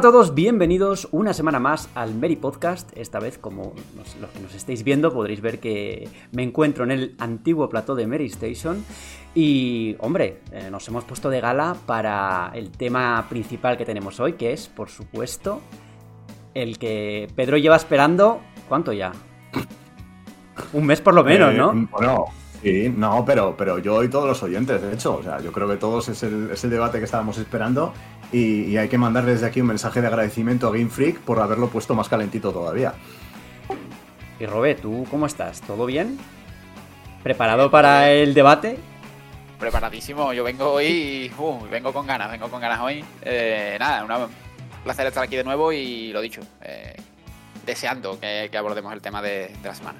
A todos, bienvenidos una semana más al Mary Podcast. Esta vez, como nos- los que nos estáis viendo, podréis ver que me encuentro en el antiguo plató de Mary Station. Y, hombre, eh, nos hemos puesto de gala para el tema principal que tenemos hoy, que es, por supuesto, el que Pedro lleva esperando. ¿Cuánto ya? Un mes por lo menos, Eh, ¿no? Bueno, sí, no, pero, pero yo y todos los oyentes, de hecho. O sea, yo creo que todos es el, es el debate que estábamos esperando. Y, y hay que mandar desde aquí un mensaje de agradecimiento a Game Freak por haberlo puesto más calentito todavía. Y Robé, ¿tú cómo estás? ¿Todo bien? ¿Preparado para el debate? Preparadísimo, yo vengo hoy, uh, vengo con ganas, vengo con ganas hoy. Eh, nada, una- un placer estar aquí de nuevo y lo dicho, eh, deseando que, que abordemos el tema de, de la semana.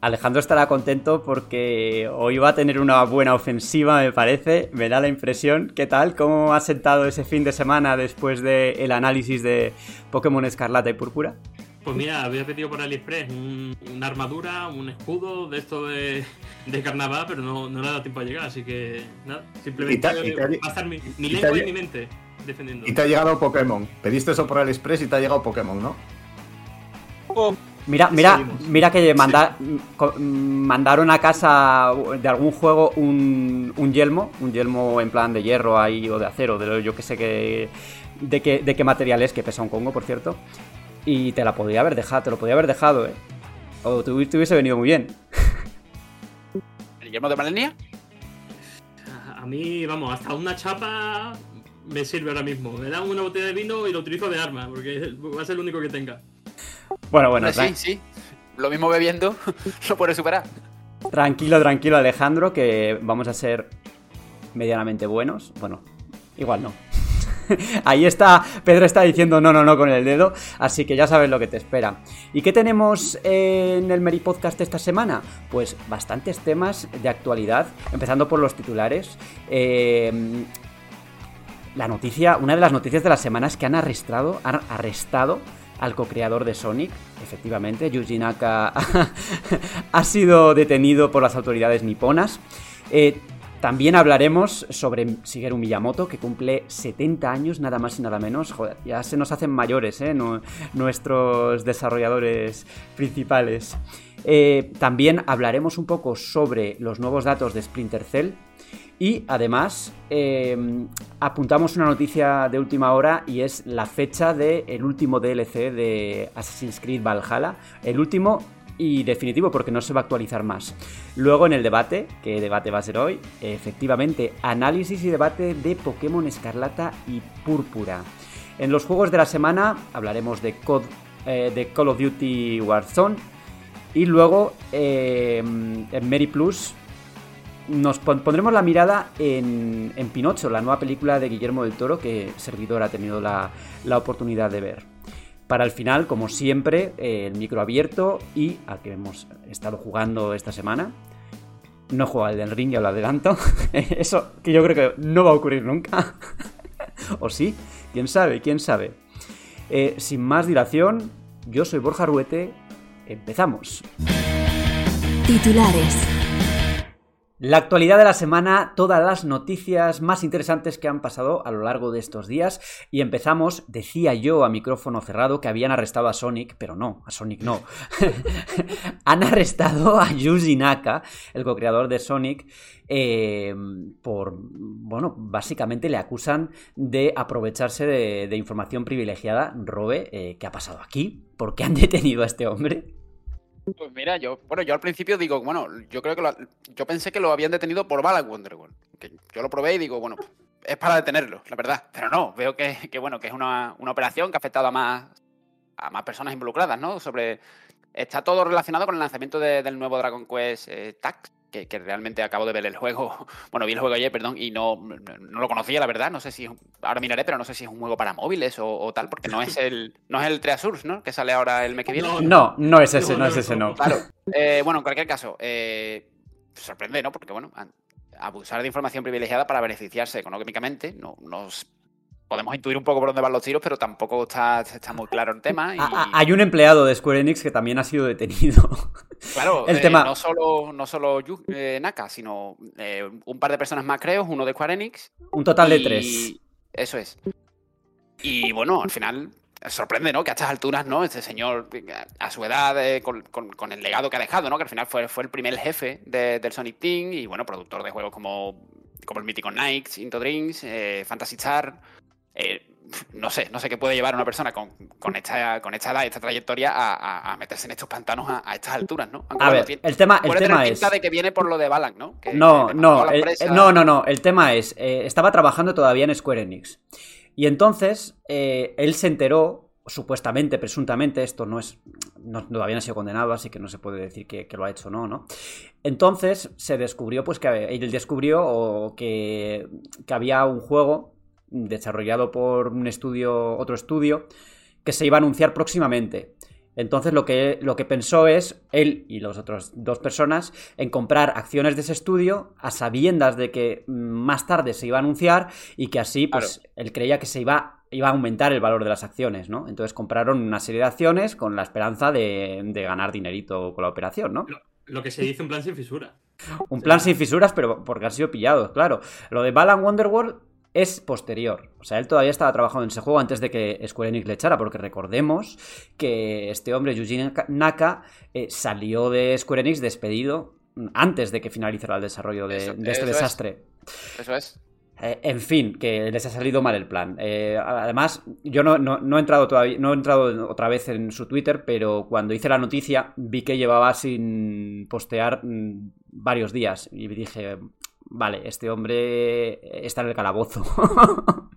Alejandro estará contento porque hoy va a tener una buena ofensiva, me parece. Me da la impresión. ¿Qué tal? ¿Cómo ha sentado ese fin de semana después del análisis de Pokémon Escarlata y Púrpura? Pues mira, había pedido por AliExpress un- una armadura, un escudo de esto de, de carnaval, pero no, no le ha dado tiempo a llegar, así que nada, simplemente va a estar mi, mi y te- lengua y mi mente defendiendo. Y te ha llegado Pokémon. Pediste eso por AliExpress y te ha llegado Pokémon, ¿no? Mira, mira, Seguimos. mira que manda- mandaron a casa de algún juego un, un yelmo, un yelmo en plan de hierro ahí o de acero, de lo- yo que sé que de qué, de qué material es, que pesa un congo, por cierto. Y te la podría haber dejado, te lo podría haber dejado, eh. O te, hubi- te hubiese venido muy bien. ¿El yermo de Malenia? A, a mí, vamos, hasta una chapa me sirve ahora mismo. Me dan una botella de vino y lo utilizo de arma, porque va a ser el único que tenga. Bueno, bueno, sí, sí. Lo mismo bebiendo, lo puedes superar. tranquilo, tranquilo, Alejandro, que vamos a ser medianamente buenos. Bueno, igual no. Ahí está, Pedro está diciendo no, no, no con el dedo, así que ya sabes lo que te espera. ¿Y qué tenemos en el Meri Podcast esta semana? Pues bastantes temas de actualidad, empezando por los titulares. Eh, la noticia, una de las noticias de la semana es que han arrestado, han arrestado al co-creador de Sonic, efectivamente, Yuji Naka ha sido detenido por las autoridades niponas. Eh, también hablaremos sobre Shigeru Miyamoto, que cumple 70 años, nada más y nada menos. Joder, ya se nos hacen mayores, ¿eh? Nu- nuestros desarrolladores principales. Eh, también hablaremos un poco sobre los nuevos datos de Splinter Cell. Y además eh, apuntamos una noticia de última hora y es la fecha del último DLC de Assassin's Creed Valhalla. El último y definitivo porque no se va a actualizar más. Luego en el debate, que debate va a ser hoy, efectivamente, análisis y debate de Pokémon Escarlata y Púrpura. En los juegos de la semana hablaremos de, COD, eh, de Call of Duty Warzone y luego eh, en Mary Plus nos pon- pondremos la mirada en, en Pinocho, la nueva película de Guillermo del Toro que Servidor ha tenido la, la oportunidad de ver. Para el final, como siempre, eh, el micro abierto y al que hemos estado jugando esta semana. No juega el del ring, ya lo adelanto. Eso que yo creo que no va a ocurrir nunca. o sí, quién sabe, quién sabe. Eh, sin más dilación, yo soy Borja Ruete. Empezamos. Titulares. La actualidad de la semana, todas las noticias más interesantes que han pasado a lo largo de estos días. Y empezamos, decía yo a micrófono cerrado que habían arrestado a Sonic, pero no, a Sonic no. han arrestado a Yuji Naka, el co-creador de Sonic, eh, por, bueno, básicamente le acusan de aprovecharse de, información privilegiada. Robe, eh, ¿qué ha pasado aquí? ¿Por qué han detenido a este hombre? Pues mira, yo, bueno, yo al principio digo, bueno, yo creo que lo, yo pensé que lo habían detenido por Bala Wonderworld. Que yo lo probé y digo, bueno, es para detenerlo, la verdad. Pero no, veo que, que bueno, que es una, una operación que ha afectado a más, a más personas involucradas, ¿no? Sobre. Está todo relacionado con el lanzamiento de- del nuevo Dragon Quest eh, Tax, que, que realmente acabo de ver el juego. Bueno, vi el juego ayer, perdón, y no, no lo conocía, la verdad. No sé si. es un- Ahora miraré, pero no sé si es un juego para móviles o, o tal, porque no es el. No es el Treasures, ¿no? Que sale ahora el mes que viene. No, No, no es ese, No, no no, es ese, no. Claro. Eh, bueno, en cualquier caso, eh, sorprende, ¿no? Porque, bueno, abusar de información privilegiada para beneficiarse económicamente, no nos podemos intuir un poco por dónde van los tiros, pero tampoco está, está muy claro el tema. Y, A- a- Hay un empleado de Square Enix que también ha sido detenido. claro, el eh, tema- no solo, no solo Yu- eh, Naka, sino eh, un par de personas más, creo, uno de Square Enix. Un total de tres. Eso es. Y bueno, al final sorprende, ¿no? Que a estas alturas, ¿no? Este señor, a su edad, eh, con, con- con el legado que ha dejado, ¿no? Que al final fue, fue el primer jefe de- del Sonic Team y, bueno, productor de juegos como, como el Mythical Nights, Into Dreams, eh, Fantasy Star. Eh, no sé, no sé qué puede llevar a una persona con, con esta, con esta edad y esta trayectoria a, a- a meterse en estos pantanos a, a estas alturas, ¿no? Aunque, A ver, tiene- el tema, el tema es. de que viene por lo de Balan, ¿no? Que- No, que no, el- no, no, no. El tema es, eh, estaba trabajando todavía en Square Enix. Y entonces, eh, él se enteró, supuestamente, presuntamente, esto no es. no- todavía no ha sido condenado, así que no se puede decir que, que lo ha hecho o no, ¿no? Entonces se descubrió, pues que él descubrió o que, que había un juego desarrollado por un estudio, otro estudio, que se iba a anunciar próximamente. Entonces lo que, lo que pensó es, él y las otras dos personas, en comprar acciones de ese estudio a sabiendas de que más tarde se iba a anunciar y que así, pues, él creía que se iba, iba a aumentar el valor de las acciones, ¿no? Entonces compraron una serie de acciones con la esperanza de, de ganar dinerito con la operación, ¿no? Lo que se dice un plan sin fisura. Un plan sin fisuras, pero porque han sido pillados, claro. Lo de Balan Wonderworld es posterior. O sea, él todavía estaba trabajando en ese juego antes de que Square Enix le echara, porque recordemos que este hombre, Yuji Naka- eh, salió de Square Enix despedido antes de que finalizara el desarrollo de, Eso- de este es. desastre. Eso es. Eh, en fin, que les ha salido mal el plan. Eh, además, yo no, no- no he entrado todavía, no he entrado otra vez en su Twitter, pero cuando hice la noticia vi que llevaba sin postear mm, varios días y dije, vale, este hombre está en el calabozo.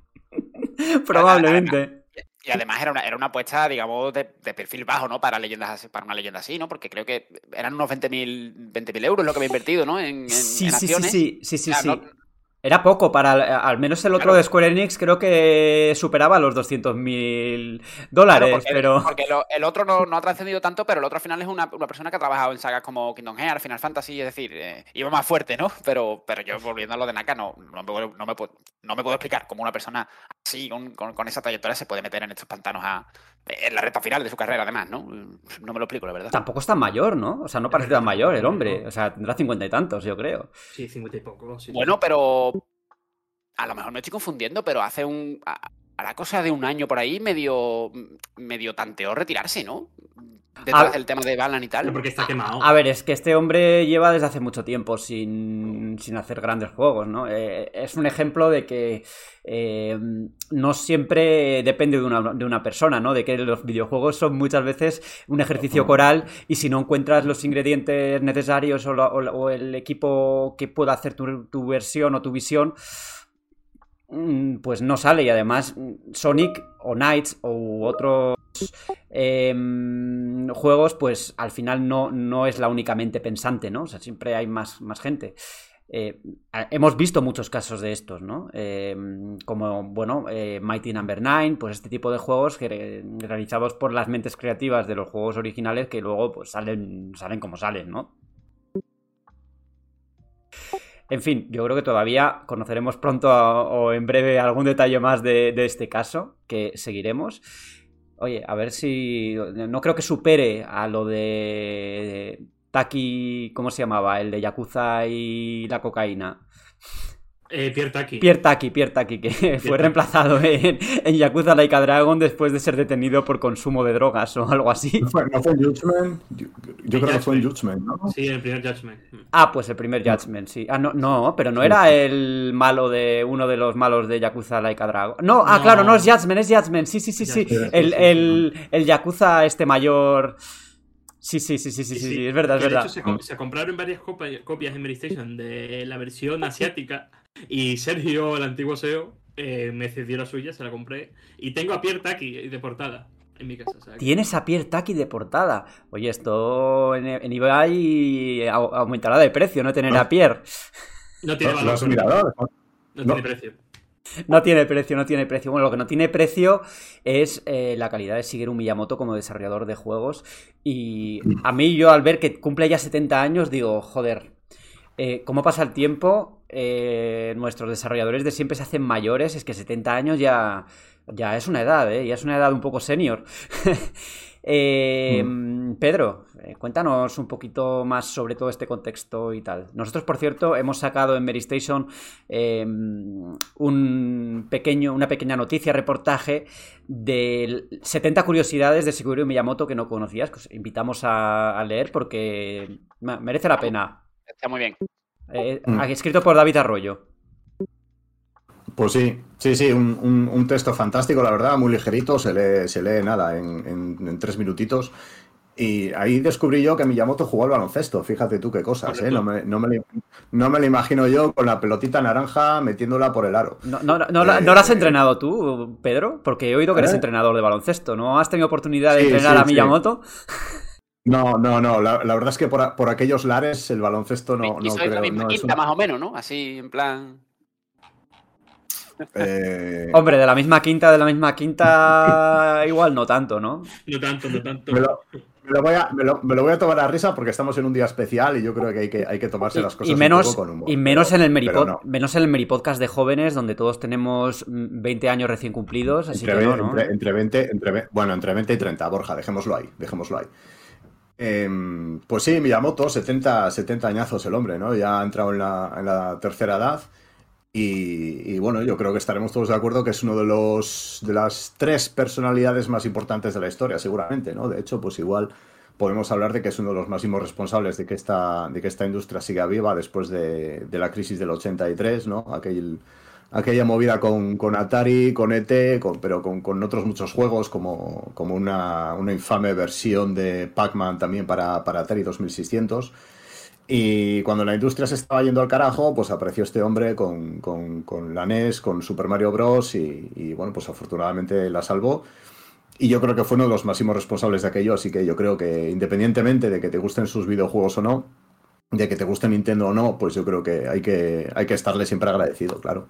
Probablemente. Y además era una, era una apuesta, digamos, de, de perfil bajo, ¿no? Para leyendas para una leyenda así, ¿no? Porque creo que eran unos 20.000 20.000 euros lo que había invertido, ¿no? En, en- Sí, en sí, sí, sí, sí, sí, O sea, sí. no- Era poco para, al menos el otro Claro. de Square Enix creo que superaba los 200.000 claro, dólares, porque, pero... porque lo- el otro no, no ha trascendido tanto, pero el otro al final es una, una persona que ha trabajado en sagas como Kingdom Hearts, Final Fantasy, es decir, eh, iba más fuerte, ¿no? Pero, pero yo, volviendo a lo de Naka, no, no, me, puedo- no, me, puedo, no me puedo explicar cómo una persona así, con, con- con esa trayectoria, se puede meter en estos pantanos a, en la recta final de su carrera, además, ¿no? No me lo explico, la verdad. Tampoco es tan mayor, ¿no? O sea, no parece tan mayor el hombre. O sea, tendrá cincuenta y tantos, yo creo. Sí, 50 y poco. sí. Bueno, pero a lo mejor me estoy confundiendo, pero hace un. A, a la cosa de un año por ahí medio. medio tanteó retirarse, ¿no? Detrás A- del tema de Balan y tal. porque está quemado. A ver, es que este hombre lleva desde hace mucho tiempo sin, sin hacer grandes juegos, ¿no? Eh, es un ejemplo de que eh, no siempre depende de una, de una persona, ¿no? De que los videojuegos son muchas veces un ejercicio coral y si no encuentras los ingredientes necesarios o, la- o o el equipo que pueda hacer tu, tu versión o tu visión, pues no sale. Y además, mm, Sonic o Knights u otros em, juegos, pues al final no, no es la únicamente pensante, ¿no? O sea, siempre hay más, más gente. Eh, hemos visto muchos casos de estos, ¿no? Em, como, bueno, eh, Mighty Number 9, pues este tipo de juegos que, re- realizados por las mentes creativas de los juegos originales que luego pues salen, salen como salen, ¿no? En fin, yo creo que todavía conoceremos pronto o en breve algún detalle más de, de este caso que seguiremos. Oye, a ver si. No creo que supere a lo de Taki. ¿Cómo se llamaba? El de Yakuza y la cocaína. Eh, Pierre Taki. Pierre Taki, Pierre Taki, que fue reemplazado en, en Yakuza Like a Dragon después de ser detenido por consumo de drogas o algo así. ¿No fue, no fue en Judgment? Yo, yo creo que fue en Judgment. ¿no? Sí, en el primer Judgment. Mm. Ah, pues el primer Judgment, sí. Ah, no, no, pero no era el malo de. uno de los malos de Yakuza Like a Dragon. No, ah, No. claro, no es Judgment, es Judgment. Sí, sí, sí, sí. El, sí, sí, el, el Yakuza este mayor. Sí, sí, sí, sí, sí, sí, sí, es verdad, es Que de verdad. hecho, se, co- se compraron varias copias en Station de la versión asiática y Sergio, el antiguo SEO, eh, me cedió la suya, se la compré. Y tengo a Pierre Taki de portada. en mi casa. o sea que- Tienes a Pierre Taki de portada. Oye, esto en, en eBay au- aumentará de precio, no tener a Pierre. No tiene Los, valor. no. tiene precio. No tiene precio, no tiene precio. Bueno, lo que no tiene precio es eh, la calidad de Shigeru Miyamoto como desarrollador de juegos. Y a mí, yo al ver que cumple ya 70 años, digo, joder, eh, ¿cómo pasa el tiempo? Eh, nuestros desarrolladores de siempre se hacen mayores. Es que 70 años ya, ya es una edad, ¿eh? Ya es una edad un poco senior. Eh, Pedro, eh, cuéntanos un poquito más sobre todo este contexto y tal. Nosotros, por cierto, hemos sacado en Mary Station eh, un pequeño, una pequeña noticia, reportaje de 70 curiosidades de Shigeru Miyamoto que no conocías, que os invitamos a, a leer porque merece la pena. Está muy bien. Eh, Mm. escrito por David Arroyo. Pues sí, sí, sí, un, un- un texto fantástico, la verdad, muy ligerito, se lee, se lee nada, en, en- en tres minutitos. Y ahí descubrí yo que Miyamoto jugó al baloncesto, fíjate tú qué cosas, ¿eh? No me, no, me lo, no me lo imagino yo con la pelotita naranja metiéndola por el aro. No, no, no, no la- Eh, ¿no la has entrenado tú, Pedro? Porque he oído que eres ¿Eh? entrenador de baloncesto. ¿No has tenido oportunidad de Sí, entrenar sí, a sí. No, no, no, la, la verdad es que por, a- por aquellos lares el baloncesto no, no creo. misma no es quinta, un- más o menos, ¿no? Así, en plan. eh, Hombre, de la misma quinta, de la misma quinta, igual no tanto, ¿no? No tanto, no tanto. me, lo, me lo voy a, me, lo, me lo voy a tomar a risa porque estamos en un día especial y yo creo que hay que, hay que tomarse las cosas Y un menos, poco con humor. y menos pero- en el Meripod- no. menos en el Meripodcast de jóvenes, donde todos tenemos mm, 20 años recién cumplidos, así Entre, que no, ve- ¿no? entre- entre 20, entre, ve- bueno, entre 20 y 30, Borja, dejémoslo ahí, dejémoslo ahí. Em, pues sí, Miyamoto, 70, 70 añazos el hombre, ¿no? Ya ha entrado en la, en la tercera edad. Y, bueno, yo creo que estaremos todos de acuerdo que es uno de los de las tres personalidades más importantes de la historia, seguramente, ¿no? De hecho, pues igual podemos hablar de que es uno de los máximos responsables de que esta, de que esta industria siga viva después de, de la crisis del 83, ¿no? Aquel, aquella movida con, con Atari, con ET, con- pero con, con otros muchos juegos, como, como una, una infame versión de Pac-Man también para, para Atari 2600. Y cuando la industria se estaba yendo al carajo, pues apareció este hombre con, con- con la NES, con Super Mario Bros. Y, y, bueno, pues afortunadamente la salvó. Y yo creo que fue uno de los máximos responsables de aquello, así que yo creo que independientemente de que te gusten sus videojuegos o no, de que te guste Nintendo o no, pues yo creo que hay que, hay que estarle siempre agradecido, claro.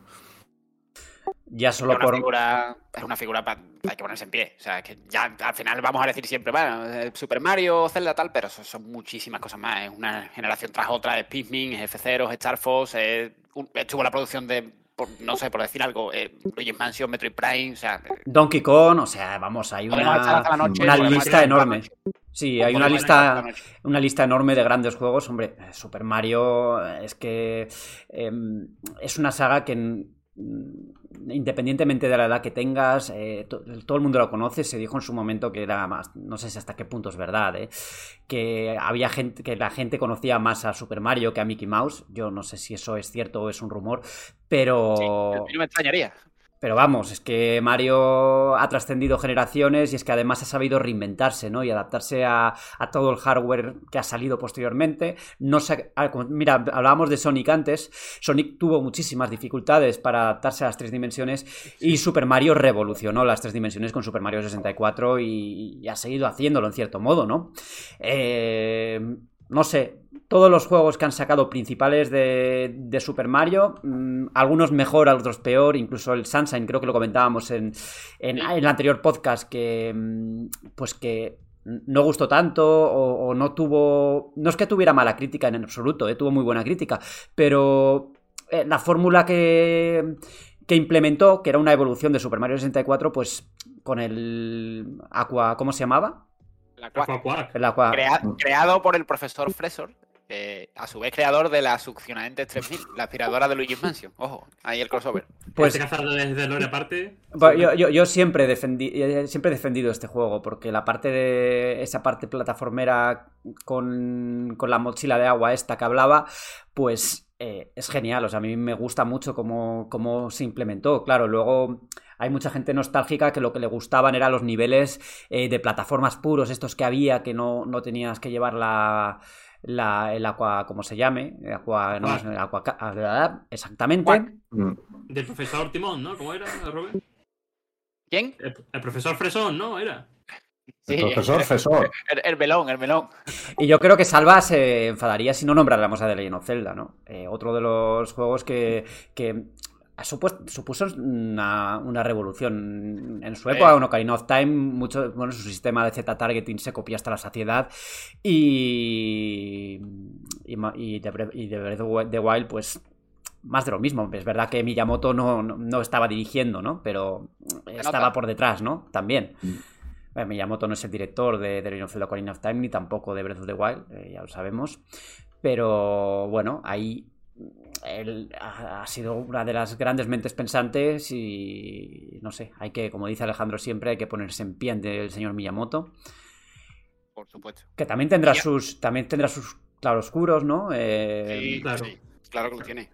Ya solo es una por... figura, es una figura pa- hay que ponerse en pie. O sea, que ya al final vamos a decir siempre, bueno, eh, Super Mario, Zelda, tal, pero son, son muchísimas cosas más. Es una generación tras otra, es Pikmin, es F0, es Star Fox, es un- estuvo la producción de, por- no sé, por decir algo, eh, Luigi's Mansion, Metroid Prime, o sea, Donkey Kong, o sea, vamos, hay una, noche, una lista enorme. Sí, hay una lista, una lista enorme de grandes juegos. Hombre, eh, Super Mario eh, es que eh, es una saga que independientemente de la edad que tengas, eh, to- todo el mundo lo conoce. Se dijo en su momento que era más, no sé si hasta qué punto es verdad, eh, que había gente, que la gente conocía más a Super Mario que a Mickey Mouse. Yo no sé si eso es cierto o es un rumor, pero Sí, no me extrañaría. Pero vamos, es que Mario ha trascendido generaciones y es que además ha sabido reinventarse, ¿no? Y adaptarse a, a todo el hardware que ha salido posteriormente. No se- ah, mira, hablábamos de Sonic antes. Sonic tuvo muchísimas dificultades para adaptarse a las tres dimensiones y Super Mario revolucionó las tres dimensiones con Super Mario 64 y, y ha seguido haciéndolo en cierto modo, ¿no? Eh, no sé, todos los juegos que han sacado principales de, de Super Mario, mmm, algunos mejor, otros peor, incluso el Sunshine, creo que lo comentábamos en, en, en el anterior podcast, que mmm, pues que no gustó tanto o, o, no tuvo... No es que tuviera mala crítica en absoluto, eh, tuvo muy buena crítica, pero eh, la fórmula que, que implementó, que era una evolución de Super Mario 64, pues con el Aqua... ¿Cómo se llamaba? El Aqua. El Aqua. Crea, creado por el profesor Fresor, eh, a su vez creador de la Succionadentes 3000, la aspiradora de Luigi's Mansion. Ojo, ahí el crossover. Pues, desde Lore aparte. Pues yo, yo, yo, siempre, defendí, siempre he defendido este juego, porque la parte de esa parte plataformera con, con la mochila de agua esta que hablaba, pues eh, es genial. O sea, a mí me gusta mucho cómo, cómo se implementó. Claro, luego hay mucha gente nostálgica que lo que le gustaban eran los niveles eh, de plataformas puros, estos que había, que no, no tenías que llevar la, la, el aqua, como se llame, el aqua, no, el aqua, exactamente. Del profesor Timón, ¿no? ¿Cómo era, Robert? ¿Quién? El, el, profesor Fresón, ¿no? Era. Sí, El profesor Fesor. El, el melón, el melón. Y yo creo que Salva se enfadaría si no nombráramos a The Legend of Zelda, ¿no? Eh, otro de los juegos que, que supuesto- supuso una, una revolución en su época. En Ocarina of Time, mucho, bueno, su sistema de Z-targeting se copia hasta la saciedad. Y. Y, y de, Breath- y de Breath of the Wild, pues. Más de lo mismo. Es verdad que Miyamoto no, no, no estaba dirigiendo, ¿no? Pero estaba por detrás, ¿no? También. Mm. Eh, Miyamoto no es el director de The Legend of Zelda Ocarina of Time ni tampoco de Breath of the Wild, eh, ya lo sabemos. Pero bueno, ahí él ha, sido una de las grandes mentes pensantes y no sé, hay que, como dice Alejandro siempre, hay que ponerse en pie ante el señor Miyamoto, Por supuesto. que también tendrá Ya. sus también tendrá sus claroscuros, ¿no? Eh, Sí, claro. sí, claro que lo tiene.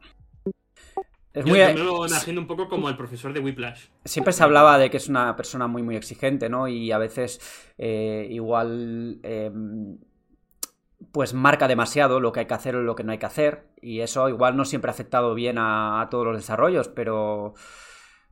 es Yo, muy, yo me lo imagino un poco como el profesor de Whiplash. siempre se hablaba de que es una persona muy, muy exigente, ¿no? Y a veces eh, igual eh, pues marca demasiado lo que hay que hacer o lo que no hay que hacer. Y eso igual no siempre ha afectado bien a, a todos los desarrollos, pero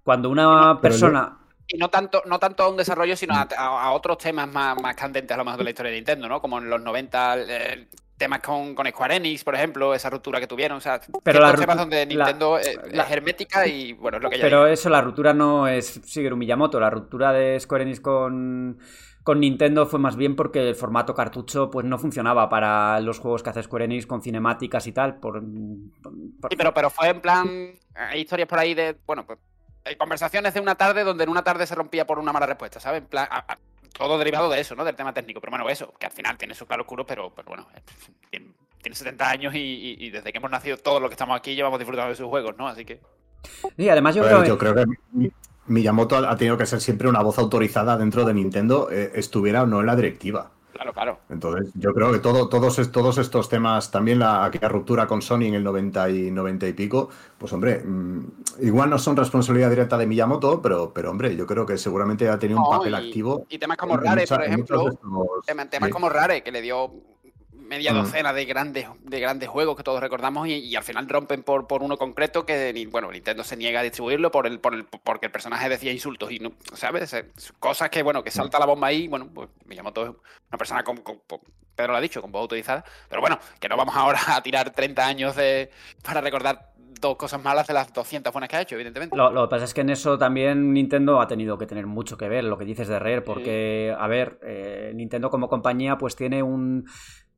cuando una Pero persona... Y no tanto, no tanto a un desarrollo, sino a, a- a otros temas más, más candentes a lo mejor de la historia de Nintendo, ¿no? Como en los 90, eh, temas con, con Square Enix, por ejemplo, esa ruptura que tuvieron. O sea, Pero la temas donde la- Nintendo eh, la- es hermética y bueno, es lo que ya Pero digo. eso, la ruptura no es Shigeru Miyamoto, la ruptura de Square Enix con, con Nintendo fue más bien porque el formato cartucho pues no funcionaba para los juegos que hace Square Enix con cinemáticas y tal. Por, por- Sí, pero, pero fue en plan. Hay historias por ahí de. Bueno, pues. Hay conversaciones de una tarde donde en una tarde se rompía por una mala respuesta, ¿sabes? En plan. a- a- todo derivado de eso, ¿no? Del tema técnico. Pero bueno, eso, que al final tiene su claro oscuro, pero, pero bueno, eh, tiene, tiene 70 años y, y- y desde que hemos nacido todos los que estamos aquí llevamos disfrutando de sus juegos, ¿no? Así que. Sí, además yo creo, yo creo que Miyamoto ha tenido que ser siempre una voz autorizada dentro de Nintendo, eh, estuviera o no en la directiva. Claro, claro. Entonces, yo creo que todo, todos, todos estos temas, también la, aquella ruptura con Sony en el 90 y 90 y pico, pues hombre, mm, igual no son responsabilidad directa de Miyamoto, pero, pero hombre, yo creo que seguramente ha tenido un papel y- activo. Y temas como Rare, por ejemplo. estos- Temas, temas sí. como Rare, que le dio media Mm. docena de grandes, de grandes juegos que todos recordamos y, y al final rompen por, por uno concreto que ni- bueno, Nintendo se niega a distribuirlo por el, por el, porque el personaje decía insultos y no, ¿sabes? Eh, Cosas que, bueno, que salta la bomba ahí, bueno, pues Miyamoto es una persona con, con- con- Pedro lo ha dicho, con voz autorizada, pero bueno, que no vamos ahora a tirar 30 años de, para recordar dos cosas malas de las 200 buenas que ha hecho, evidentemente. Lo, lo que pasa es que en eso también Nintendo ha tenido que tener mucho que ver, lo que dices de Rare, porque, a ver, eh, Nintendo como compañía pues tiene un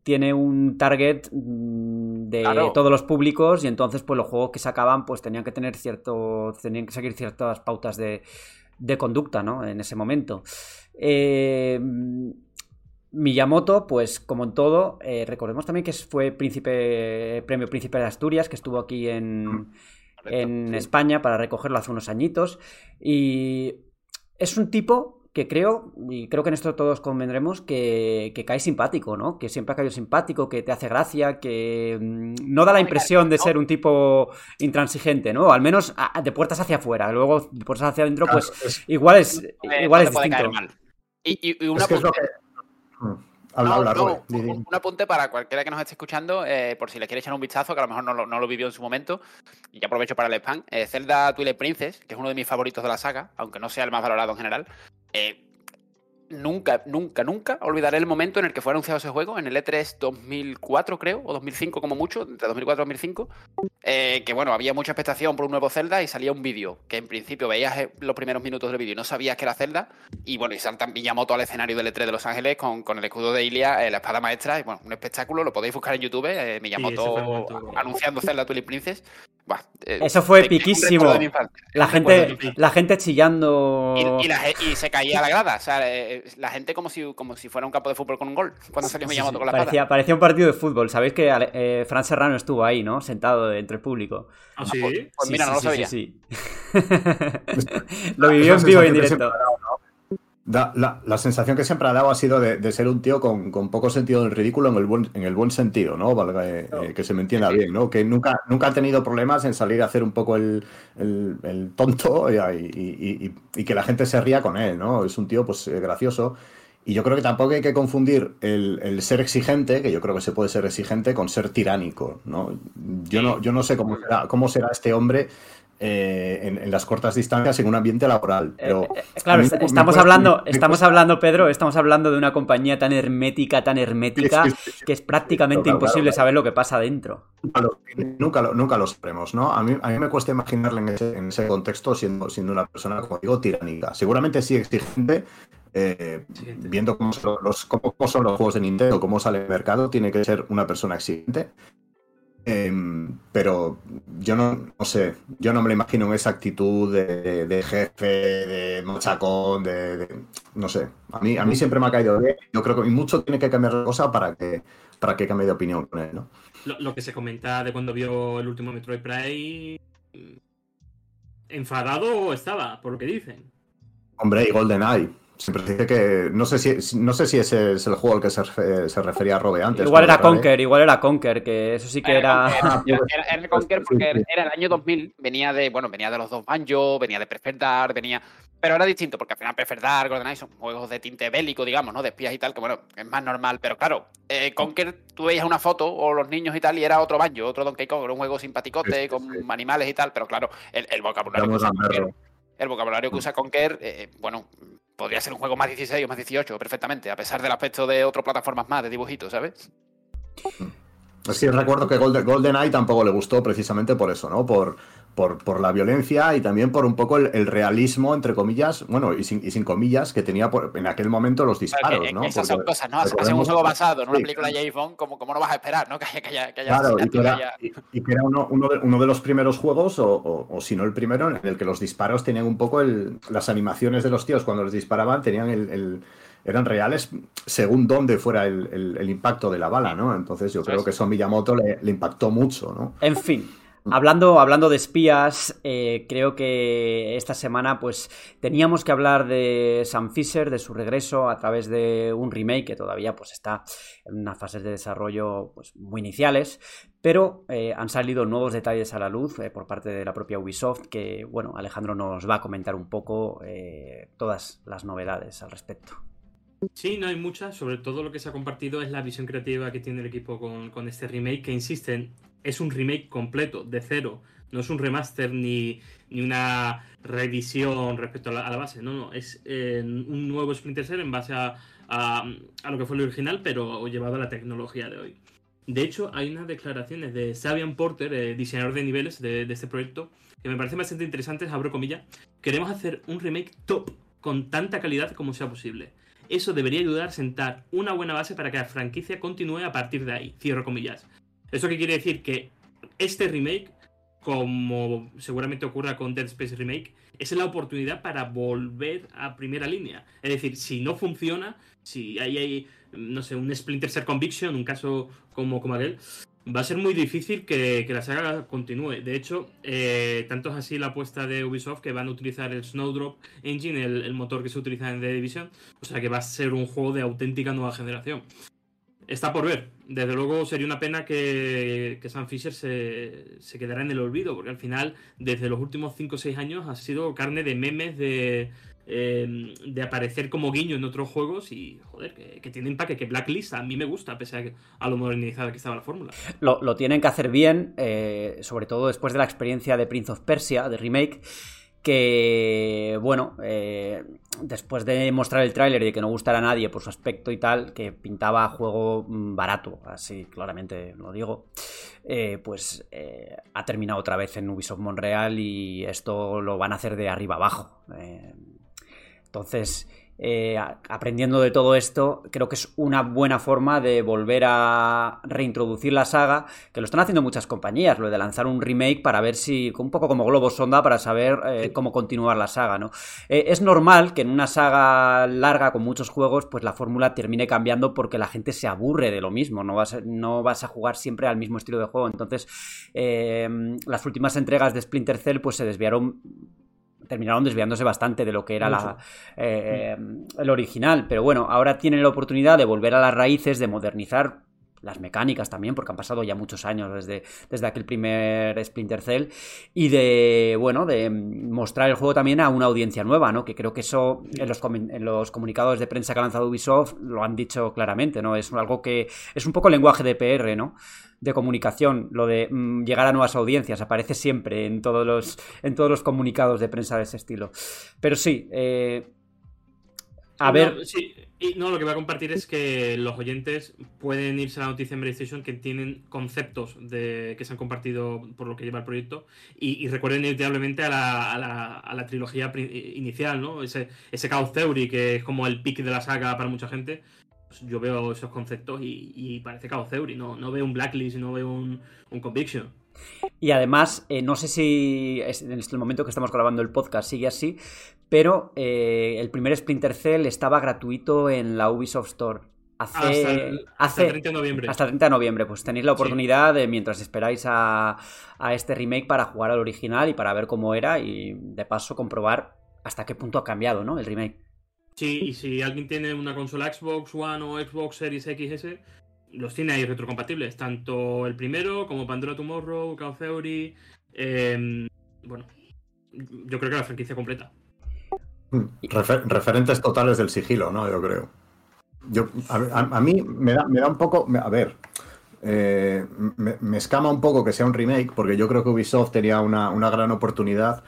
tiene un target mm, de Claro. todos los públicos y entonces pues los juegos que sacaban pues tenían que tener cierto tenían que seguir ciertas pautas de, de conducta, ¿no? En ese momento. Eh, Miyamoto, pues como en todo, eh, recordemos también que fue príncipe, premio Príncipe de Asturias, que estuvo aquí en, en España para recogerlo hace unos añitos. Y es un tipo que creo, y creo que en esto todos convendremos, que, que cae simpático, ¿no? Que siempre ha caído simpático, que te hace gracia, que mm, no da la impresión de ser un tipo intransigente, ¿no? Al menos a- de puertas hacia afuera. Luego, de puertas hacia adentro, Claro, pues es- igual es, Eh, igual no es distinto. mal. Y, y- y una es que es lo apunte- que. Mm. Habla, No, habla, no, un, un apunte para cualquiera que nos esté escuchando, eh, por si le quiere echar un vistazo, que a lo mejor no lo, no lo vivió en su momento, y ya aprovecho para el spam. eh, Zelda Twilight Princess, que es uno de mis favoritos de la saga, aunque no sea el más valorado en general. Eh, nunca, nunca, nunca olvidaré el momento en el que fue anunciado ese juego, en el E3 2004, creo, o 2005 como mucho, entre 2004 y 2005. eh, que bueno, había mucha expectación por un nuevo Zelda y salía un vídeo, que en principio veías eh, los primeros minutos del vídeo y no sabías que era Zelda. Y bueno, y saltan Miyamoto al escenario del E3 de Los Ángeles con, con el escudo de Ilia, eh, la espada maestra, y bueno, un espectáculo, lo podéis buscar en YouTube, eh, Miyamoto anunciando Zelda Twilight Princess. Eh, Eso fue piquísimo. La gente, la gente chillando. y, y la ge- y se caía la grada, o sea, eh, la gente como si, como si fuera un campo de fútbol con un gol, cuando salió Sí, Miyamoto sí, con la parecía, parecía un partido de fútbol. Sabéis que eh, Fran Serrano estuvo ahí, ¿no? Sentado entre el público. ¿Ah, sí? Pues mira, no lo sabía. sí, sí. lo vivió en vivo y en directo. Da- la, la sensación que siempre ha dado ha sido de, de ser un tío con, con poco sentido del ridículo en el buen, en el buen sentido, ¿no? Valga, eh, eh, que se me entienda bien, ¿no? Que nunca, nunca ha tenido problemas en salir a hacer un poco el, el- el tonto y, y- y- y que la gente se ría con él, ¿no? Es un tío, pues, eh, gracioso. Y yo creo que tampoco hay que confundir el, el ser exigente, que yo creo que se puede ser exigente, con ser tiránico, ¿no? Yo no, yo no sé cómo será, cómo será este hombre eh, en, en, las cortas distancias en un ambiente laboral. Pero eh, eh, claro, est estamos hablando, me, estamos me hablando, Pedro, estamos hablando de una compañía tan hermética, tan hermética, es que, es, que es prácticamente claro, imposible claro, saber lo que pasa dentro. Nunca lo, nunca lo sabremos, ¿no? A mí, a mí me cuesta imaginarle en ese, en ese contexto siendo, siendo una persona, como digo, tiránica. Seguramente sí exigente, eh, viendo cómo son, los, cómo, cómo son los juegos de Nintendo, cómo sale el mercado, tiene que ser una persona exigente. Eh, pero yo no, no, sé, yo no me lo imagino en esa actitud de, de jefe, de machacón, de, de, no sé. A mí, a mí siempre me ha caído bien. Yo creo que mucho tiene que cambiar la cosa para que, para que cambie de opinión con él, ¿no? Lo, lo que se comenta de cuando vio el último Metroid Prime, enfadado estaba, por lo que dicen. Hombre, y GoldenEye. Siempre dice que. No sé si, no sé si ese es el juego al que se, se refería a Robe antes. Igual era Conker, igual era Conker, que eso sí que era. Era, era, era el Conker porque era el año 2000, venía de. Bueno, venía de los dos Banjo, venía de Perfect Dark, venía. Pero era distinto, porque al final Perfect Dark, GoldenEye son juegos de tinte bélico, digamos, ¿no? De espías y tal, que bueno, es más normal. Pero claro, eh, Conker, tú veías una foto, o los niños y tal, y era otro Banjo, otro Donkey Kong, era un juego simpaticote, sí, sí, con animales y tal, pero claro, el, el vocabulario el vocabulario que usa Conker, eh, bueno, podría ser un juego más 16 o más 18 perfectamente, a pesar del aspecto de otras plataformas más de dibujitos, ¿sabes? Sí, recuerdo que Golden, GoldenEye tampoco le gustó precisamente por eso, ¿no? Por, por, por la violencia y también por un poco el, el realismo, entre comillas, bueno, y sin, y sin, comillas, que tenía por, en aquel momento los disparos, que, ¿no? Esas Porque, son cosas, ¿no? Hacer un juego basado en una sí, película de James Bond, ¿cómo, ¿cómo, no vas a esperar, ¿no? Que haya, que haya, que haya claro, y que, era, haya... y, y que era, uno, uno, de, uno de los primeros juegos, o, o, o, si no el primero, en el que los disparos tenían un poco el, las animaciones de los tíos cuando les disparaban, tenían el, el eran reales según dónde fuera el, el, el, impacto de la bala, ¿no? Entonces yo creo que eso a Miyamoto le, le impactó mucho, ¿no? En fin, Hablando, hablando de espías, eh, creo que esta semana pues teníamos que hablar de Sam Fisher, de su regreso a través de un remake que todavía pues está en unas fases de desarrollo pues, muy iniciales, pero eh, han salido nuevos detalles a la luz eh, por parte de la propia Ubisoft que, bueno, Alejandro nos va a comentar un poco eh, todas las novedades al respecto. Sí, no hay muchas, sobre todo lo que se ha compartido es la visión creativa que tiene el equipo con, con este remake, que insisten, es un remake completo, de cero. No es un remaster ni, ni una revisión respecto a la, base. No, no. Es eh, un nuevo Splinter Cell en base a, a, a, lo que fue el original, pero llevado a la tecnología de hoy. De hecho, hay unas declaraciones de Sabian Porter, eh, diseñador de niveles de, de, este proyecto, que me parecen bastante interesantes. Abro comillas. Queremos hacer un remake top, con tanta calidad como sea posible. Eso debería ayudar a sentar una buena base para que la franquicia continúe a partir de ahí. Cierro comillas. ¿Eso qué quiere decir? Que este remake, como seguramente ocurra con Dead Space Remake, es la oportunidad para volver a primera línea. Es decir, si no funciona, si hay, hay no sé, un Splinter Cell Conviction, un caso como, como aquel, va a ser muy difícil que, que la saga continúe. De hecho, eh, tanto es así la apuesta de Ubisoft que van a utilizar el Snowdrop Engine, el, el motor que se utiliza en The Division, o sea que va a ser un juego de auténtica nueva generación está por ver. Desde luego sería una pena que, que Sam Fisher se, se, quedara en el olvido, porque al final, desde los últimos 5 o 6 años, ha sido carne de memes, de, eh, de aparecer como guiño en otros juegos y, joder, que, que, tiene empaque, que Blacklist a mí me gusta, pese a, que, a lo modernizada que estaba la fórmula. Lo, lo, tienen que hacer bien, eh, sobre todo después de la experiencia de Prince of Persia, de remake que, bueno, eh, después de mostrar el tráiler y de que no gustara a nadie por su aspecto y tal, que pintaba juego mm, barato, así claramente lo digo, eh, pues eh, ha terminado otra vez en Ubisoft Montreal y esto lo van a hacer de arriba abajo. Entonces, eh, aprendiendo de todo esto, creo que es una buena forma de volver a reintroducir la saga, que lo están haciendo muchas compañías, lo de lanzar un remake para ver si, un poco como Globo Sonda, para saber eh, cómo continuar la saga, ¿no? Eh, es normal que en una saga larga con muchos juegos, pues la fórmula termine cambiando porque la gente se aburre de lo mismo, no vas, no vas a jugar siempre al mismo estilo de juego, entonces eh, las últimas entregas de Splinter Cell pues se desviaron terminaron desviándose bastante de lo que era la, eh, el original. Pero bueno, ahora tienen la oportunidad de volver a las raíces, de modernizar las mecánicas también, porque han pasado ya muchos años desde, desde aquel primer Splinter Cell, y de, bueno, de mostrar el juego también a una audiencia nueva, ¿no? Que creo que eso en los, en los comunicados de prensa que ha lanzado Ubisoft lo han dicho claramente, ¿no? Es algo que es un poco lenguaje de PR, ¿no? De comunicación, lo de mm, llegar a nuevas audiencias, aparece siempre en todos los, en todos los comunicados de prensa de ese estilo. Pero sí, eh, a ver. sí, y no, lo que voy a compartir es que los oyentes pueden irse a la noticia en PlayStation que tienen conceptos de, que se han compartido por lo que lleva el proyecto y, recuerden inevitablemente a la, a, la, a la, trilogía inicial, ¿no? Ese, ese Chaos Theory que es como el pick de la saga para mucha gente. Pues yo veo esos conceptos y, parece Chaos Theory, no, no veo un Blacklist, no veo un, un Conviction. Y además, eh, no sé si en este momento que estamos grabando el podcast sigue así, pero eh, el primer Splinter Cell estaba gratuito en la Ubisoft Store. Hace, hasta, el, 30 de noviembre. Hasta 30 de noviembre. Pues tenéis la oportunidad, de, mientras esperáis a, a, este remake, para jugar al original y para ver cómo era y de paso comprobar hasta qué punto ha cambiado ¿no? el remake. Sí, y si alguien tiene una consola Xbox One o Xbox Series XS, los tiene ahí retrocompatibles, tanto el primero como Pandora Tomorrow, Call Theory. Em, bueno, yo creo que la franquicia completa. referentes totales del sigilo, ¿no? Yo creo. Yo, a, mí me da, me da, un poco. A ver. Eh, me, escama un poco que sea un remake, porque yo creo que Ubisoft tenía una, una gran oportunidad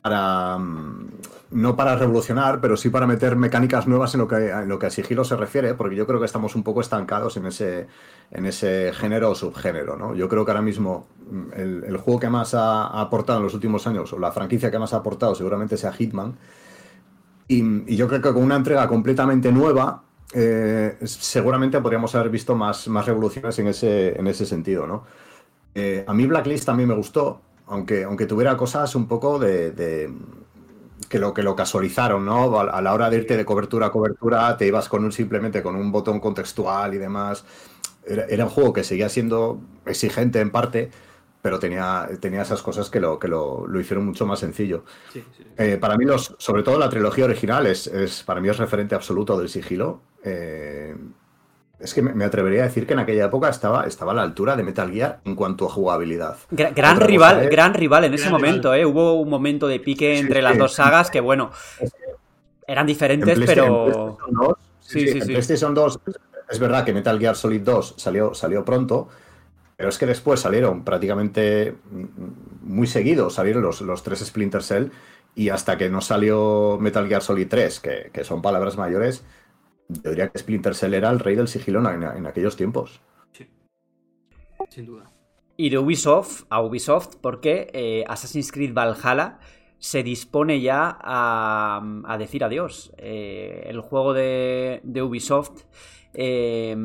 para mm, no para revolucionar, pero sí para meter mecánicas nuevas en lo que, en lo que a sigilo se refiere, porque yo creo que estamos un poco estancados en ese, en ese género o subgénero. ¿no? Yo creo que ahora mismo mm, el, juego que más ha, aportado en los últimos años, o la franquicia que más ha aportado, seguramente sea Hitman. Y, yo creo que con una entrega completamente nueva, eh, seguramente podríamos haber visto más, más revoluciones en ese, en ese sentido. ¿no? Eh, a mí Blacklist también me gustó, aunque, aunque tuviera cosas un poco de, que lo que lo casualizaron, ¿no? A, la hora de irte de cobertura a cobertura, te ibas con un simplemente con un botón contextual y demás. Era, un juego que seguía siendo exigente en parte, pero tenía, tenía esas cosas que lo, que lo, hicieron mucho más sencillo. Eh, para mí, los, sobre todo la trilogía original, es, es, para mí es referente absoluto del sigilo. Eh, es que me atrevería a decir que en aquella época estaba, estaba a la altura de Metal Gear en cuanto a jugabilidad. Gran, rival, gran rival en ese momento, ¿eh? Hubo un momento de pique entre las dos sagas que, bueno, eran diferentes, pero. sí, sí, sí. PlayStation 2, es verdad que Metal Gear Solid 2 salió, salió pronto, pero es que después salieron prácticamente muy seguidos, salieron los, los tres Splinter Cell, y hasta que no salió Metal Gear Solid 3, que, que son palabras mayores yo diría que Splinter Cell era el rey del sigilo en, aquellos tiempos. Sí. Sin duda. Y de Ubisoft a Ubisoft, porque eh, Assassin's Creed Valhalla se dispone ya a, decir adiós. Eh, el juego de, Ubisoft eh,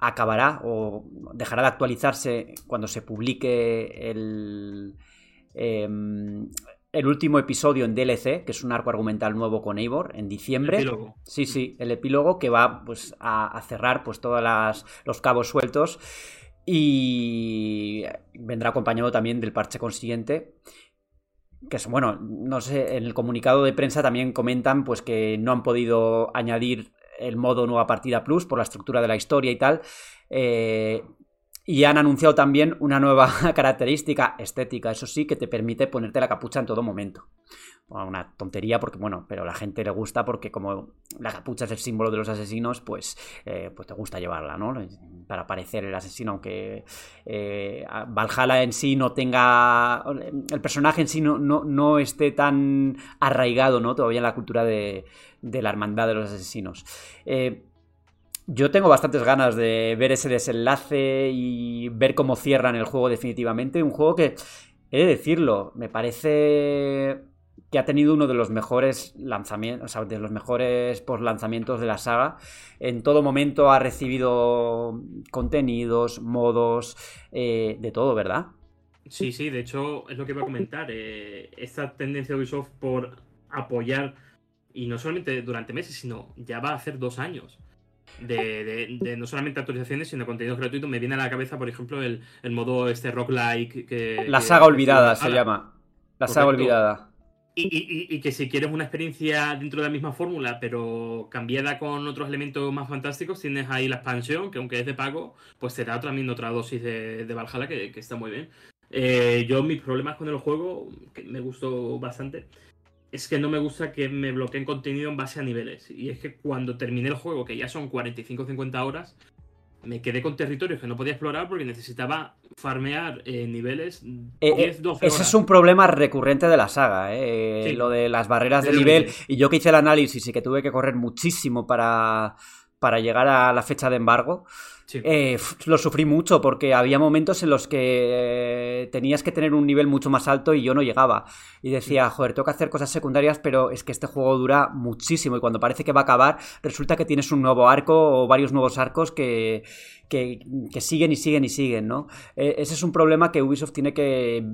acabará o dejará de actualizarse cuando se publique el, el último episodio en DLC, que es un arco argumental nuevo con Eivor, en diciembre. Sí, sí, el epílogo que va pues, a, cerrar pues, todos los cabos sueltos y vendrá acompañado también del parche consiguiente. Que es, bueno, no sé, en el comunicado de prensa también comentan pues que no han podido añadir el modo nueva partida plus por la estructura de la historia y tal. Eh, y han anunciado también una nueva característica estética, eso sí, que te permite ponerte la capucha en todo momento. Una tontería porque, bueno, pero a la gente le gusta porque como la capucha es el símbolo de los asesinos, pues, eh, pues te gusta llevarla, ¿no? Para parecer el asesino, aunque eh, Valhalla en sí no tenga... El personaje en sí no, no, esté tan arraigado, ¿no? Todavía en la cultura de, de la hermandad de los asesinos. Eh, yo tengo bastantes ganas de ver ese desenlace y ver cómo cierran el juego definitivamente. Un juego que, he de decirlo, me parece que ha tenido uno de los mejores lanzamientos, o sea, de los mejores post lanzamientos de la saga. En todo momento ha recibido contenidos, modos, eh, de todo, ¿verdad? Sí, sí, de hecho es lo que iba a comentar. Eh, esta tendencia de Ubisoft por apoyar, y no solamente durante meses, sino ya va a hacer dos años, de, no solamente actualizaciones, sino contenidos gratuitos. Me viene a la cabeza, por ejemplo, el, modo este rock-like que... La saga olvidada se llama. La saga olvidada. Y, y- y que si quieres una experiencia dentro de la misma fórmula, pero cambiada con otros elementos más fantásticos, tienes ahí la expansión, que aunque es de pago, pues te da también otra dosis de, de Valhalla que, que está muy bien. Eh, yo mis problemas con el juego, que me gustó bastante, es que no me gusta que me bloqueen contenido en base a niveles. Y es que cuando terminé el juego, que ya son 45 o 50 horas, me quedé con territorios que no podía explorar porque necesitaba farmear eh, niveles Eh, 10, eh, 12 ese horas. es un problema recurrente de la saga, ¿eh? Sí. lo de las barreras de Del nivel. Y yo que hice el análisis y que tuve que correr muchísimo para, para llegar a la fecha de embargo, Sí. eh, lo sufrí mucho porque había momentos en los que eh, tenías que tener un nivel mucho más alto y yo no llegaba. Y decía, joder, tengo que hacer cosas secundarias, pero es que este juego dura muchísimo y cuando parece que va a acabar, resulta que tienes un nuevo arco o varios nuevos arcos que, que, que siguen y siguen y siguen, ¿no? Eh, ese es un problema que Ubisoft tiene que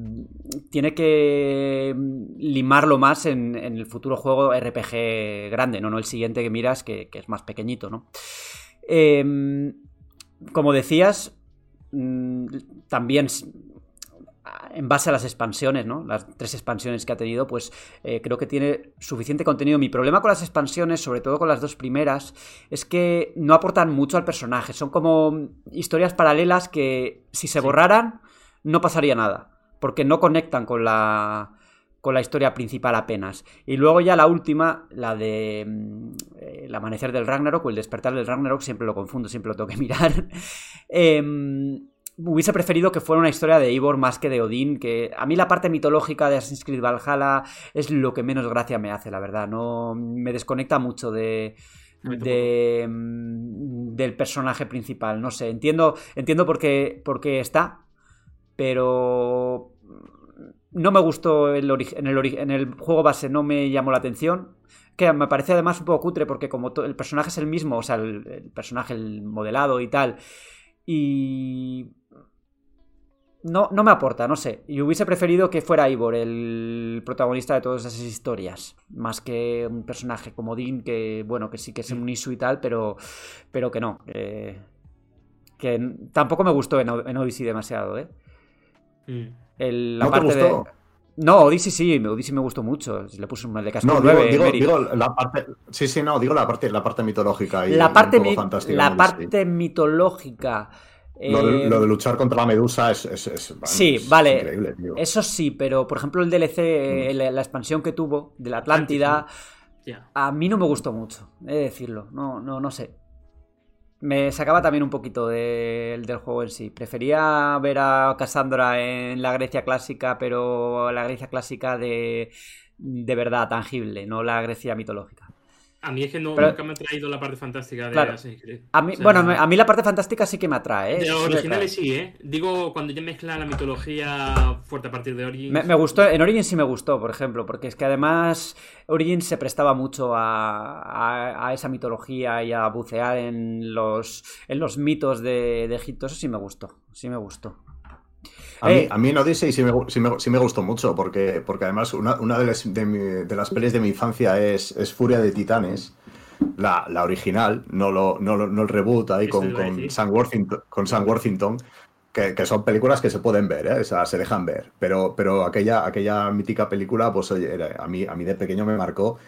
tiene que limarlo más en, en el futuro juego RPG grande, no, no el siguiente que miras que, que es más pequeñito, ¿no? Eh, como decías, mm, también en base a las expansiones, ¿no? Las tres expansiones que ha tenido, pues eh, creo que tiene suficiente contenido. Mi problema con las expansiones, sobre todo con las dos primeras, es que no aportan mucho al personaje. Son como historias paralelas que si se Sí. borraran no pasaría nada, porque no conectan con la con la historia principal apenas. Y luego ya la última, la de mm, eh, el amanecer del Ragnarok o el despertar del Ragnarok, siempre lo confundo, siempre lo tengo que mirar. Em, hubiese preferido que fuera una historia de Eivor más que de Odín, que a mí la parte mitológica de Assassin's Creed Valhalla es lo que menos gracia me hace, la verdad. No me desconecta mucho de, de, mm, del personaje principal. No sé, entiendo, entiendo por qué, por qué está, pero no me gustó el en, el en el juego base, no me llamó la atención. Que me parece además un poco cutre porque como el personaje es el mismo, o sea, el, el personaje, el modelado y tal, y... No, no me aporta, no sé. Y hubiese preferido que fuera Ivor el protagonista de todas esas historias. Más que un personaje como Dean, que, bueno, que sí que es un Isu y tal, pero, pero que no. que- tampoco me gustó en, en Odyssey demasiado, ¿eh? Mm. El- la ¿No te parte de- gustó? No, Odyssey sí, Odyssey me gustó mucho. Le puse un de casco No, digo, 9. digo, la parte. Sí, sí, no, digo la parte, la parte mitológica y la parte, mi- la parte mitológica. Lo de, eh, lo de luchar contra la medusa es. es- es- vamos, Sí, es vale. increíble, tío. Eso sí, pero por ejemplo el DLC, eh, la, la expansión que tuvo de la Atlántida, a mí no me gustó mucho, he de decirlo. No, no, no sé. Me sacaba también un poquito del- del juego en sí. Prefería ver a Cassandra en la Grecia clásica, pero la Grecia clásica de, de verdad, tangible, no la Grecia mitológica. A mí es que no, Pero- nunca me ha traído la parte fantástica de Claro. Assassin's Creed. A mí, O sea, bueno, a mí la parte fantástica sí que me atrae. ¿eh? De los originales sí, ¿eh? Digo, cuando ya mezclan la mitología fuerte a partir de Origins. Me, me gustó, en Origins sí me gustó, por ejemplo, porque es que además Origins se prestaba mucho a, a- a esa mitología y a bucear en los, en los mitos de, de Egipto. Eso sí me gustó, sí me gustó. A mí, Eh. a mí en Odyssey sí me, sí me- sí me gustó mucho, porque, porque además una, una de, las, de, mi- de las pelis de mi infancia es, es Furia de Titanes, la, la original, no, lo, no, lo- no el reboot ahí con, con. Sam Worthington, con Sam Worthington, que, que son películas que se pueden ver, ¿eh? o sea, se dejan ver, pero, pero aquella, aquella mítica película, pues oye, era- a, mí, a mí de pequeño me marcó.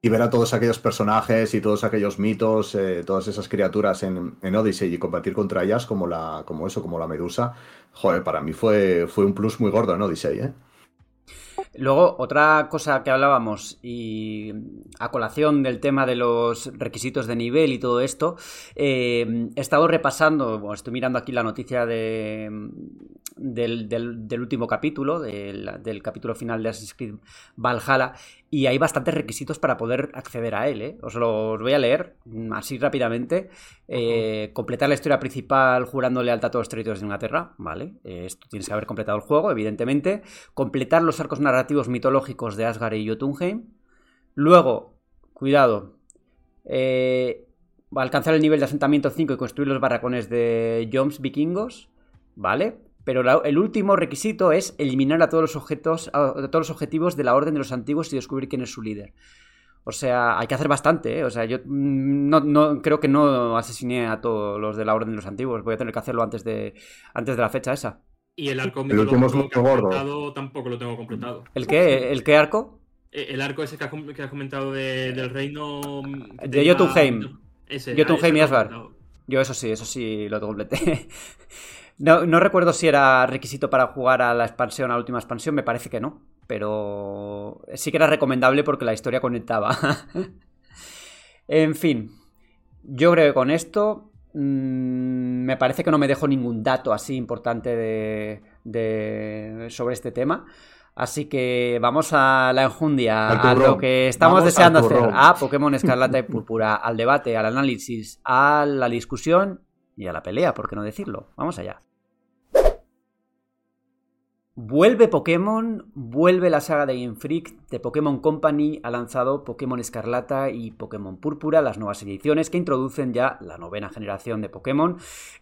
Y ver a todos aquellos personajes y todos aquellos mitos, eh, todas esas criaturas en, en Odyssey y combatir contra ellas como la, como eso, como la medusa, joder, para mí fue, fue un plus muy gordo en Odyssey, ¿eh? Luego, otra cosa que hablábamos, y a colación del tema de los requisitos de nivel y todo esto, eh, he estado repasando, bueno, estoy mirando aquí la noticia de, del, del- del último capítulo, del, del capítulo final de Assassin's Creed Valhalla, y hay bastantes requisitos para poder acceder a él. ¿eh? Os los voy a leer mm, así rápidamente. Eh, completar la historia principal jurando lealtad a todos los territorios de Inglaterra, ¿vale? Eh, esto tienes que haber completado el juego, evidentemente. Completar los arcos narrativos mitológicos de Asgard y Jotunheim. Luego, cuidado, eh, alcanzar el nivel de asentamiento 5 y construir los barracones de Joms vikingos, ¿vale? Pero la- el último requisito es eliminar a todos los objetos, a, a todos los objetivos de la Orden de los Antiguos y descubrir quién es su líder. O sea, hay que hacer bastante, ¿eh? O sea, yo mm, no, no- creo que no asesiné a todos los de la Orden de los Antiguos. Voy a tener que hacerlo antes de, antes de la fecha esa. Y el arco El último es que gordo. tampoco lo tengo completado. ¿El qué? ¿El qué arco? Eh, El arco ese que has, com- que has comentado de- del reino. De tenía- Jotunheim. Ese, Jotunheim ah, y Asgard. Yo eso sí, eso sí lo completé. No, no recuerdo si era requisito para jugar a la expansión, a la última expansión, me parece que no. Pero sí que era recomendable porque la historia conectaba. en fin, yo creo que con esto mm, me parece que no me dejo ningún dato así importante de, de- sobre este tema. Así que vamos a la enjundia, a lo que estamos Vamos deseando hacer, a Pokémon Escarlata y Púrpura, al debate, al análisis, a la discusión y a la pelea, por qué no decirlo. Vamos allá. Vuelve Pokémon, vuelve la saga de Game Freak, de Pokémon Company ha lanzado Pokémon Escarlata y Pokémon Púrpura, las nuevas ediciones que introducen ya la novena generación de Pokémon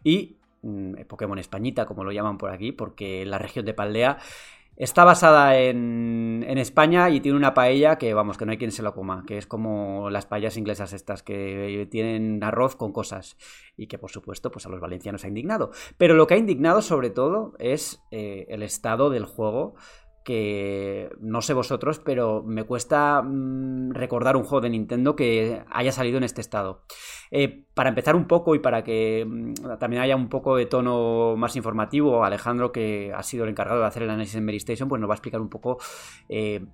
y mm, Pokémon Españita, como lo llaman por aquí, porque la región de Paldea está basada en, en España y tiene una paella que, vamos, que no hay quien se lo coma, que es como las paellas inglesas estas, que tienen arroz con cosas y que, por supuesto, pues a los valencianos ha indignado. Pero lo que ha indignado, sobre todo, es eh, el estado del juego que no sé vosotros, pero me cuesta mm, recordar un juego de Nintendo que haya salido en este estado. Eh, para empezar un poco y para que mm, también haya un poco de tono más informativo, Alejandro, que ha sido el encargado de hacer el análisis en Mary Station, pues nos va a explicar un poco eh,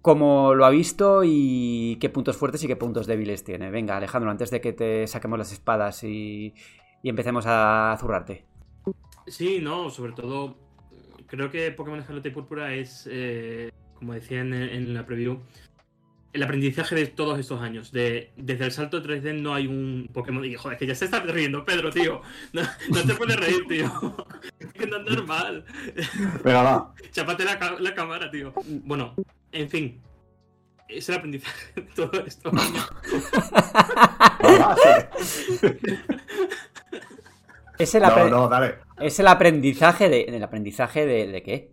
cómo lo ha visto y qué puntos fuertes y qué puntos débiles tiene. Venga, Alejandro, antes de que te saquemos las espadas y, y empecemos a zurrarte. Sí, no, sobre todo creo que Pokémon Escarlata y Púrpura es, eh, como decía en, en la preview, el aprendizaje de todos estos años. De, desde el salto 3D no hay un Pokémon. Y joder, que ya se está riendo, Pedro, tío. No, no te puedes reír, tío. Es que no es normal. Venga, va. Chápate la, la cámara, tío. Bueno, en fin. Es el aprendizaje de todo esto. Es el, No, apre- no, dale. es el aprendizaje de. ¿El aprendizaje de, de qué?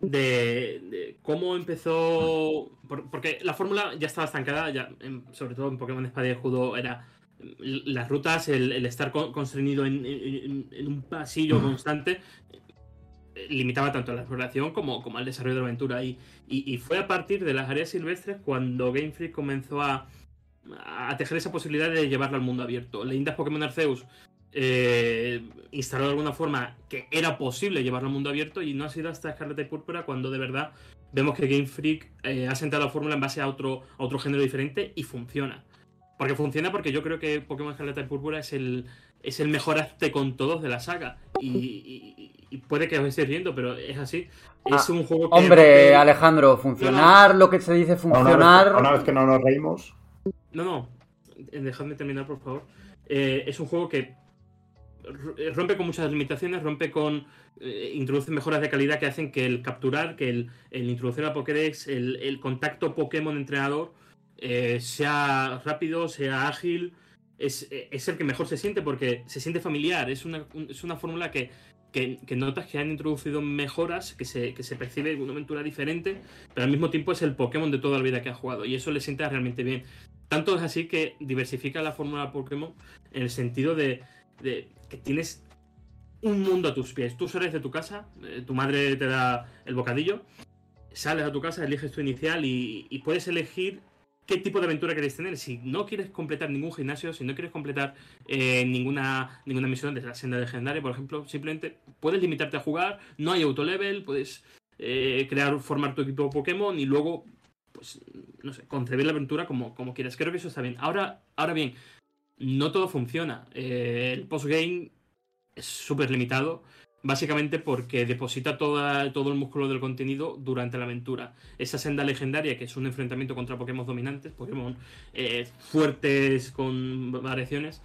de, de cómo empezó. por- porque la fórmula ya estaba estancada, ya, en- sobre todo en Pokémon Espada y Escudo, era las rutas, el, el estar con- constreñido en, en- en un pasillo constante, limitaba tanto a la exploración como, como al desarrollo de la aventura. Y, y, y fue a partir de las áreas silvestres cuando Game Freak comenzó a, a tejer esa posibilidad de llevarlo al mundo abierto. Leyendas Pokémon Arceus eh, instaló de alguna forma que era posible llevarlo al mundo abierto y no ha sido hasta Escarlata y Púrpura cuando de verdad vemos que Game Freak eh, ha sentado la fórmula en base a otro, a otro género diferente y funciona. Porque funciona porque yo creo que Pokémon Escarlata y Púrpura es el, es el mejor arte con todos de la saga. Y, y- y puede que os estéis riendo, pero es así. Es Ah, un juego que... Hombre, Alejandro, funcionar, lo que se dice Una vez, funcionar. una vez que no nos reímos. No, no. eh, Dejadme terminar, por favor. Eh, es un juego que rompe con muchas limitaciones, rompe con. eh, introduce mejoras de calidad que hacen que el capturar, que el, el introducir a Pokédex, el, el contacto Pokémon-entrenador eh, sea rápido, sea ágil. Es, eh, es el que mejor se siente porque se siente familiar. Es una, un- es una fórmula que, que, notas que han introducido mejoras, que se, que se percibe una aventura diferente, pero al mismo tiempo es el Pokémon de toda la vida que ha jugado y eso le sienta realmente bien. Tanto es así que diversifica la fórmula Pokémon en el sentido de tienes un mundo a tus pies. Tú sales de tu casa, eh, tu madre te da el bocadillo, sales a tu casa, eliges tu inicial y, puedes elegir qué tipo de aventura quieres tener. Si no quieres completar ningún gimnasio, si no quieres completar eh, ninguna, ninguna misión desde la senda legendaria, por ejemplo, simplemente puedes limitarte a jugar, no hay autolevel, puedes eh, crear, formar tu equipo Pokémon y luego pues, no sé, concebir la aventura como, como quieras. Creo que eso está bien. Ahora, ahora bien, no todo funciona. Eh, el postgame es súper limitado, básicamente porque deposita toda, todo el músculo del contenido durante la aventura. Esa senda legendaria, que es un enfrentamiento contra Pokémon dominantes, Pokémon eh, fuertes con variaciones,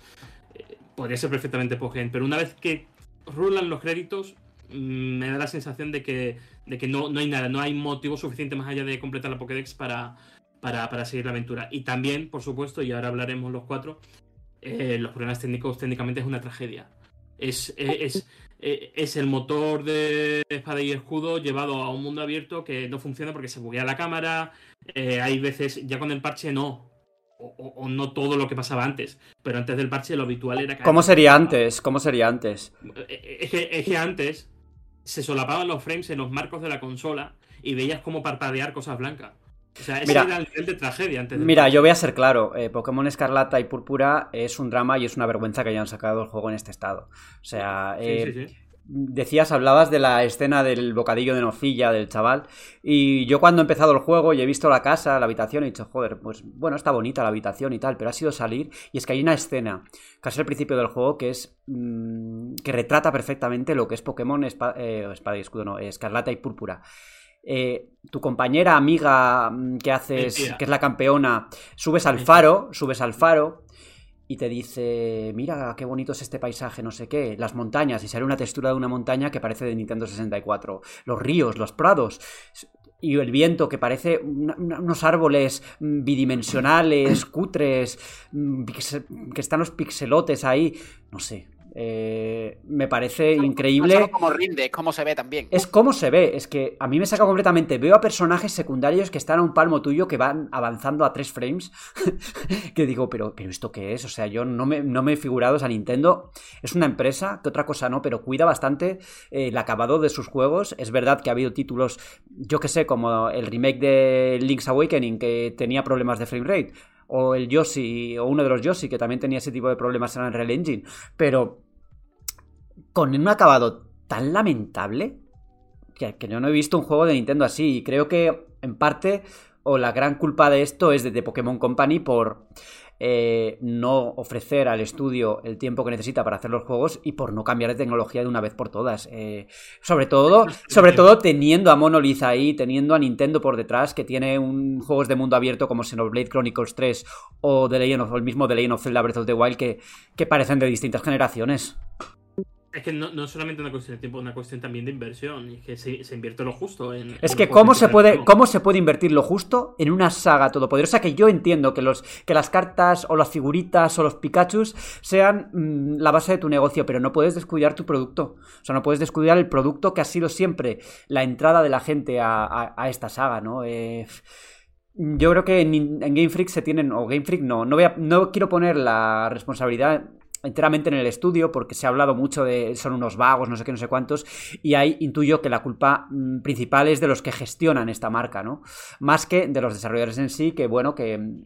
eh, podría ser perfectamente postgame. Pero una vez que rulan los créditos, mm, me da la sensación de que, de que no, no hay nada, no hay motivo suficiente más allá de completar la Pokédex para, para, para seguir la aventura. Y también, por supuesto, y ahora hablaremos los cuatro, eh, los problemas técnicos técnicamente es una tragedia. Es, eh, es, eh, es el motor de espada y escudo llevado a un mundo abierto que no funciona porque se buguea la cámara. eh, hay veces, ya con el parche no. O, o- o no todo lo que pasaba antes. Pero antes del parche lo habitual era que. ¿Cómo sería antes? ¿Cómo sería antes? Es que, es que antes se solapaban los frames en los marcos de la consola y veías como parpadear cosas blancas. O sea, ese Mira. era el nivel de tragedia antes de Mira, yo voy a ser claro, eh, Pokémon Escarlata y Púrpura es un drama y es una vergüenza que hayan sacado el juego en este estado. O sea, eh, sí, sí. decías, hablabas de la escena del bocadillo de nocilla del chaval. Y yo cuando he empezado el juego y he visto la casa, la habitación, he dicho, joder, pues bueno, está bonita la habitación y tal, pero ha sido salir. Y es que hay una escena, casi al principio del juego, que es. mm, que retrata perfectamente lo que es Pokémon Espa- eh, Espada y Escudo, no, Escarlata y Púrpura. Eh, tu compañera, amiga mm, que haces, Mentira. que es la campeona, subes al faro, subes al faro y te dice, mira qué bonito es este paisaje, no sé qué, las montañas, y sale una textura de una montaña que parece de Nintendo 64, los ríos, los prados, y el viento que parece una- unos árboles mm, bidimensionales, cutres, mm, que están los pixelotes ahí, no sé, eh, me parece No increíble. solo como rinde, es como se ve también. Es como se ve, es que a mí me saca completamente. Veo a personajes secundarios que están a un palmo tuyo que van avanzando a tres frames. que digo, pero, pero ¿esto qué es? O sea, yo no me, no me he figurado. O sea, Nintendo es una empresa, que otra cosa no, pero cuida bastante eh, el acabado de sus juegos. Es verdad que ha habido títulos, yo que sé, como el remake de Link's Awakening, que tenía problemas de frame rate. O el Yoshi, o uno de los Yoshi, que también tenía ese tipo de problemas en el Real Engine. Pero con un acabado tan lamentable que, que yo no he visto un juego de Nintendo así. Y creo que en parte, o la gran culpa de esto es de, The Pokémon Company por eh, no ofrecer al estudio el tiempo que necesita para hacer los juegos y por no cambiar de tecnología de una vez por todas. Eh, sobre todo, sobre todo teniendo a Monolith ahí, teniendo a Nintendo por detrás, que tiene un juegos de mundo abierto como Xenoblade Chronicles 3 o, The Legend of, el mismo The Legend of Zelda Breath of the Wild que, que parecen de distintas generaciones. Es que no, no solamente una cuestión de tiempo, una cuestión también de inversión. Y es que se, se invierte lo justo en. Es en que cómo se de puede, cómo se puede invertir lo justo en una saga todopoderosa que yo entiendo que los que las cartas o las figuritas o los Pikachus sean mm, la base de tu negocio, pero no puedes descuidar tu producto. O sea, no puedes descuidar el producto que ha sido siempre la entrada de la gente a, a- a esta saga, ¿no? Eh, yo creo que en, en Game Freak se tienen, o Game Freak no, no, voy a- no quiero poner la responsabilidad enteramente en el estudio porque se ha hablado mucho de son unos vagos, no sé qué, no sé cuántos, y ahí intuyo que la culpa mm, principal es de los que gestionan esta marca, ¿no? Más que de los desarrolladores en sí, que bueno, que mm,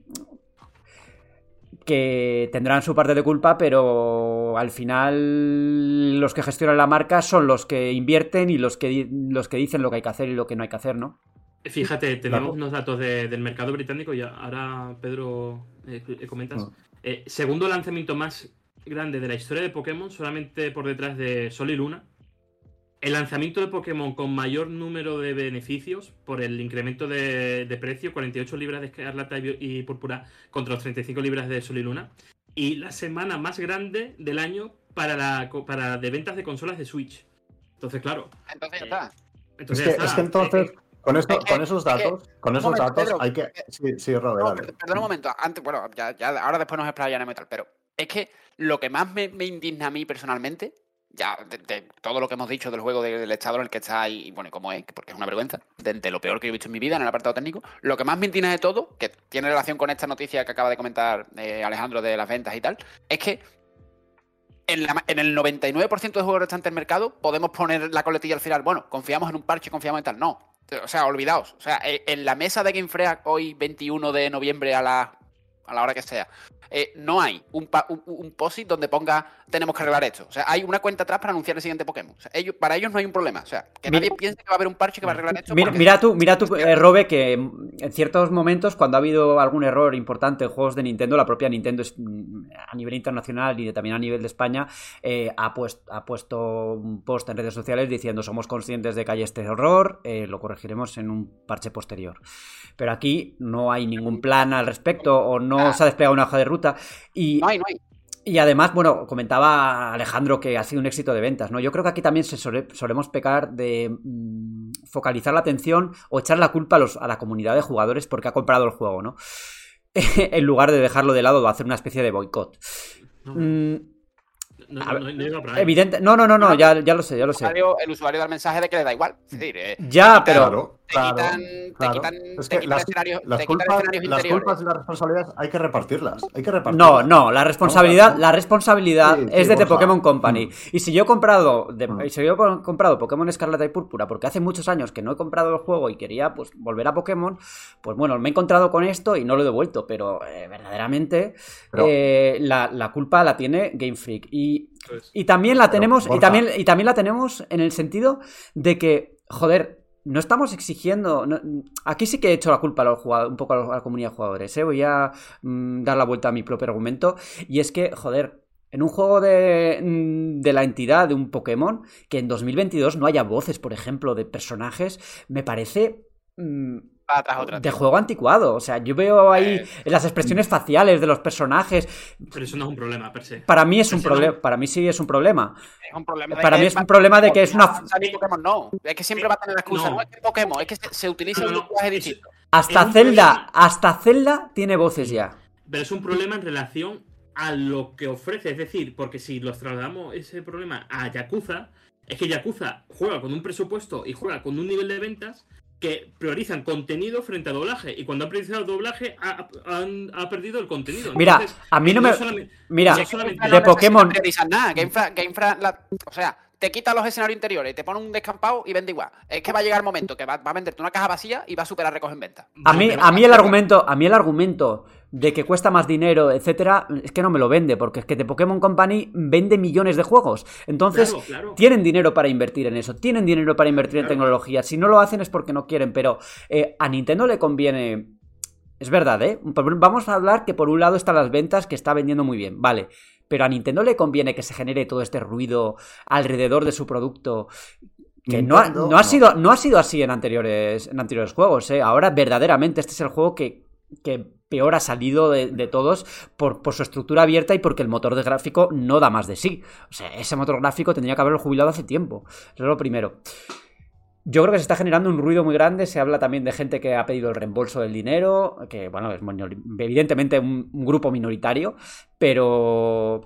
que tendrán su parte de culpa, pero al final los que gestionan la marca son los que invierten y los que, los que dicen lo que hay que hacer y lo que no hay que hacer, ¿no? Fíjate, tenemos unos datos de- del mercado británico y ahora, Pedro, eh, comentas. Ah. Eh, segundo lanzamiento más grande de la historia de Pokémon, solamente por detrás de Sol y Luna. El lanzamiento de Pokémon con mayor número de beneficios por el incremento de, de precio, 48 libras de Escarlata y, Púrpura contra los 35 libras de Sol y Luna. Y la semana más grande del año para, la, para de ventas de consolas de Switch. Entonces, claro. Entonces ya está. Es que, ya está. es que entonces, con, esto, con esos datos, con esos momento, datos Pedro, hay que. Sí, sí, Robert, No, dale. per- perdona un momento. Antes, bueno, ya, ya- ahora después nos explayaremos y tal, pero es que lo que más me, indigna a mí personalmente, ya de, todo lo que hemos dicho del juego de- del estado en el que está y, bueno, y cómo es, porque es una vergüenza, de, lo peor que yo he visto en mi vida en el apartado técnico, lo que más me indigna de todo, que tiene relación con esta noticia que acaba de comentar eh, Alejandro de las ventas y tal, es que en, la en el 99% de juegos restantes del mercado podemos poner la coletilla al final. Bueno, confiamos en un parche, confiamos en tal. No. O sea, olvidaos. O sea, eh, en la mesa de Game Freak hoy, 21 de noviembre a la, a la hora que sea, eh, no hay un, un, un post donde ponga tenemos que arreglar esto. O sea, hay una cuenta atrás para anunciar el siguiente Pokémon. O sea, ellos, para ellos no hay un problema. O sea, que Mira- nadie piense que va a haber un parche que va a arreglar esto. Mira, tú, mira tú eh, Robe, que en ciertos momentos, cuando ha habido algún error importante en juegos de Nintendo, la propia Nintendo mm, a nivel internacional y también a nivel de España, eh, ha, puesto, ha puesto un post en redes sociales diciendo somos conscientes de que hay este error, lo corregiremos en un parche posterior. Pero aquí no hay ningún plan al respecto o no Ah. se ha desplegado una hoja de ruta. Y, No hay, no hay. y además, bueno, comentaba Alejandro que ha sido un éxito de ventas, ¿no? Yo creo que aquí también se sole- solemos pecar de mm, focalizar la atención o echar la culpa a, los- a la comunidad de jugadores porque ha comprado el juego, ¿no? en lugar de dejarlo de lado o hacer una especie de boicot. No. Mm, No, no, no, iba ahí. Evidente. No, no, no, no, ya, ya lo sé, ya lo El sé. usuario, el usuario da el mensaje de que le da igual. Es decir, eh, Ya, pero. Te claro, quitan, te claro. quitan, Es te quitan las, escenarios, las te quitan culpas, escenarios las culpas y las responsabilidades hay que repartirlas. Hay que repartirlas. No, no, la responsabilidad, la responsabilidad Sí, sí, es de The Borja. Pokémon Company. Mm. Y si yo he comprado, de- Mm. si yo he comprado Pokémon Escarlata y Púrpura porque hace muchos años que no he comprado el juego y quería pues volver a Pokémon, pues bueno, me he encontrado con esto y no lo he devuelto, pero eh, verdaderamente Pero- eh, la, la culpa la tiene Game Freak. Y Pues, y también la tenemos, y también, y también la tenemos en el sentido de que, joder, no estamos exigiendo. no- aquí sí que he hecho la culpa a los jugadores, un poco a, los- a la comunidad de jugadores, ¿eh? Voy a mm, dar la vuelta a mi propio argumento. Y es que, joder. En un juego de, mm, de la entidad de un Pokémon, que en 2022 no haya voces, por ejemplo, de personajes, me parece mm, Otra. de juego anticuado. O sea, yo veo ahí Eh, las expresiones faciales de los personajes. pero eso no es un problema, per se. Para mí es un no- problema. Para mí sí es un problema. Es un problema Para mí es un problema de que es una- Pokémon no. Es que siempre va a tener la excusa. No. No, es que Pokémon, es que se, se utiliza No, un lenguaje distinto. Hasta Zelda, problema. hasta Zelda tiene voces ya. Pero es un problema en relación a lo que ofrece. Es decir, porque si los trasladamos ese problema a Yakuza, es que Yakuza juega con un presupuesto y juega con un nivel de ventas que priorizan contenido frente a doblaje. Y cuando han priorizado doblaje, ha, han- ha perdido el contenido. Mira, Entonces, a mí no me- solamente- Mira, no solamente- de No Pokémon- nada. Gamefra, Gamefra la- o sea, te quita los escenarios interiores, te pone un descampado y vende igual. Es que va a llegar el momento que va, va a venderte una caja vacía y va a superar recoger en venta. A mí, a mí el argumento, a mí el argumento de que cuesta más dinero, etcétera, es que no me lo vende, porque es que The Pokémon Company vende millones de juegos. Entonces, Claro, claro. tienen dinero para invertir en eso, tienen dinero para invertir en tecnología. Si no lo hacen es porque no quieren, pero eh, a Nintendo le conviene. Es verdad, ¿eh? Vamos a hablar que por un lado están las ventas que está vendiendo muy bien, vale. Pero a Nintendo le conviene que se genere todo este ruido alrededor de su producto. Que no ha, Nintendo, no ha no. sido, no ha sido así en anteriores, en anteriores juegos, ¿eh? Ahora verdaderamente este es el juego que, que peor ha salido de, todos por, su estructura abierta y porque el motor de gráfico no da más de sí. O sea, ese motor gráfico tendría que haberlo jubilado hace tiempo. Eso es lo primero. Yo creo que se está generando un ruido muy grande. Se habla también de gente que ha pedido el reembolso del dinero, que bueno, es evidentemente un, un grupo minoritario, pero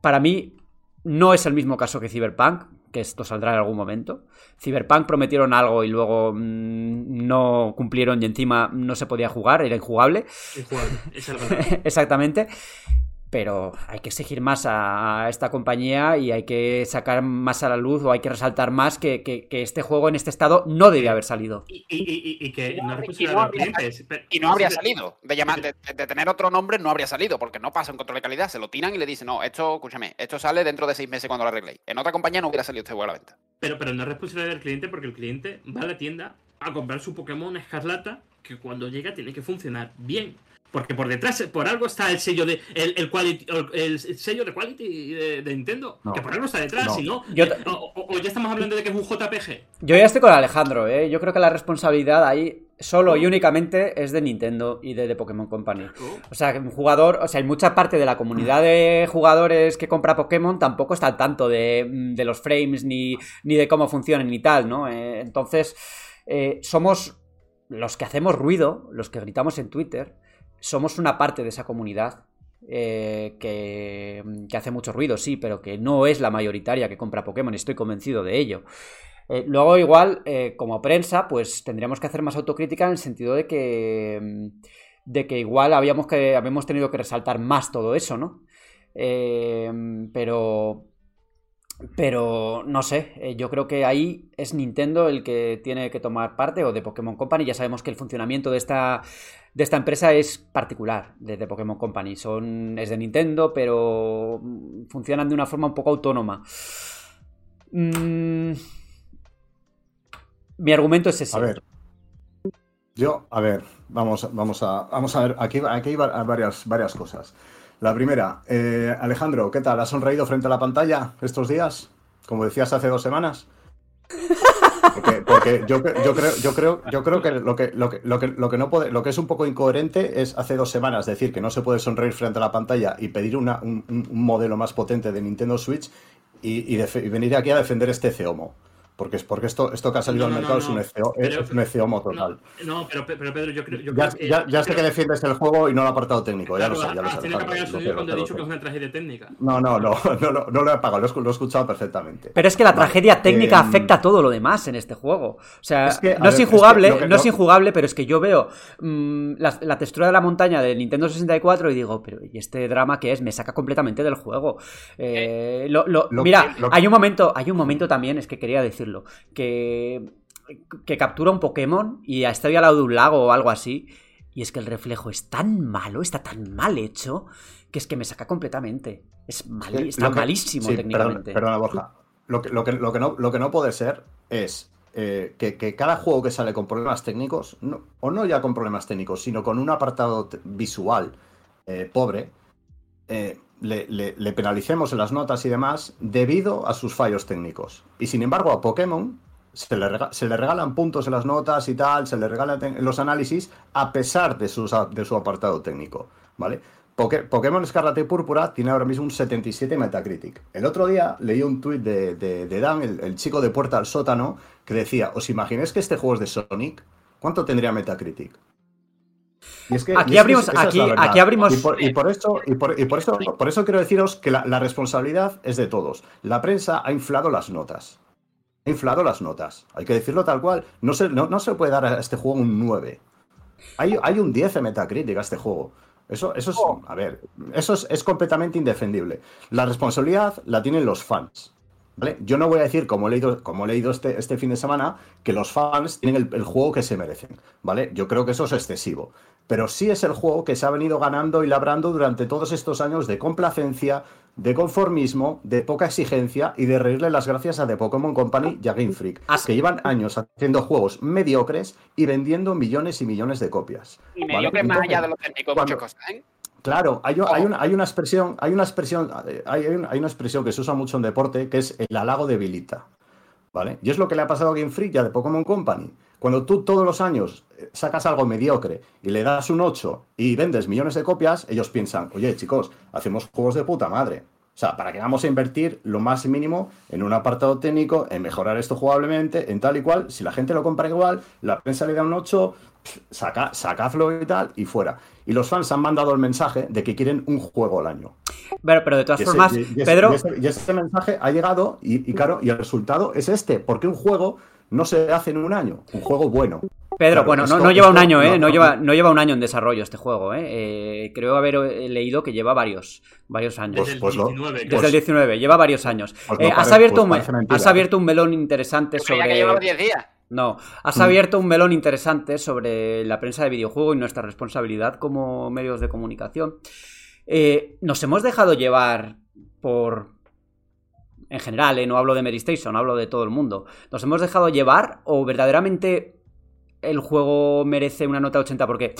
para mí no es el mismo caso que Cyberpunk, que esto saldrá en algún momento. Cyberpunk prometieron algo y luego mm, no cumplieron y encima no se podía jugar, era injugable. Injugable, es. Exactamente. Pero hay que exigir más a esta compañía y hay que sacar más a la luz o hay que resaltar más que, que- que este juego en este estado no debía haber salido. Y, y- y- y que no es Y responsabilidad no habría- clientes. pero- Y no habría salido. De, llamar, de, de tener otro nombre no habría salido, porque no pasa un control de calidad. Se lo tiran y le dicen, no, esto, escúchame, esto sale dentro de seis meses cuando lo arregléis. En otra compañía no hubiera salido este juego a la venta. Pero, pero no es responsabilidad del cliente porque el cliente va a la tienda a comprar su Pokémon Escarlata que cuando llega tiene que funcionar bien. Porque por detrás, por algo está el sello de el, el, quality- el- el sello de quality de, de Nintendo. No. que por algo está detrás, No. si no. Yo eh, o, ya estamos hablando de que es un JPG. Yo ya estoy con Alejandro, ¿eh? Yo creo que la responsabilidad ahí solo y únicamente es de Nintendo y de The Pokémon Company. O sea, que un jugador, o sea, hay mucha parte de la comunidad de jugadores que compra Pokémon tampoco está al tanto de, mm, de los frames ni, ni de cómo funcionan ni tal, ¿no? Eh, entonces, eh, somos los que hacemos ruido, los que gritamos en Twitter, somos una parte de esa comunidad. eh, que, que hace mucho ruido, sí, pero que no es la mayoritaria que compra Pokémon, estoy convencido de ello. Eh, luego, igual, eh, como prensa, pues tendríamos que hacer más autocrítica en el sentido de que. mm, de que igual habíamos, que, habíamos tenido que resaltar más todo eso, ¿no? Eh, pero. Pero no sé, yo creo que ahí es Nintendo el que tiene que tomar parte, o de Pokémon Company. Ya sabemos que el funcionamiento de esta, de esta empresa es particular, de, de Pokémon Company. Son, es de Nintendo, pero mm, funcionan de una forma un poco autónoma. Mm, mi argumento es ese. A ver. Yo, a ver, vamos, vamos, a, vamos a ver, aquí, aquí hay va- varias, varias cosas. La primera, eh, Alejandro, ¿qué tal? ¿Has sonreído frente a la pantalla estos días? Como decías hace dos semanas. Porque, yo, yo creo, yo creo, yo creo que lo que, lo que, lo que, no puede, lo que es un poco incoherente es hace dos semanas decir que no se puede sonreír frente a la pantalla y pedir una- un, modelo más potente de Nintendo Switch y, y venir aquí a defender este Ceomo. Porque, es porque esto, esto que ha salido No, al no, mercado no, es un. ECO, Pero- es un ECOMO total. No, pero, pero Pedro, yo creo, yo ya, creo que. ya, ya sé que defiendes el juego y no el apartado técnico, ya lo sé, ya lo has sé. tenido que apagar el sonido cuando he dicho que es una tragedia técnica. No, no, no, no, lo- no lo he apagado, lo he, escu- lo he escuchado perfectamente. Pero es que la tragedia técnica Em, afecta a todo lo demás en este juego. O sea, Es que, a no es ver, es que injugable, que- no es injugable, pero es que yo veo mm, la, la textura de la montaña del Nintendo 64 y digo, pero ¿y este drama qué es? Me saca completamente del juego. Eh, lo- lo- Lo mira, hay un momento, hay un momento también, es que quería decirlo, que, que captura un Pokémon y estoy al lado de un lago o algo así. Y es que el reflejo es tan malo, está tan mal hecho, que es que me saca completamente. Es mal, está que- malísimo sí, técnicamente. Perdona, perdona, Borja. Lo que, lo, que, lo, que no, lo que no puede ser es eh, que, que cada juego que sale con problemas técnicos, no- o no ya con problemas técnicos, sino con un apartado visual eh, pobre, eh, le, penalicemos en las notas y demás debido a sus fallos técnicos. Y sin embargo, a Pokémon se le, se le regalan puntos en las notas y tal, se le regalan los análisis a pesar de, sus, de su apartado técnico, ¿vale? Poké- Pokémon Escarlata y Púrpura tiene ahora mismo un 77 Metacritic. El otro día leí un tuit de, de- de Dan, el, el chico de Puerta al Sótano, que decía, ¿os imagináis que este juego es de Sonic? ¿Cuánto tendría Metacritic? Y es que- Aquí y es que abrimos- aquí- abrimos- Y por, y por esto, y por, y por eso, por eso quiero deciros que la, la responsabilidad es de todos. La prensa ha inflado las notas. Ha inflado las notas. Hay que decirlo tal cual. No se, no, no se puede dar a este juego un 9. Hay, hay un 10 en Metacritic a este juego. Eso, eso es, a ver, eso es, es completamente indefendible. La responsabilidad la tienen los fans. ¿Vale? Yo no voy a decir, como he leído, como he leído este, este fin de semana, que los fans tienen el, el juego que se merecen. ¿vale? Yo creo que eso es excesivo. Pero sí es el juego que se ha venido ganando y labrando durante todos estos años de complacencia, de conformismo, de poca exigencia y de reírle las gracias a The Pokémon Company y a Game Freak, que llevan años haciendo juegos mediocres y vendiendo millones y millones de copias. Y ¿vale? medio que más allá de lo técnico, cuando- muchas cosas, ¿eh? Claro, hay, hay una, hay una expresión, hay una expresión, eh, hay, hay una, expresión que se usa mucho en deporte que es el halago debilita. ¿Vale? Y es lo que le ha pasado a Game Freak y a The Pokémon Company. Cuando tú todos los años eh, sacas algo mediocre y le das un 8 y vendes millones de copias, ellos piensan, oye chicos, hacemos juegos de puta madre. O sea, ¿para qué vamos a invertir lo más mínimo en un apartado técnico, en mejorar esto jugablemente, en tal y cual? Si la gente lo compra igual, la prensa le da un 8, pff, saca, sacadlo y tal, y fuera. Y los fans han mandado el mensaje de que quieren un juego al año. Pero, pero de todas Y ese, formas, y- y ese- Pedro, y ese- y ese mensaje ha llegado y, y claro, y el resultado es este, porque un juego no se hace en un año, un juego bueno. Pedro, Claro, bueno, no, esto- no lleva un año, ¿eh? no, No, no, lleva, no. lleva un año en desarrollo este juego, ¿eh? Eh, Creo haber eh, leído que lleva varios, varios años. Desde el pues lo- 19. Desde pues- el 19, lleva varios años. pues Eh, no has, pare- abierto pues un, has abierto un melón interesante creía que sobre... 10 días. No, has Mm. abierto un melón interesante sobre la prensa de videojuego y nuestra responsabilidad como medios de comunicación. Eh, nos hemos dejado llevar por... En general, eh, no hablo de Mary Station, hablo de todo el mundo. ¿Nos hemos dejado llevar o verdaderamente el juego merece una nota 80? Porque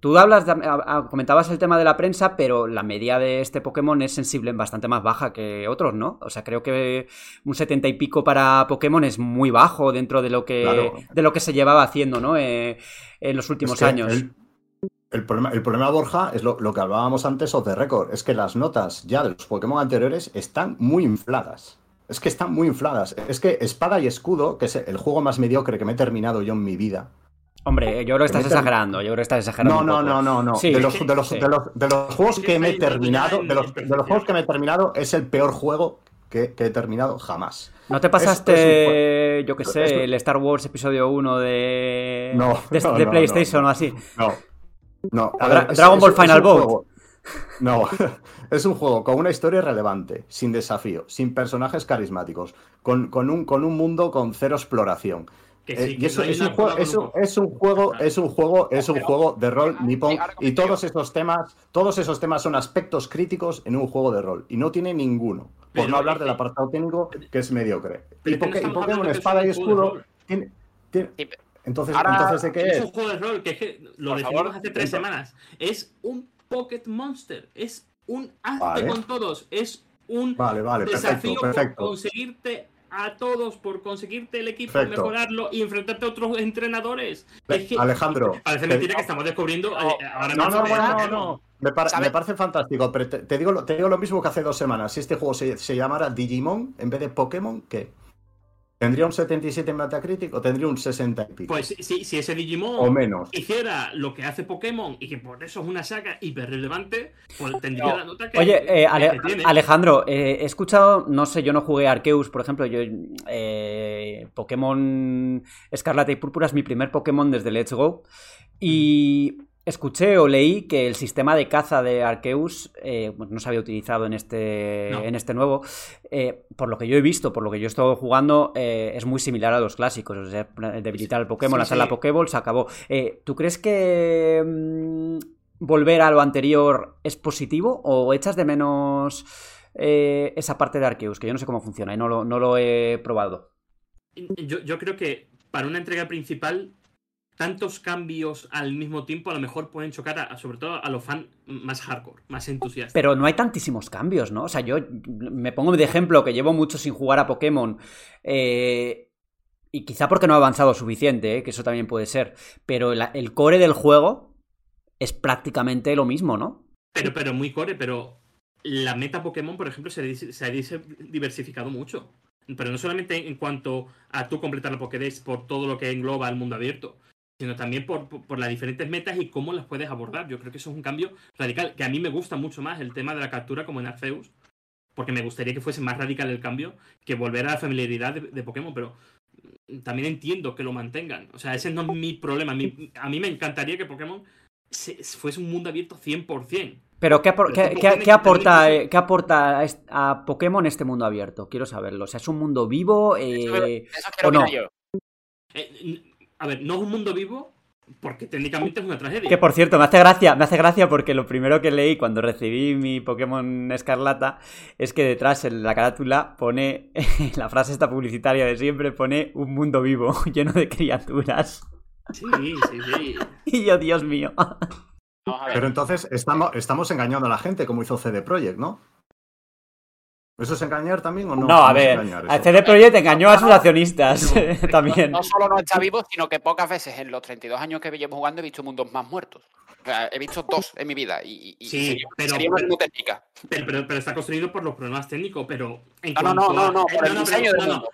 tú hablas, de- a- a- comentabas el tema de la prensa, pero la media de este Pokémon es sensible, bastante más baja que otros, ¿no? O sea, creo que un 70 y pico para Pokémon es muy bajo dentro de lo que, Claro. de lo que se llevaba haciendo, ¿no? Eh, en los últimos Es que años. El, el problema, el problema, Borja, es lo, lo que hablábamos antes of the record, es que las notas ya de los Pokémon anteriores están muy infladas. Es que están muy infladas. Es que Espada y Escudo, que es el juego más mediocre que me he terminado yo en mi vida, Hombre, yo creo que estás exagerando, yo creo que estás exagerando. No, no, no, no, no. Sí. de, los, de, los, Sí. de, los, de los juegos que me he terminado, de los, de los juegos que me he terminado, es el peor juego que, que he terminado jamás. ¿No te Es- pasaste, yo qué es- sé, el Star Wars episodio 1 de, No, de, no, de no, PlayStation no, o así? No. No. a Dragon Ball Final juego- No, es un juego con una historia relevante, sin desafío, sin personajes carismáticos, con, con un, con un mundo con cero exploración. Que Eh, sí, y que eso no es un, juego, es, un, un- es un juego, es un juego, es un juego de rol nipón y todos esos temas, todos esos temas son aspectos críticos en un juego de rol y no tiene ninguno, por Pero no hablar del apartado técnico que es mediocre. Y, es que no Poké- y estamos Pokémon Espada y un juego de Escudo tiene, tiene- entonces, Ahora- entonces ¿de qué Es es? un juego de rol, que es que lo Por definimos favor. hace tres Entonces- semanas. Es un Pocket Monster. Es un hazte Vale. con todos. Es un Vale, vale, perfecto, desafío por perfecto. conseguirte a todos, por conseguirte el equipo, Perfecto. mejorarlo y enfrentarte a otros entrenadores. Es que Alejandro, parece mentira que estamos descubriendo eh, ahora No, no, bueno, no, no. Me, me parece fantástico, pero te, te digo, lo- te digo lo mismo que hace dos semanas. Si este juego se, se llamara Digimon en vez de Pokémon, ¿qué? ¿Tendría un 77 en Metacritic o tendría un 60 y pico? Pues si, si ese Digimon o menos. hiciera lo que hace Pokémon y que por eso es una saga hiper relevante, pues tendría No. la nota que. Oye, eh, que Ale- tiene. Alejandro, eh, he escuchado, no sé, yo no jugué a Arceus, por ejemplo, yo eh, Pokémon Escarlata y Púrpura es mi primer Pokémon desde Let's Go y escuché o leí que el sistema de caza de Arceus eh, pues no se había utilizado en este, No. en este nuevo. Eh, por lo que yo he visto, por lo que yo he estado jugando, eh, es muy similar a los clásicos. O sea, debilitar al Pokémon, Sí, hacer la. Pokéball, se acabó. Eh, ¿Tú crees que mm, volver a lo anterior es positivo o echas de menos eh, esa parte de Arceus? Que yo no sé cómo funciona y no lo, no lo he probado. Yo, yo creo que para una entrega principal, tantos cambios al mismo tiempo a lo mejor pueden chocar, a, sobre todo a los fans más hardcore, más entusiastas. Pero no hay tantísimos cambios, ¿no? O sea, yo me pongo de ejemplo que llevo mucho sin jugar a Pokémon. eh, y quizá porque no he avanzado suficiente, eh, que eso también puede ser. Pero el core del juego es prácticamente lo mismo, ¿no? Pero, pero muy core, pero la meta Pokémon, por ejemplo, se, se ha diversificado mucho. Pero no solamente en cuanto a tú completar la Pokédex por todo lo que engloba el mundo abierto, sino también por, por- por las diferentes metas y cómo las puedes abordar. Yo creo que eso es un cambio radical, que a mí me gusta mucho más el tema de la captura como en Arceus, porque me gustaría que fuese más radical el cambio que volver a la familiaridad de, de Pokémon, pero también entiendo que lo mantengan. O sea, ese no es mi problema. Mi- a mí me encantaría que Pokémon se- fuese un mundo abierto 100%. Pero ¿qué, apor- Pero qué- tipo, qué- aporta, eh, qué aporta a, a Pokémon este mundo abierto? Quiero saberlo. O sea, ¿es un mundo vivo? Eso, Eh, eso quiero ¿o no? yo. Eh, a ver, no es un mundo vivo porque técnicamente es una tragedia. Que por cierto, me hace gracia, me hace gracia porque lo primero que leí cuando recibí mi Pokémon Escarlata es que detrás en la carátula pone la frase esta publicitaria de siempre pone un mundo vivo lleno de criaturas. Sí, sí, sí. Y yo, Dios mío. Pero entonces estamos, estamos engañando a la gente, como hizo CD Projekt, ¿no? ¿Eso es engañar también o no? No, a ver, engañar a? CD Projekt engañó a sus accionistas también. No solo no está vivo, sino que pocas veces en los 32 años que llevo jugando he visto mundos más muertos. O sea, he visto dos en mi vida y, Sí, sería, pero- sería una muy técnica. Pero, pero- pero está construido por los problemas técnicos, pero en No, no, no, no, no, por el diseño pero- del mundo.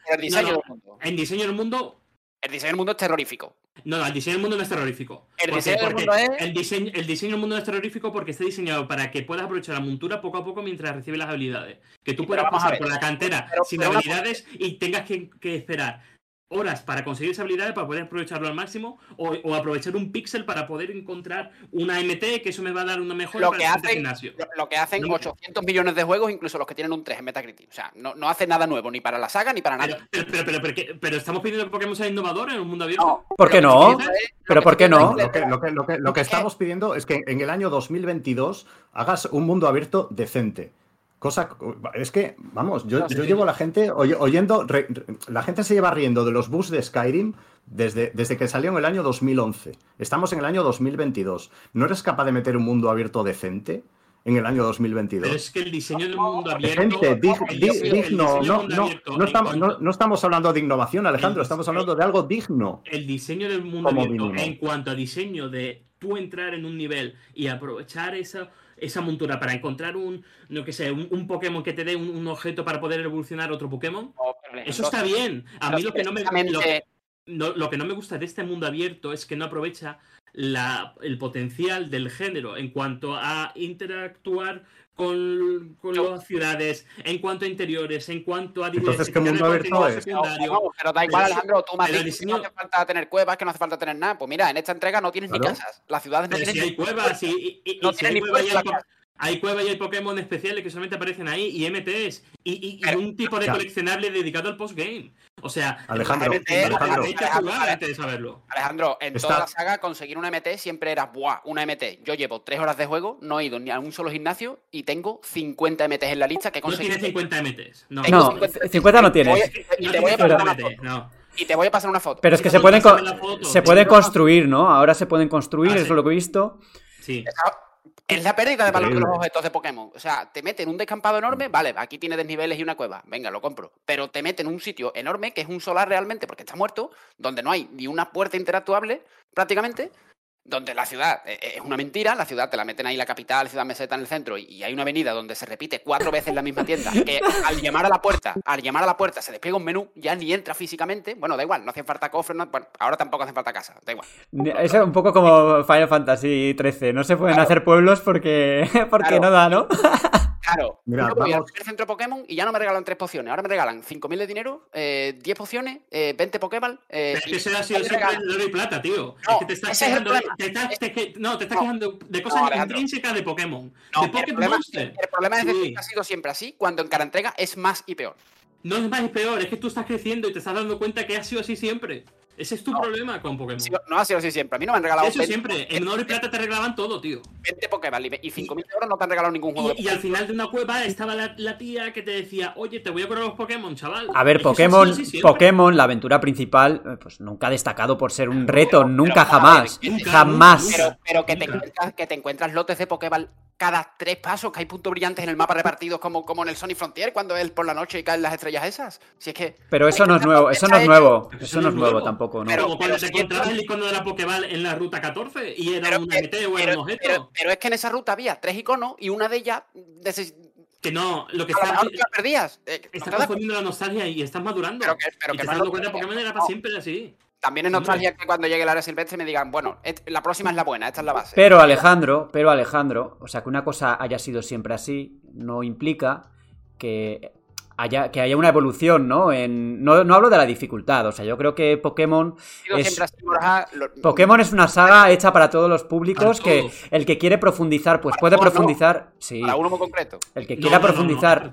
En diseño del mundo, El diseño del mundo es terrorífico. no, no, el diseño del mundo no es terrorífico. El Porque- diseño del mundo es- El diseño, el diseño del mundo no es terrorífico porque está diseñado para que puedas aprovechar la montura poco a poco mientras recibes las habilidades. Que tú Sí, puedas pasar por la cantera Pero- sin pero una- habilidades y tengas que, que esperar horas para conseguir esas habilidades para poder aprovecharlo al máximo o, o aprovechar un píxel para poder encontrar una MT que eso me va a dar una mejora Lo para que hacen- gimnasio. Lo, lo que hacen No me- 800 millones de juegos, incluso los que tienen un 3 en Metacritic. O sea, no, no hace nada nuevo, ni para la saga ni para nadie. pero, pero, pero, pero, estamos pidiendo que Pokémon sea innovador en un mundo abierto. No, ¿Por qué no? ¿Pero por qué no? diciendo Lo que, lo que- lo que- lo que estamos pidiendo es que en el año 2022 hagas un mundo abierto decente. Cosa. Es que, vamos, yo, No, yo sí. llevo a la gente oy- oyendo. re- re- la gente se lleva riendo de los bugs de Skyrim desde, desde que salió en el año 2011. Estamos en el año 2022. ¿No eres capaz de meter un mundo abierto decente en el año 2022? Pero es que el diseño del mundo abierto. Gente, dig- digno. No, mundo no, abierto, no estamos, no- cuanto- no estamos hablando de innovación, Alejandro. El- Estamos hablando de algo digno. el diseño del mundo abierto mínimo. en cuanto a diseño de tú entrar en un nivel y aprovechar esa, esa montura para encontrar un, no que sé, un, un Pokémon que te dé un, un objeto para poder evolucionar otro Pokémon. No, pero Eso está bien. A mí lo que no me, lo, precisamente- no- lo que no me gusta de este mundo abierto es que no aprovecha la- el potencial del género en cuanto a interactuar con, con No. las ciudades, en cuanto a interiores, en cuanto a Entonces, ¿qué diversificar el mundo abierto es? No, pero da igual, sí, Alejandro, tú me has dicho que no hace falta tener cuevas, que no hace falta tener nada. Pues mira, en esta entrega no tienes ni casas. Las ciudades no Pero si hay cuevas y, y- y- No y si hay ni cuevas y hay, la po- casa. hay cuevas y hay Pokémon especiales que solamente aparecen ahí y MTs y, y- y Pero- un tipo de Ya. coleccionable dedicado al postgame. O sea, Alejandro, hay que Alejandro. Alejandro, antes de saberlo. Alejandro, en Está- toda la saga conseguir una MT siempre era buah, una MT. Yo llevo tres horas de juego, no he ido ni a un solo gimnasio y tengo 50 MTs en la lista que he No tiene conseguido. 50 MTs. No, No, 50. 50 no Te voy- tienes. y no te voy a pasar 50 una foto. no. Y te voy a pasar una foto. Pero es que se pueden, se sí. pueden construir, ¿no? Ahora se pueden construir, Ah, eso sí. es lo que he visto. Sí. Es la pérdida de valor de los objetos de Pokémon. O sea, te meten un descampado enorme, vale, aquí tiene desniveles y una cueva, venga, lo compro. Pero te meten un sitio enorme que es un solar realmente, porque está muerto, donde no hay ni una puerta interactuable, prácticamente, donde la ciudad eh, es una mentira, la ciudad te la meten ahí la capital, ciudad meseta en el centro, y hay una avenida donde se repite cuatro veces la misma tienda, que al llamar a la puerta, al llamar a la puerta se despliega un menú, ya ni entra físicamente, bueno, da igual, no hace falta cofre, no- bueno, ahora tampoco hace falta casa, da igual. Es un poco como Final Fantasy XIII. No se pueden hacer pueblos porque, porque Claro. no da, ¿no? Claro, Mira, yo voy al primer centro Pokémon y ya no me regalan tres pociones, ahora me regalan 5.000 de dinero, eh, 10 pociones, eh, 20 Pokéball. Eh, Es que eso ha sido siempre el oro y plata, tío. No, es que te estás ese es quejando, problema. te estás- te que- no, te estás No. quejando de cosas No, intrínsecas de Pokémon. No, de el Pokémon problema, Monster. el problema es decir Sí. que ha sido siempre así, cuando en cada entrega es más y peor. No es más y peor, es que tú estás creciendo y te estás dando cuenta que ha sido así siempre. Ese es tu No. problema con Pokémon. No ha sido así siempre. A mí no me han regalado Eso 20, siempre. En oro y plata te regalaban todo, tío. 20 Pokéball y- y 5.000 euros no te han regalado ningún juego. Y, y al final de una cueva estaba la, la tía que te decía, oye, te voy a curar los Pokémon, chaval. A ver, Pokémon. Pokémon, la aventura principal, eh, pues nunca ha destacado por ser un reto, pero- nunca pero, jamás, a ver, nunca, jamás. Pero, pero que, te encuentras, que te encuentras lotes de Pokéball cada tres pasos, que hay puntos brillantes en el mapa repartidos como, como en el Sonic Frontier cuando es por la noche y caen las estrellas esas. Si es que. Pero eso no es nuevo, eso no es nuevo, eso no es nuevo tampoco, ¿no? Pero- Como cuando te sí, encontrabas pero- el icono de la Pokéball en la ruta 14 y era Pero, un MT o era pero- un objeto. pero- pero es que en esa ruta había tres iconos y una de ellas. que no, lo que está, la perdías. Eh, ¿no estás confundiendo la nostalgia y estás madurando. Pero que- pero y que te estás es dando cuenta Pokémon era para siempre así. También es nostalgia que cuando llegue el área silvestre me digan, bueno, la próxima es la buena, esta es la base. Pero Alejandro, pero Alejandro, o sea, que una cosa haya sido siempre así no implica que haya, que haya una evolución, ¿no? En, no, no hablo de la dificultad, o sea, yo creo que Pokémon es- Pokémon es una saga hecha para todos los públicos que el que quiere profundizar, pues puede todos no. profundizar. Sí. Para uno muy concreto. El que No, quiera no, no, no, profundizar.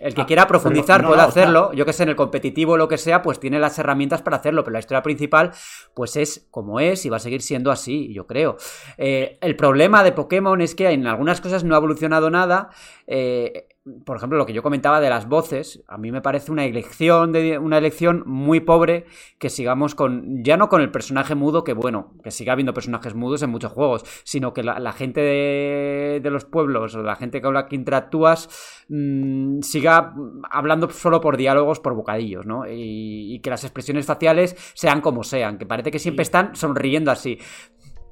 El que quiera profundizar puede hacerlo, yo que sé, en el competitivo o lo que sea, pues tiene las herramientas para hacerlo, pero la historia principal, pues es como es y va a seguir siendo así, yo creo. Eh, el problema de Pokémon es que en algunas cosas no ha evolucionado nada. eh, por ejemplo, lo que yo comentaba de las voces, a mí me parece una elección, de, una elección muy pobre que sigamos con, ya no con el personaje mudo, que bueno, que siga habiendo personajes mudos en muchos juegos, sino que la, la gente de, de los pueblos o la gente con la que interactúas mm, siga hablando solo por diálogos, por bocadillos, ¿no? Y, y que las expresiones faciales sean como sean, que parece que siempre están sonriendo así.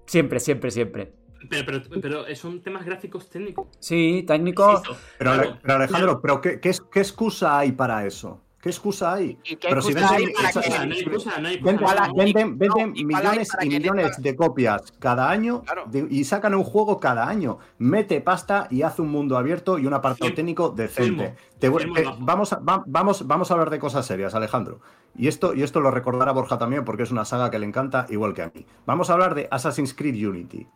Siempre, siempre, siempre. Pero, pero, pero son temas gráficos técnicos. Sí, técnico. Insisto, Pero, Ale- claro. pero Alejandro, ¿pero qué, qué, excusa hay para eso? ¿Qué excusa hay? ¿Y qué Pero si venden- millones y millones de copias cada año Claro. de- y sacan un juego cada año. Mete pasta y hace un mundo abierto y un apartado técnico decente. Te vamos, a, va- vamos, vamos a hablar de cosas serias, Alejandro. Y esto, y esto lo recordará Borja también porque es una saga que le encanta, igual que a mí. Vamos a hablar de Assassin's Creed Unity.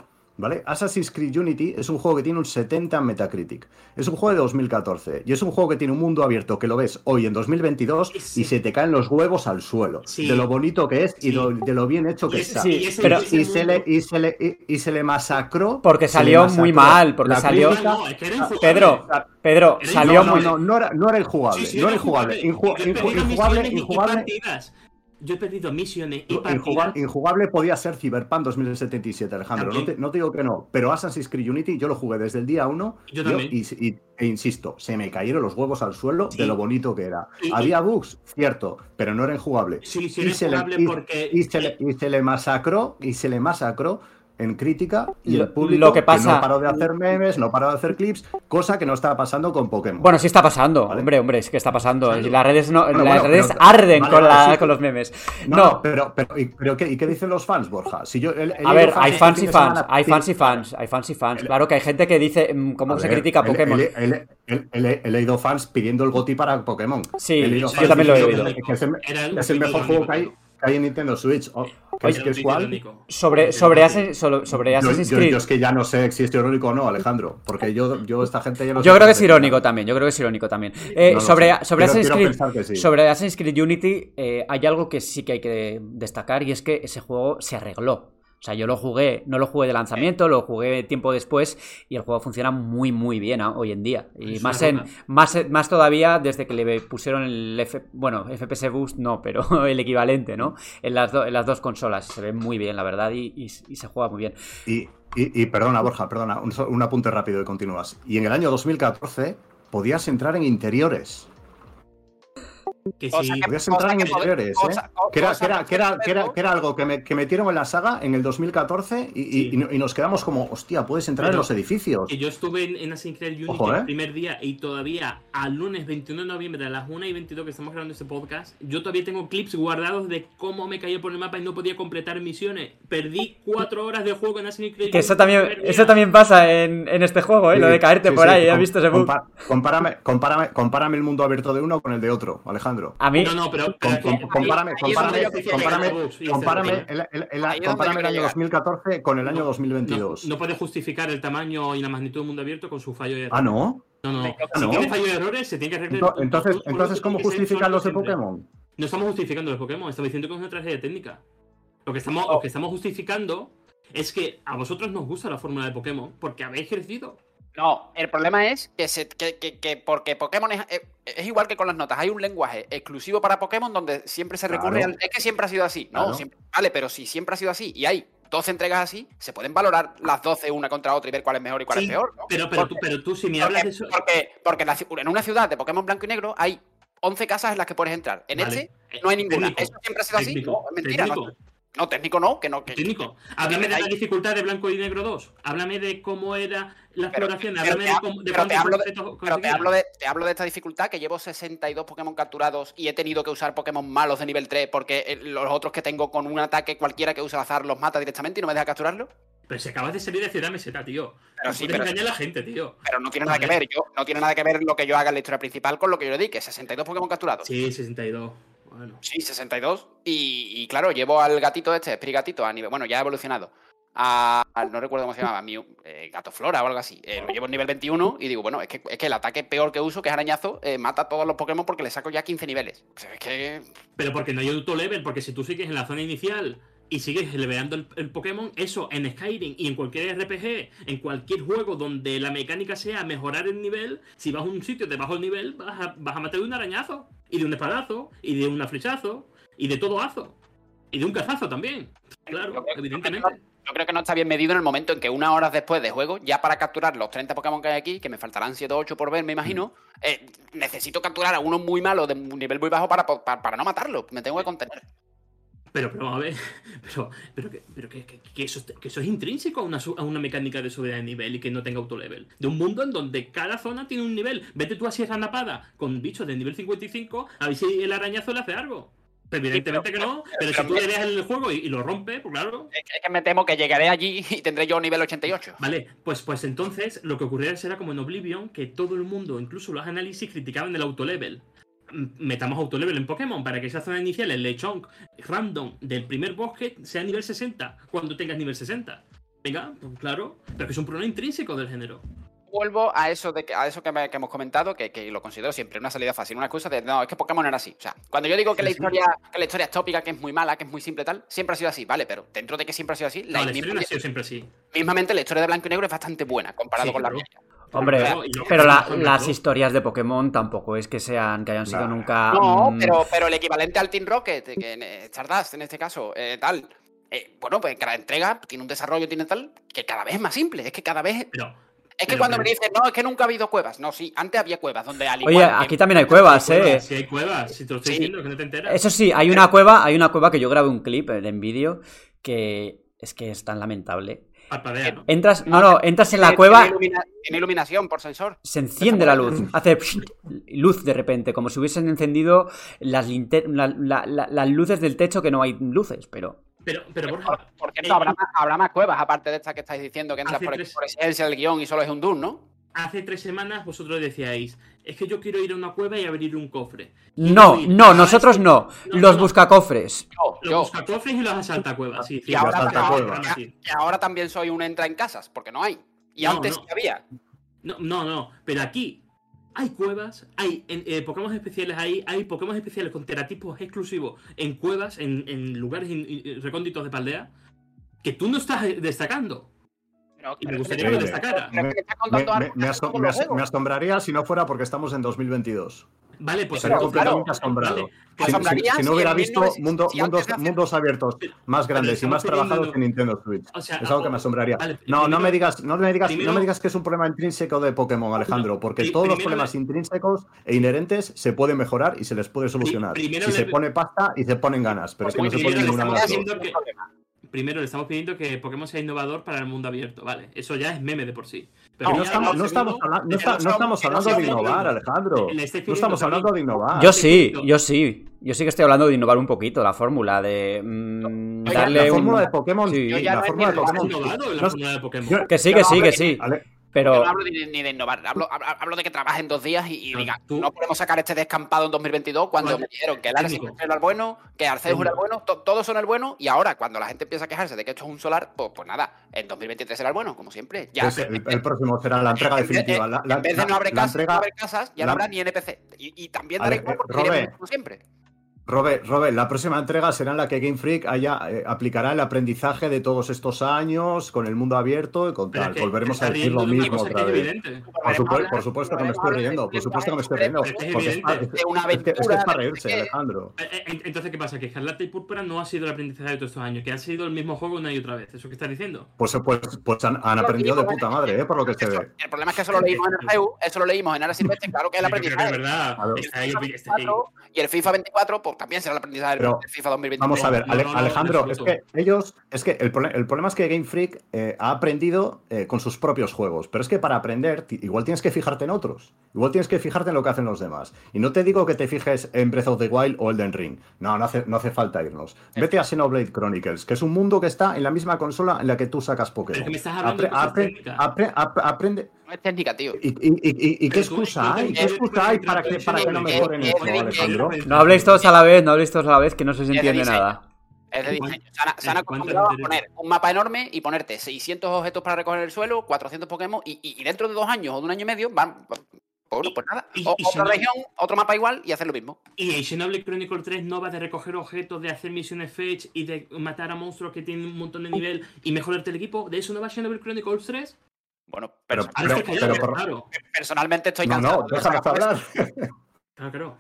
¿Vale? Assassin's Creed Unity es un juego que tiene un 70 en Metacritic. Es un juego de 2014 y es un juego que tiene un mundo abierto que lo ves hoy en 2022 Sí. y se te caen los huevos al suelo Sí. de lo bonito que es y Sí. lo- de lo bien hecho que está. Y se, le, mundo- y, se le, y, y se le masacró. Porque salió masacró. muy mal, porque La salió- crítica- No, es que era infumable. Pedro, Pedro, salió no, muy. no, no, no era, no era injugable. Sí, sí, no era injugable. Inju- injugable, injugable, partidas. Yo he perdido misiones y Injugable, partidas. injugable podía ser Cyberpunk 2077, Alejandro. No te, no te digo que no. Pero Assassin's Creed Unity yo lo jugué desde el día 1. Yo también. y, y- e insisto, se me cayeron los huevos al suelo Sí. de lo bonito que era. Y- Había bugs, cierto, pero no era injugable. Sí, sí, era injugable porque- y se le- y se le masacró, y se le masacró en crítica y Lo- el público lo que pasa- no paró de hacer memes, no paró de hacer clips, cosa que no estaba pasando con Pokémon. Bueno, sí está pasando, Vale. hombre, hombre, es que está pasando. Las redes, no, Bueno, las bueno, redes pero- arden vale, con, la- sí. con los memes. No, pero, pero, y, pero ¿qué, ¿y qué dicen los fans, Borja? Si yo a ver, hay fans y fans, semana- hay fans y fans, hay fans y fans. El- Claro que hay gente que dice mm, cómo se ver, critica Pokémon. He, leído fans pidiendo el GOTI para Pokémon. Sí, yo también lo he oído. Es el, mejor juego que hay. Que hay en Nintendo Switch. Oh, Oye, es, que cuál? irónico. Sobre, sobre, Assassin- sobre, Assassin's yo- Creed. yo es que ya no sé si es irónico o no, Alejandro. Porque yo, yo esta gente ya no Yo sé creo que es irónico también, yo creo que es irónico también. Eh, No sobre, sobre, Quiero- Assassin's quiero Creed, sí. sobre Assassin's Creed Unity eh, hay algo que sí que hay que destacar y es que ese juego se arregló. O sea, yo lo jugué, no lo jugué de lanzamiento, lo jugué tiempo después y el juego funciona muy, muy bien ¿ah? hoy en día. Y Es más, en, más, más todavía desde que le pusieron el F, bueno, FPS Boost no, pero el equivalente, ¿no? En las, do- en las dos consolas. Se ve muy bien, la verdad, y, y- y se juega muy bien. Y, y- y perdona, Borja, perdona, un, un apunte rápido y continúas. Y en el año 2014 podías entrar en interiores. Que sí. que- Podías entrar en cosa que ¿eh? era, cosa que era, que que era, podemos que era, ver, que era algo que, me- que metieron en la saga en el 2014 y, Sí. y y nos quedamos como, hostia, puedes entrar en los edificios. Que yo estuve en, en Assassin's Creed Unity Ojo, ¿eh? el primer día y todavía al lunes 21 de noviembre a las 1 y 22 que estamos grabando este podcast, yo todavía tengo clips guardados de cómo me caía por el mapa y no podía completar misiones. Perdí 4 horas de juego en Assassin's Creed Que eso Unity también, eso tamén pasa en, en este juego, ¿eh? Sí, Lo de caerte sí, por sí, ahí, ¿has com- visto ese bug? compárame, compárame, compárame el mundo abierto de uno con el de otro, Alejandro. A mí, No, no, pero. Compárame, compárame, el, año quería 2014 con el año No, 2022. No, puede justificar el tamaño y la magnitud del mundo abierto con su fallo de error. Ah, no. No, no. Ah, Si no. tiene fallo de errores, se tiene que arreglar. Ento- Entonces, entonces ¿cómo justifican los de. Pokémon? No estamos justificando los Pokémon, estamos diciendo que es una tragedia técnica. Lo que estamos, Oh. lo que estamos justificando es que a vosotros nos gusta la fórmula de Pokémon porque habéis crecido. No, el problema es que, se, que, que- que porque Pokémon es, es- igual que con las notas. Hay un lenguaje exclusivo para Pokémon donde siempre se recurre Claro. al. Es que siempre ha sido así. No, Claro. siempre- vale, pero si siempre ha sido así y hay 12 entregas así, se pueden valorar las 12 una contra otra y ver cuál es mejor y cuál Sí, es peor. ¿no? Pero, pero, Porque- tú, pero tú, si me hablas Porque, de eso. porque, porque en, la ci- en una ciudad de Pokémon blanco y negro hay 11 casas en las que puedes entrar. En Vale. este no hay ninguna. Técnico, ¿Eso siempre ha sido así? No, es mentira. No. No, técnico no, que no. Que, Técnico. Háblame de hay- la dificultad de Blanco y Negro 2. Háblame de cómo era la exploración. pero Háblame de, cómo, de pero te hablo de- Pero te hablo, de, te hablo de esta dificultad que llevo 62 Pokémon capturados y he tenido que usar Pokémon malos de nivel 3 porque eh, los otros que tengo con un ataque cualquiera que use al azar los mata directamente y no me deja capturarlo. Pero si acabas de salir de Ciudad Meseta, tío. Pero no sí, pero- engañar a la gente, tío. Pero no tiene nada que ver. Yo, no tiene nada que ver lo que yo haga en la historia principal con lo que yo dedique. 62 Pokémon capturados. Sí, 62. Bueno. Sí, 62. Y, y claro, llevo al gatito este, Esprit Gatito, a nivel. Bueno, ya ha evolucionado. A, no recuerdo cómo se llamaba, eh, Gato Flora o algo así. Eh, lo llevo en nivel 21 y digo, bueno, es que, es que el ataque peor que uso, que es arañazo, eh, mata a todos los Pokémon porque le saco ya 15 niveles. O sea, es que. Pero porque no hay auto-level, porque si tú sigues en la zona inicial y sigues leveando el, el Pokémon, eso en Skyrim y en cualquier RPG, en cualquier juego donde la mecánica sea mejorar el nivel, si vas a un sitio de bajo el nivel, vas a, vas a matar un arañazo, y de un espadazo, y de un flechazo, y de todo azo, y de un cazazo también. Claro, Yo creo- evidentemente. Yo creo que no está bien medido en el momento en que unas horas después de juego, ya para capturar los 30 Pokémon que hay aquí, que me faltarán 7 o 8 por ver, me imagino, eh, necesito capturar a uno muy malo de un nivel muy bajo para, para, para no matarlo. Me tengo que contener. Pero, pero, a ver, pero, pero, que, pero que, que- que eso, que eso es intrínseco a una, a una mecánica de subida de nivel y que no tenga autolevel. De un mundo en donde cada zona tiene un nivel. Vete tú a Sierra Napada con bichos de nivel 55 a ver si el arañazo le hace algo. Pero evidentemente que no. Pero si tú le dejas el juego y, y lo rompes, pues claro. Es que, es que me temo que llegaré allí y tendré yo nivel 88. Vale, pues, pues entonces lo que ocurrirá será como en Oblivion, que todo el mundo, incluso los análisis, criticaban el autolevel. Metamos autolevel en Pokémon para que esa zona inicial, el lechonk random del primer bosque, sea nivel 60 cuando tengas nivel 60. Venga, pues claro, pero que es un problema intrínseco del género. Vuelvo a eso de que, a eso que, me- que hemos comentado, que, que lo considero siempre una salida fácil, una excusa de no, es que Pokémon era así. O sea, cuando yo digo que la sí. historia, que la historia es tópica, que es muy mala, que es muy simple tal, siempre ha sido así, vale, pero dentro de que siempre ha sido así, No, la la misma- historia no ha sido siempre así. mismamente la historia de Blanco y Negro es bastante buena comparado Sí, con la mía. Hombre, Claro, pero la- las historias de Pokémon tampoco es que sean que hayan sido Nah. nunca. No, mm, pero, pero el equivalente al Team Rocket, que en eh, Stardust en este caso, eh, tal. eh, bueno, pues cada entrega tiene un desarrollo, tiene tal, que cada vez es más simple. Es que cada vez. Pero, Es que pero- cuando me dicen, no, es que nunca ha habido cuevas. No, sí, antes había cuevas donde al Oye, que- aquí también hay cuevas, eh. si hay cuevas, si te lo estoy Sí. diciendo, que no te enteras. Eso sí, hay una cueva, hay una cueva que yo grabé un clip en vídeo que es que es tan lamentable. Parpadea, ¿no? Entras, no, no, entras en la cueva, ilumina- tiene iluminación por sensor. se enciende la luz, hace luz de repente, como si hubiesen encendido las, linter- la- la- la- las luces del techo que no hay luces, pero Pero, pero Por, Borja, por cierto, habrá, más, habrá más cuevas, aparte de esta que estáis diciendo, que entras por, tres- por esencia del guion y solo es un Doom, ¿no? Hace tres semanas vosotros decíais, es que yo quiero ir a una cueva y abrir un cofre. no, ir no, nosotros este- no, no, los no. buscacofres. Yo, Los yo. buscacofres y los asaltacuevas, sí. Y ahora, asalta ahora- cuevas. y- y ahora también soy un entra en casas, porque no hay. Y No, antes no. sí había. No, no, no, pero aquí hay cuevas, hay eh, Pokémon especiales ahí, hay Pokémon especiales con teratipos exclusivos en cuevas, en, en lugares in- in- recónditos de Paldea, que tú no estás eh, destacando. Pero- Y me gustaría que lo destacara. Me, que que asombraría si no fuera porque estamos en 2022. Vale, pues Pero, completamente claro, asombrado. vale. Si- si, Asombraría si no hubiera visto 1900 mundo- si antes mundos, abiertos más grandes y más trabajados en Nintendo Switch. O sea, es algo que me asombraría. vale, no, no me digas, no me digas, no me digas que es un problema intrínseco de Pokémon, Alejandro, porque todos los problemas le- intrínsecos e inherentes se pueden mejorar y se les puede solucionar. primero si se pone pasta y se ponen ganas, pero es que no se pone ninguna de Primero le estamos pidiendo que Pokémon sea innovador para el mundo abierto, vale. Eso ya es meme de por sí. Pero No, estamos, no no está- no hablando de innovar, Alejandro. No estamos hablando de innovar. Yo sí, yo sí. Yo sí que estoy hablando de innovar un poquito la fórmula, de mm, darle la un... fórmula de Pokémon, Sí. Yo ya la no fórmula de entiendo, ¿Has Pokémon. Que sí, que sí, que sí. Pero Yo no hablo ni, ni de innovar, hablo, hablo- de que trabaje en dos días y, y No, diga, tú- no podemos sacar este descampado en 2022 cuando me dijeron que el Arceus era el bueno, que Arceus era el bueno, to- todos son el bueno y ahora cuando la gente empieza a quejarse de que esto es un solar, pues, pues nada, en 2023 será el bueno, como siempre. Ya, pues el, el próximo será la entrega definitiva. La, la- en vez de no haber casas, entrega- no haber casas, ya la- no habrá ni NPC. Y, y también igual eh, porque Robert. iremos como siempre. Robert, Robert, la próxima entrega será en la que Game Freak haya, eh, aplicará el aprendizaje de todos estos años con el mundo abierto y con Pero tal. que Volveremos a decir lo mismo otra vez. evidente. Por, supu- por supuesto que me estoy riendo, por supuesto que me estoy riendo. Es que- es para reírse. Alejandro. Eh, eh, Entonces, ¿qué pasa? Que Escarlata y Púrpura no ha sido el aprendizaje de todos estos años, que ha sido el mismo juego una y otra vez. ¿Eso que estás diciendo? Pues, pues, pues han, han aprendido de puta madre, ¿eh? por lo que se ve. el problema es que eso lo leímos en el EU, eso lo leímos en Ara Silvestre, claro que es el aprendizaje. es verdad. Claro. Está ahí- FIFA está ahí. 24 y el FIFA 24, pues también será el aprendizaje del FIFA 2023. Vamos a ver, No, Ale- no, no, Alejandro, es que ellos, es que el, el problema es que Game Freak eh, ha aprendido eh, con sus propios juegos, pero es que para aprender igual tienes que fijarte en otros, igual tienes que fijarte en lo que hacen los demás. Y no te digo que te fijes en Breath of the Wild o Elden Ring, no, no hace, no hace falta irnos. Vete a Xenoblade Chronicles, que es un mundo que está en la misma consola en la que tú sacas Pokémon. Pero que me estás hablando de Apre- cosas apre- técnicas. apre- ap- aprende. No es técnica, tío. ¿Y, y- y- y- y qué excusa hay? ¿Qué excusa hay para que, para que no mejoren esto, eh, Alejandro? no habléis todos a la vez, no habléis todos a la vez, que no se os entiende nada. Es de ¿En cuán- diseño. Se han, se acostumbrado a poner un mapa enorme y ponerte 600 objetos para recoger el suelo, 400 Pokémon, y, dentro de dos años o de un año y medio van. Bueno, pues nada. y- O- y otra región, otro mapa igual y hacer lo mismo. Y el Xenoblade Chronicle 3 no va de recoger objetos, de hacer misiones fetch y de matar a monstruos que tienen un montón de nivel y mejorarte el equipo. ¿De eso no va Xenoblade Chronicles 3? Bueno, Pero- perso- Ahora Pero- pero por- claro. personalmente estoy No, cansado. no, de déjame hablar. Claro, claro.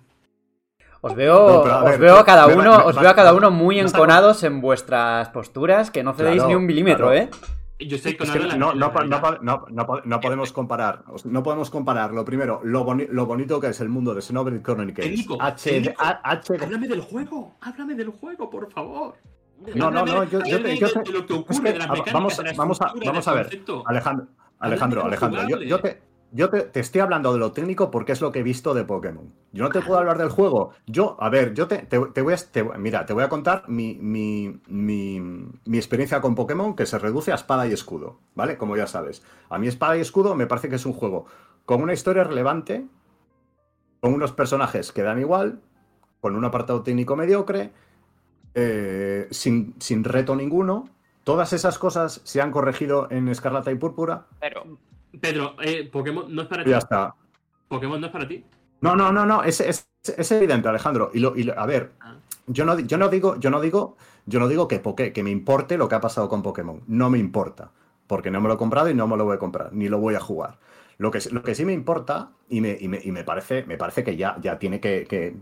Os veo, No, pero a os ver, veo a cada uno, me- os me- veo a cada uno muy enconados en vuestras posturas, que no cedéis Claro, ni un milímetro, claro. ¿eh? Yo estoy con Es que no, no, no, no, no no podemos comparar. No podemos comparar. Lo primero, lo, boni- lo bonito que es el mundo de Xenoblade Chronicles. Técnico, HD, técnico. A- HD. Háblame del juego, háblame del juego, por favor. No, no, no, yo, yo, yo de- te- de lo que es ocurre, que, de las ah, vamos, vamos a, vamos a ver. Alejandro, Alejandro, Alejandro, yo, te, yo te, te estoy hablando de lo técnico porque es lo que he visto de Pokémon. Yo no te puedo hablar del juego. Yo, a ver, yo te, te, voy a, mira, te voy a contar mi, mi, mi, mi experiencia con Pokémon que se reduce a espada y escudo, ¿vale? Como ya sabes. A mí espada y escudo me parece que es un juego con una historia relevante, con unos personajes que dan igual, con un apartado técnico mediocre, eh, sin, sin reto ninguno. Todas esas cosas se han corregido en Escarlata y Púrpura. Pero Pedro, eh, Pokémon no es para ti. Ya está. Pokémon no es para ti. No, no, no, no, es, es- es evidente, Alejandro. Y, lo, y lo- a ver, Ah. yo no, yo no digo, yo no digo, yo no digo que, Poké- que me importe lo que ha pasado con Pokémon. No me importa. Porque no me lo he comprado y no me lo voy a comprar, ni lo voy a jugar. Lo que, lo que sí me importa, y me, y me, y me parece, me parece que ya, ya tiene que, que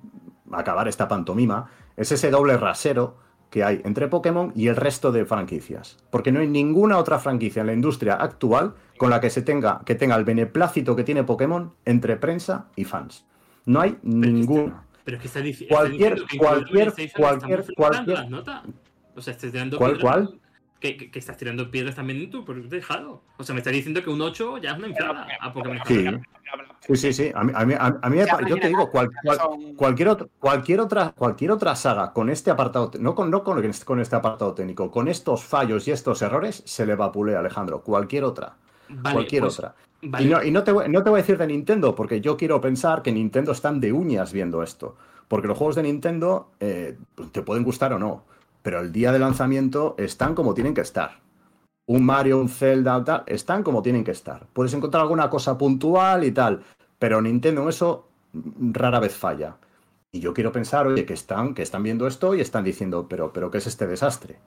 acabar esta pantomima, es ese doble rasero que hay entre Pokémon y el resto de franquicias. Porque no hay ninguna otra franquicia en la industria actual con la que se tenga, que tenga el beneplácito que tiene Pokémon entre prensa y fans. No hay ninguna. Pero es que está dici- Cualquier- diciendo que cualquier- cualquier- cualquier- las notas. O sea, estás tirando ¿Cuál- piedras. cuál? Que, que- que estás tirando piedras también en tu por dejado. O sea, me estás diciendo que un 8 ya es una inflada a Pokémon. Sí. Sí, sí, sí. A mí, a mí- a mí yo te digo, cual- cual- cualquier, otro- cualquier, otra, cualquier otra saga con este apartado, no con, no con, con este apartado técnico, con estos fallos y estos errores, se le vapulea, Alejandro. Cualquier otra. Vale, cualquier pues, otra. vale. Y, no, y no, te voy, no te voy a decir de Nintendo, porque yo quiero pensar que Nintendo están de uñas viendo esto. Porque los juegos de Nintendo eh, te pueden gustar o no, pero el día de lanzamiento están como tienen que estar. Un Mario, un Zelda, tal, están como tienen que estar. Puedes encontrar alguna cosa puntual y tal, pero Nintendo en eso rara vez falla. Y yo quiero pensar, oye, que están, que están viendo esto y están diciendo, pero, pero ¿qué es este desastre?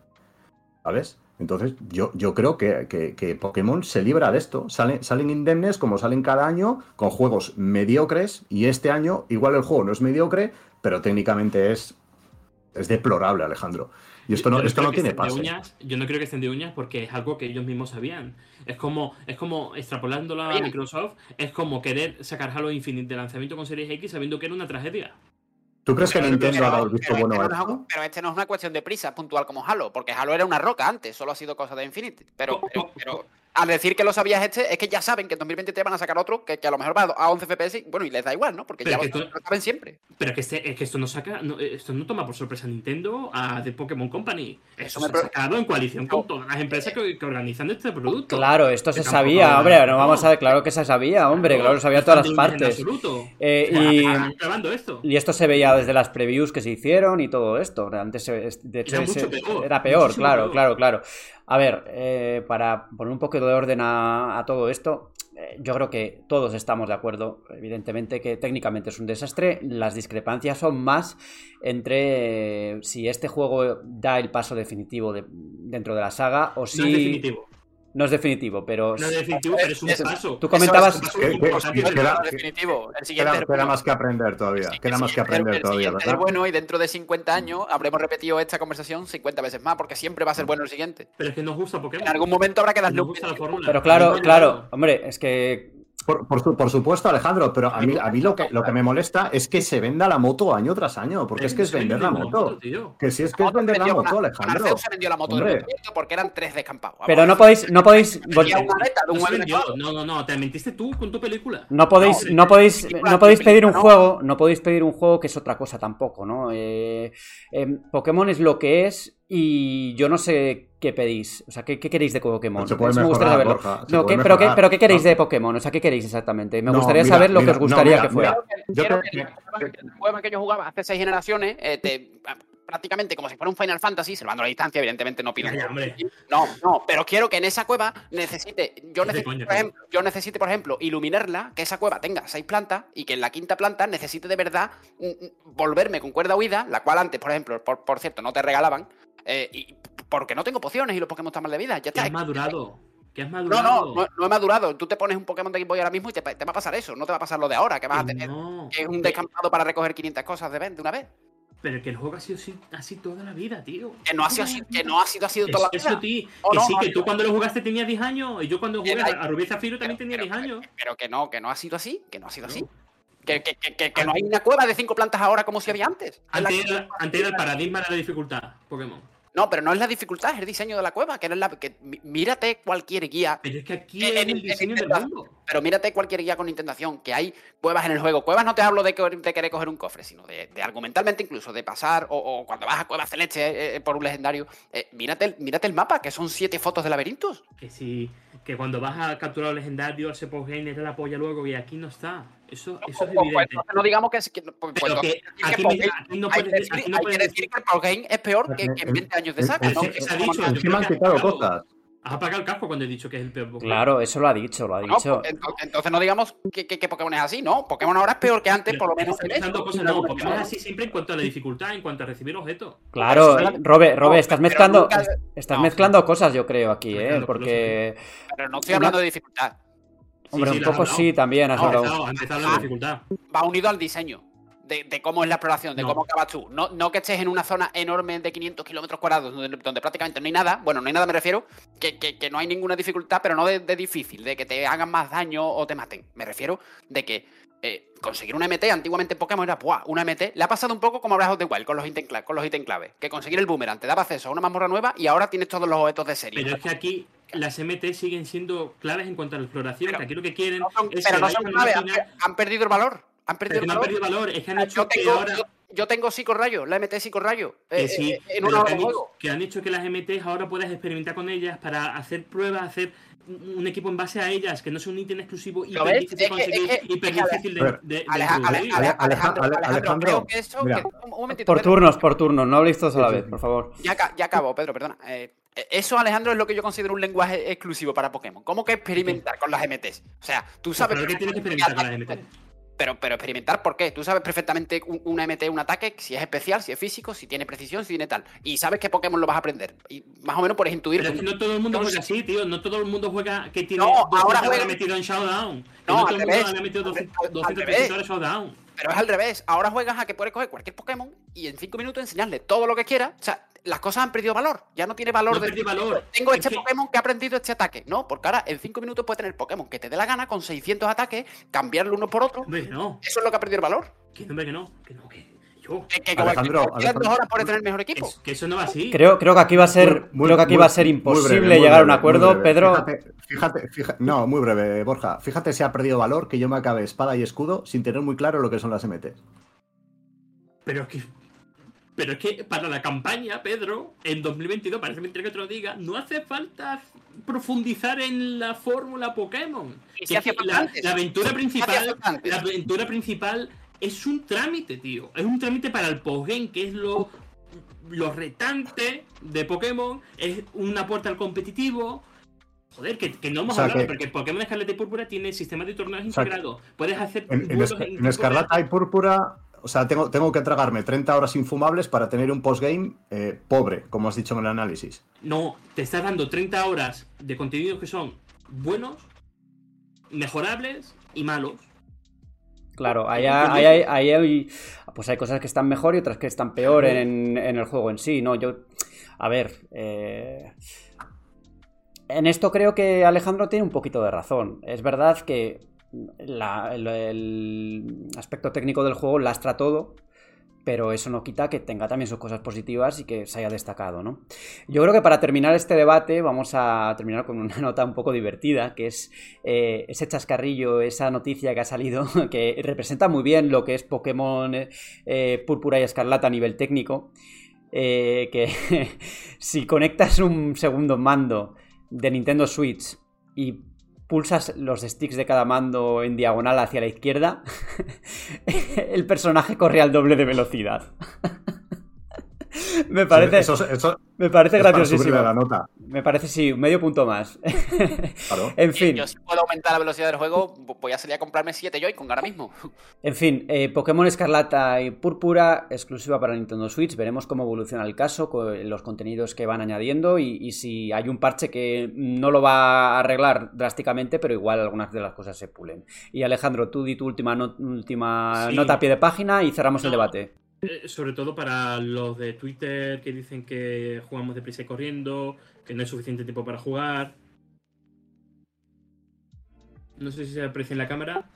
¿Sabes? Entonces, yo, yo creo que, que- que Pokémon se libra de esto. Salen, salen indemnes como salen cada año con juegos mediocres y este año igual el juego no es mediocre, pero técnicamente es, es deplorable, Alejandro. Y esto Yo- no, yo esto creo no que tiene estén de pase. uñas, yo no creo que estén de uñas porque es algo que ellos mismos sabían. Es como, es como extrapolándolo a. Microsoft, es como querer sacar Halo Infinite de lanzamiento con Series X sabiendo que era una tragedia. ¿Tú crees que Nintendo ha dado el visto pero bueno a este no es- esto? pero este no es una cuestión de prisa puntual como Halo, porque Halo era una roca antes, solo ha sido cosa de. Pero, pero, co- pero al decir que lo sabías este, es que ya saben que en 2023 van a sacar otro que, que a lo mejor va a 11 FPS y bueno, y les da igual, ¿no? Porque Pero ya lo, saben siempre. Pero que, este, es que esto no saca, no, esto no toma por sorpresa a Nintendo a The Pokémon Company. Eso se ha sacado en coalición No. con todas las empresas que, que organizan este producto. Claro, esto se sabía, hombre, no vamos a claro que se sabía, hombre, claro, lo sabía todas las en partes. absoluto. Eh, y- esto. Y esto se veía desde las previews que se hicieron y todo esto. Antes, se- de hecho, Era mucho ese- peor, era peor, claro, peor. claro, claro. A ver, eh, para poner un poco de orden a, a todo esto, eh, yo creo que todos estamos de acuerdo, evidentemente, que técnicamente es un desastre. Las discrepancias son más entre eh, si este juego da el paso definitivo de- dentro de la saga o si. No es definitivo. No es definitivo, pero. No es definitivo, pero es un Eso- paso. Tú comentabas- Eso es paso Que- que- queda- definitivo. El siguiente Queda, más que aprender todavía. Sí, Queda más que aprender el todavía, ¿verdad? Es bueno y dentro de 50 años habremos repetido esta conversación 50 veces más, porque siempre va a ser bueno el siguiente. Pero es que nos gusta Pokémon. En algún momento habrá que darle un. Pero claro, claro, hombre, es que Por, por su- por supuesto, Alejandro, pero a mí, a mí lo, que, lo que me molesta es que se venda la moto año tras año, porque es que es vender la moto. tío. Que si es que es vender la moto, Alejandro. Se vendió la moto del porque eran tres descampados. Vamos, Pero no podéis, no podéis, de No. No, no, te mentiste tú con tu película. no podéis, No, no podéis, no podéis pedir un juego, no podéis pedir un juego que es otra cosa tampoco, ¿no? Eh, eh, Pokémon es lo que es y yo no sé qué pedís, o sea, qué, qué queréis de Pokémon. Se puede Eso me gustaría saberlo. Borja, se No, puede ¿qué- pero, qué, pero qué queréis No. de Pokémon, o sea, qué queréis exactamente. Me No, gustaría mira, saber lo que os no, gustaría mira, que fuera. mira. Quiero que- Yo creo que el juego- que yo jugaba hace seis generaciones, eh, te- prácticamente como si fuera un Final Fantasy, salvando la distancia, evidentemente no pido. No, no, pero quiero que en esa cueva necesite, por ejemplo, yo necesite, por ejemplo, iluminarla, que esa cueva tenga seis plantas y que en la quinta planta necesite de verdad mm, mm, volverme con cuerda huida, la cual antes, por ejemplo, por, por cierto, no te regalaban, eh, y porque no tengo pociones y los Pokémon están mal de vida, ya está. has madurado. Que has No, madurado. no, no, no he madurado. Tú te pones un Pokémon de Game Boy ahora mismo y te, te va a pasar eso. No te va a pasar lo de ahora, que vas a tener no. que es un descampado para recoger 500 cosas de, una vez. Pero que el juego ha sido así, así toda la vida, tío. Que no ha sido así, que no ha sido así toda la Eso, vida. tío. Oh, que no, sí, no, que no. tú cuando lo jugaste tenías 10 años. Y yo cuando jugué Bien, hay- a Rubí Zafiro también tenía Pero- 10 años. Pero que no, que no ha sido así, que no ha sido así. Que, que, que, no hay una cueva de cinco plantas ahora como si había antes. Antes era, antes era el paradigma de la dificultad, Pokémon. No, pero no es la dificultad, es el diseño de la cueva. Que no es la, que, mí- mírate cualquier guía. Pero es que aquí En- es el diseño del mundo. Pero mírate cualquier guía con intentación, que hay cuevas en el juego. Cuevas no te hablo de, que- de querer coger un cofre, sino de, de argumentalmente incluso, de pasar, o, o cuando vas a cuevas celeste eh, eh, por un legendario. eh, mírate, mírate el mapa, que son siete fotos de laberintos. Que si, que cuando vas a capturar al legendario, ese postgame te la polla luego, y aquí no está. Eso, eso es Pues- pues evidente. no digamos que es que. pues- pues Pero que que aquí, no puedes decir. Aquí no puedes que decir. decir que el Pro Game es peor que, que en 20 años de saga, El- ¿no? Que se ha dicho, han quitado cosas. Has apagado el casco cuando he dicho que es el peor Pokémon. Claro, eso lo ha dicho, lo ha No, dicho. pues, ento- entonces no digamos que, que- que Pokémon es así, ¿no? Pokémon ahora es peor que antes, Pero por lo menos cosas, no, Pokémon es así siempre en cuanto a la dificultad, en cuanto a recibir objetos. Claro, Pero- Robe, Robe, no, estás mezclando, nunca- estás no, mezclando cosas, yo creo, aquí, ¿eh? Porque, Pero no estoy hablando de dificultad. hombre, sí, un poco sí, también has Ha hablado. empezado, ha empezado la Ah. dificultad. Va unido al diseño. De, de cómo es la exploración, de No. cómo acabas tú. No, no que estés en una zona enorme de 500 kilómetros cuadrados donde, donde prácticamente no hay nada. Bueno, no hay nada, me refiero. Que, que- que no hay ninguna dificultad, pero no de, de difícil, de que te hagan más daño o te maten. Me refiero de que eh, conseguir una MT antiguamente en Pokémon era ¡buah! Una MT. Le ha pasado un poco como a Breath of the Wild con los ítem cla- con los ítem clave. Que conseguir el boomerang te daba acceso a una mazmorra nueva y ahora tienes todos los objetos de serie. Pero es que aquí las MT siguen siendo claves en cuanto a la exploración, Pero que aquí lo que quieren No son- es pero no son a una clave, han, han perdido el valor. Han perdido pero que han perdido valor, es que han Ah, hecho yo que tengo, ahora... yo, yo tengo psicorrayo, la MT psicorrayo. que eh, sí, eh, en pero una hora que, han hecho, que han hecho que las MTs ahora puedas experimentar con ellas para hacer pruebas, hacer un equipo en base a ellas, que no sea un ítem exclusivo ¿Lo hiper ves? difícil de Es que- conseguir, es que- hiper es que- difícil de, Alejandro, Ale- Alejandro, Alejandro, creo que eso. mira. que- un, un momentito, Por Pedro. turnos, por turnos, no habléis todos a la vez, por favor. Ya, ya acabo, Pedro, perdona. Eh, eh, eso, Alejandro, es lo que yo considero un lenguaje exclusivo para Pokémon. ¿Cómo que experimentar con las MTs? O sea, tú sabes. Claro que tienes que experimentar con las MT. pero, pero experimentar, ¿por qué? Tú sabes perfectamente un, una MT, un ataque, si es especial, si es físico, si tiene precisión, si tiene tal. Y sabes qué Pokémon lo vas a aprender. Y más o menos puedes intuir. Pero es que no todo el mundo juega así, tío. No todo el mundo juega que tiene No, ahora juega- metido en Showdown. No, todo el mundo le ha metido Al- 200 al 230 revés. horas Showdown. Pero es al revés. Ahora juegas a que puedes coger cualquier Pokémon y en 5 minutos enseñarle todo lo que quiera. O sea, las cosas han perdido valor. Ya no tiene valor No de valor. Tengo Es este que- Pokémon que ha aprendido este ataque. No, porque ahora en 5 minutos puedes tener Pokémon que te dé la gana con 600 ataques, cambiarlo uno por otro. Hombre, no. Eso es lo que ha perdido el valor. Que no, hombre, que no. Que no, que yo. Que, que Alejandro, Alejandro. dos horas tener mejor equipo. Es- que eso no va así. Creo, creo que aquí va a ser, Muy- creo que aquí muy- va a ser imposible breve, llegar a un acuerdo, breve. Pedro. Fíjate, fíjate, fíjate- no, muy breve, Borja. Fíjate si ha perdido valor que yo me acabe espada y escudo sin tener muy claro lo que son las MT. Pero es que. Pero es que para la campaña, Pedro, en 2022, parece mentira que te lo diga, no hace falta profundizar en la fórmula Pokémon. Y la, aventura principal. La aventura principal es un trámite, tío. Es un trámite para el postgame, que es lo, lo retante de Pokémon. Es una puerta al competitivo. Joder, que, que no hemos O sea, hablado, que- porque Pokémon Escarlata y Púrpura tiene sistema de torneos sea, que- integrados. Puedes hacer En, en en Escarlata y Púrpura, o sea, tengo, tengo que tragarme 30 horas infumables para tener un postgame eh, pobre, como has dicho en el análisis. No, te estás dando 30 horas de contenidos que son buenos, mejorables y malos. Claro, ahí hay, ahí hay- ahí hay- pues hay cosas que están mejor y otras que están peor en, en el juego en sí, ¿no? Yo, a ver, eh, en esto creo que Alejandro tiene un poquito de razón. Es verdad que el aspecto técnico del juego lastra todo, pero eso no quita que tenga también sus cosas positivas y que se haya destacado, ¿no? Yo creo que para terminar este debate vamos a terminar con una nota un poco divertida, que es eh, ese chascarrillo, esa noticia que ha salido, que representa muy bien lo que es Pokémon eh, Púrpura y Escarlata a nivel técnico, eh, que si conectas un segundo mando de Nintendo Switch y pulsas los sticks de cada mando en diagonal hacia la izquierda, el personaje corre al doble de velocidad. Me parece, Eso, eso me parece es graciosísimo. la nota. Me parece, sí, medio punto más. Claro. en fin, Yo si puedo aumentar la velocidad del juego, voy a salir a comprarme 7 Joy-Con ahora mismo. en fin, eh, Pokémon Escarlata y Púrpura, exclusiva para Nintendo Switch. Veremos cómo evoluciona el caso, con los contenidos que van añadiendo y, y si hay un parche que no lo va a arreglar drásticamente, pero igual algunas de las cosas se pulen. Y Alejandro, tú di tu última, no- última Sí. nota a pie de página y cerramos el debate. Eh, Sobre todo para los de Twitter que dicen que jugamos deprisa y corriendo, que no hay suficiente tiempo para jugar. No sé si se aprecia en la cámara.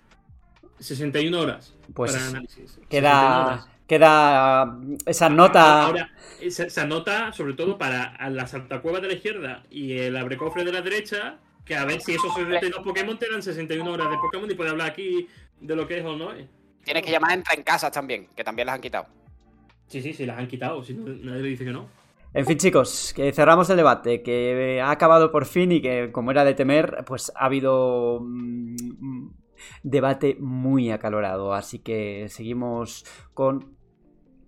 61 horas Pues para análisis. 61 Queda, queda esa nota. Ahora, esa, esa nota, sobre todo para la saltacueva de la izquierda y el abrecofre de la derecha, que a ver si esos 62 Pokémon te dan 61 horas de Pokémon y puedes hablar aquí de lo que es o no es. Tienes que llamar a entra en casa también, que también las han quitado. Sí, sí, sí, las han quitado, si no, nadie le dice que no. En fin, chicos, que cerramos el debate, que ha acabado por fin y que, como era de temer, pues ha habido mm, debate muy acalorado. Así que seguimos con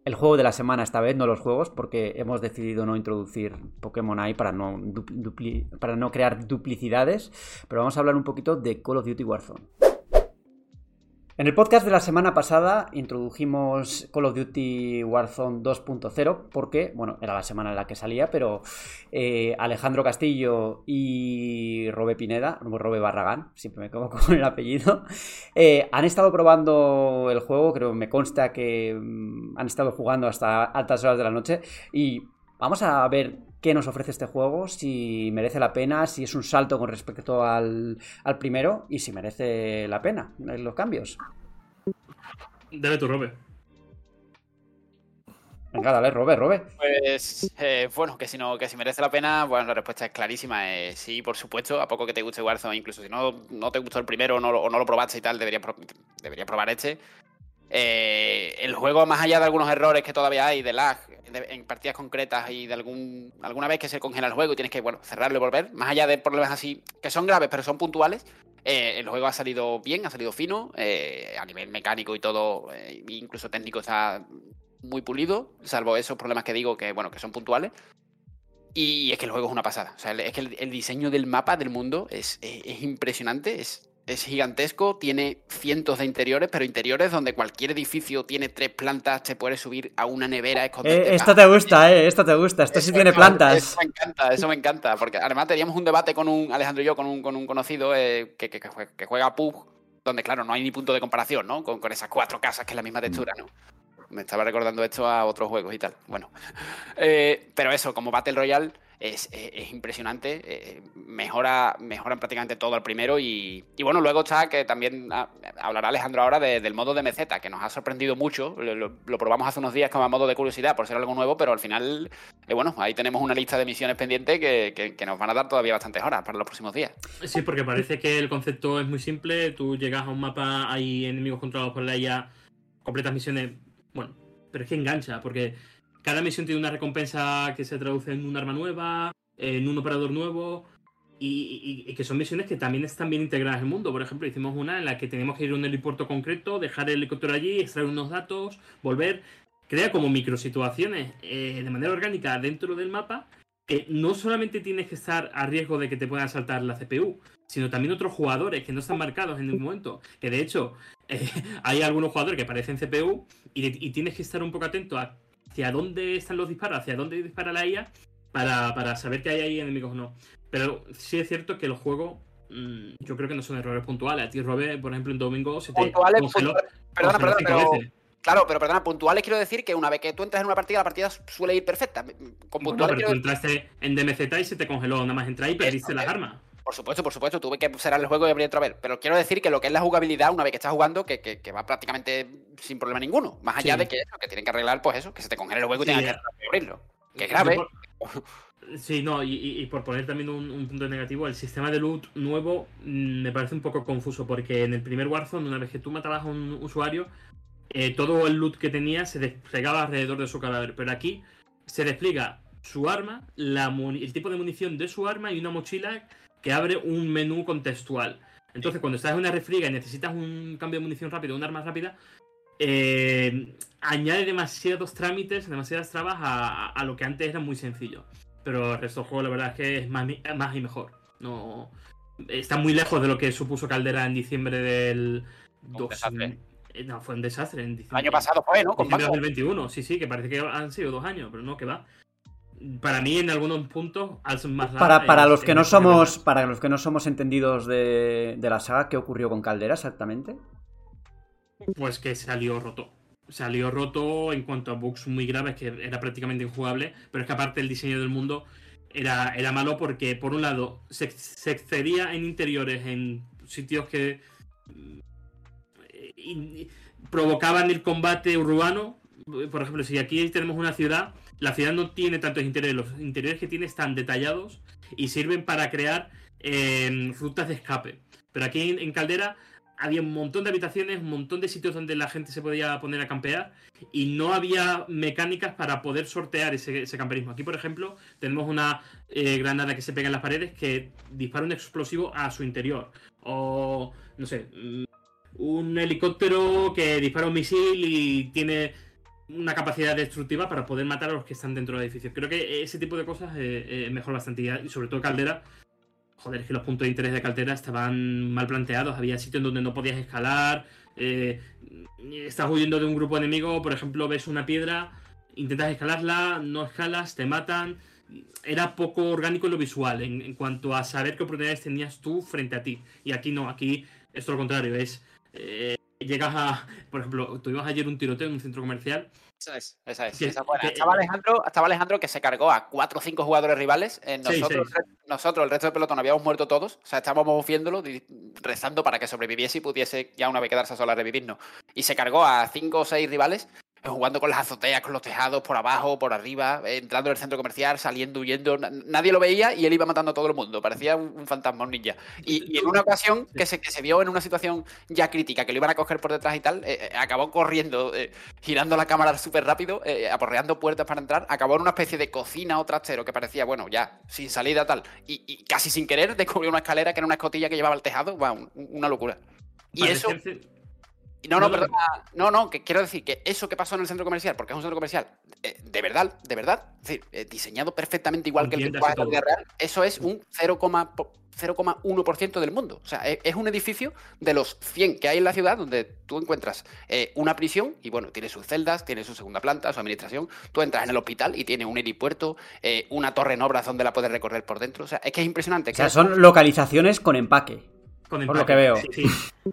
el juego de la semana esta vez, no los juegos, porque hemos decidido no introducir Pokémon ahí para no, para no crear duplicidades. Pero vamos a hablar un poquito de Call of Duty Warzone. En el podcast de la semana pasada introdujimos Call of Duty Warzone 2.0 porque, bueno, era la semana en la que salía, pero eh, Alejandro Castillo y Robe Pineda, Robe Barragán, siempre me equivoco con el apellido, eh, han estado probando el juego, creo me consta que mm, han estado jugando hasta altas horas de la noche y vamos a ver qué nos ofrece este juego, si merece la pena, si es un salto con respecto al, al primero y si merece la pena eh, los cambios. Dale tu Robert. Venga, dale, Robe, Robe. Pues eh, bueno, que si no, que si merece la pena, bueno, la respuesta es clarísima. eh, sí, por supuesto, a poco que te guste Warzone, incluso si no, no te gustó el primero o no, lo- o no lo probaste y tal, deberías, pro- deberías probar este. Eh, el juego, más allá de algunos errores que todavía hay, de lag, en partidas concretas y de algún alguna vez que se congela el juego y tienes que bueno cerrarlo y volver, más allá de problemas así que son graves pero son puntuales, eh, el juego ha salido bien, ha salido fino, eh, a nivel mecánico y todo, eh, incluso técnico está muy pulido, salvo esos problemas que digo que bueno que son puntuales. Y es que el juego es una pasada. Es que el, el diseño del mapa del mundo es, es- es impresionante. Es, es gigantesco, tiene cientos de interiores, pero interiores donde cualquier edificio tiene tres plantas, te puede subir a una nevera, esconderte Eh, esto te gusta, eh, esto te gusta, esto sí tiene plantas. Eso me encanta, eso me encanta. Porque además teníamos un debate con un Alejandro y yo, con un, con un conocido eh, que, que, que juega, PUG, donde, claro, no hay ni punto de comparación, ¿no? Con, con esas cuatro casas que es la misma textura, ¿no? Me estaba recordando esto a otros juegos y tal. Bueno. Eh, pero eso, como Battle Royale es, es- es impresionante. eh, mejora, mejoran prácticamente todo al primero. Y, y bueno, luego está que también ah, hablará Alejandro ahora de- del modo de meseta, que nos ha sorprendido mucho. Lo, probamos hace unos días como modo de curiosidad por ser algo nuevo, pero al final, eh, bueno, ahí tenemos una lista de misiones pendientes que, que- que nos van a dar todavía bastantes horas para los próximos días. Sí, porque parece que el concepto es muy simple. Tú llegas a un mapa, hay enemigos controlados por la IA, completas misiones. Bueno, pero es que engancha, porque cada misión tiene una recompensa que se traduce en un arma nueva, en un operador nuevo. Y, que son misiones que también están bien integradas en el mundo. Por ejemplo, hicimos una en la que teníamos que ir a un helipuerto concreto, dejar el helicóptero allí, extraer unos datos, volver. Crea como microsituaciones eh, de manera orgánica dentro del mapa que no solamente tienes que estar a riesgo de que te puedan saltar la CPU, sino también otros jugadores que no están marcados en ningún momento. Que de hecho, eh, hay algunos jugadores que parecen CPU y tienes que estar un poco atento a hacia dónde están los disparos, hacia dónde dispara la IA, para, para saber que hay ahí enemigos o no. Pero sí es cierto que el juego, mm, yo creo que no son errores puntuales. A ti, Robe, por ejemplo, en domingo se te Puntuales, congeló, puntuales. Perdona, congeló perdona, pero. veces. Claro, pero perdona, puntuales quiero decir que una vez que tú entras en una partida, la partida suele ir perfecta. Con puntuales pero quiero tú entraste en DMZ y se te congeló, nada más entrar y perdiste las armas. Por supuesto, por supuesto, tuve que cerrar el juego y abrir otra vez. Pero quiero decir que lo que es la jugabilidad, una vez que estás jugando, que, que- que va prácticamente sin problema ninguno. Más allá Sí. de que eso, que tienen que arreglar, pues eso, que se te congele el juego y tengas ya. que abrirlo. Que es grave. Por- Sí, no, y, por poner también un, un punto negativo, el sistema de loot nuevo mm, me parece un poco confuso, porque en el primer Warzone, una vez que tú matabas a un usuario, eh, todo el loot que tenía se desplegaba alrededor de su cadáver, pero aquí se despliega su arma, la el tipo de munición de su arma y una mochila que abre un menú contextual. Entonces, cuando estás en una refriega y necesitas un cambio de munición rápido, un arma rápida, eh, añade demasiados trámites, demasiadas trabas a, a lo que antes era muy sencillo. Pero el resto del juego, la verdad es que es más, y mejor. No, está muy lejos de lo que supuso Caldera en diciembre del. Un dos- desastre. eh, no, fue un desastre. En El diciembre, año pasado fue, ¿no? Con diciembre de Paco. 2021, sí, sí, que parece que han sido dos años, pero no, que va. Para mí, en algunos puntos, más Para, para los que no la somos para los que no somos entendidos de, de la saga, ¿qué ocurrió con Caldera exactamente? Pues que salió roto. Salió roto en cuanto a bugs muy graves, que era prácticamente injugable, pero es que aparte el diseño del mundo era, era malo porque, por un lado, se, se excedía en interiores, en sitios que mm, y- provocaban el combate urbano. Por ejemplo, si aquí tenemos una ciudad, la ciudad no tiene tantos interiores, los interiores que tiene están detallados y sirven para crear eh, rutas de escape. Pero aquí en, Caldera había un montón de habitaciones, un montón de sitios donde la gente se podía poner a campear y no había mecánicas para poder sortear ese, ese camperismo. Aquí, por ejemplo, tenemos una eh, granada que se pega en las paredes que dispara un explosivo a su interior. O, no sé, mm, un helicóptero que dispara un misil y tiene una capacidad destructiva para poder matar a los que están dentro del edificio. Creo que ese tipo de cosas eh, eh, mejor bastante. Y sobre todo Caldera, joder, es que los puntos de interés de Caldera estaban mal planteados. Había sitios donde no podías escalar. eh, estás huyendo de un grupo enemigo, por ejemplo, ves una piedra, intentas escalarla, no escalas, te matan. Era poco orgánico en lo visual, en, en cuanto a saber qué oportunidades tenías tú frente a ti. Y aquí no, aquí es todo lo contrario, es... llegas a... Por ejemplo, tuvimos ayer un tiroteo en un centro comercial Esa es, esa es. Esa es buena. que- Estaba Alejandro, estaba Alejandro que se cargó a cuatro o cinco jugadores rivales. eh, nosotros, nosotros, el resto del pelotón, habíamos muerto todos. O sea, estábamos viéndolo, rezando para que sobreviviese y pudiese ya una vez quedarse sola revivirnos. Y se cargó a cinco o seis rivales jugando con las azoteas, con los tejados, por abajo, por arriba, eh, entrando en el centro comercial, saliendo, huyendo. na- Nadie lo veía y él iba matando a todo el mundo. Parecía un, fantasma, un ninja. Y, y en una ocasión que se, que se vio en una situación ya crítica, que lo iban a coger por detrás y tal, eh, eh, acabó corriendo, eh, girando la cámara súper rápido, eh, aporreando puertas para entrar, acabó en una especie de cocina o trastero que parecía, bueno, ya, sin salida tal. Y, y casi sin querer descubrió una escalera que era una escotilla que llevaba al tejado. Va, un- una locura. Y eso, Parecerse- no, No, perdona. No, no, que quiero decir que eso que pasó en el centro comercial, porque es un centro comercial eh, de verdad, de verdad, es decir, eh, diseñado perfectamente igual que el que en la real, eso es un 0, po- 0,1% del mundo. O sea, es, es un edificio de los 100 que hay en la ciudad donde tú encuentras eh, una prisión y bueno, tiene sus celdas, tiene su segunda planta, su administración. Tú entras en el hospital y tiene un helipuerto, eh, una torre en obras donde la puedes recorrer por dentro. O sea, es que es impresionante. O sea, son localizaciones con empaque. Con Por lo que veo. Sí, sí.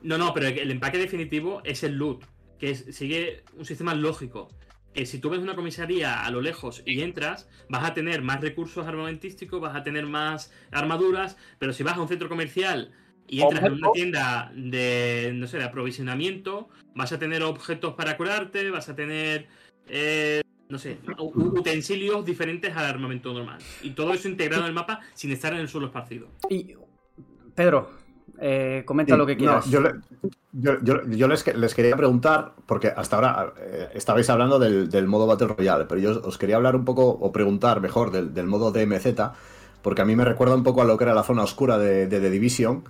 No, no, pero el empaque definitivo es el loot, que es- sigue un sistema lógico. Que si tú ves una comisaría a lo lejos y entras, vas a tener más recursos armamentísticos, vas a tener más armaduras, pero si vas a un centro comercial y entras en una tienda de, no sé, de aprovisionamiento, vas a tener objetos para curarte, vas a tener, eh, no sé, utensilios diferentes al armamento normal. Y todo eso integrado en el mapa sin estar en el suelo esparcido. Y. Pedro, eh, comenta Sí, lo que no, quieras. yo le- yo, yo- yo les, que- les quería preguntar, porque hasta ahora eh, estabais hablando del, del modo Battle Royale, pero yo os quería hablar un poco, o preguntar mejor, del, del modo DMZ, porque a mí me recuerda un poco a lo que era la zona oscura de, de The Division.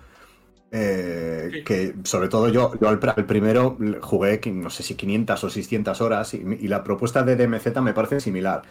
eh, Sí. que sobre todo yo, yo al, pr- al primero jugué, no sé si 500 o 600 horas, y, y la propuesta de DMZ me parece similar.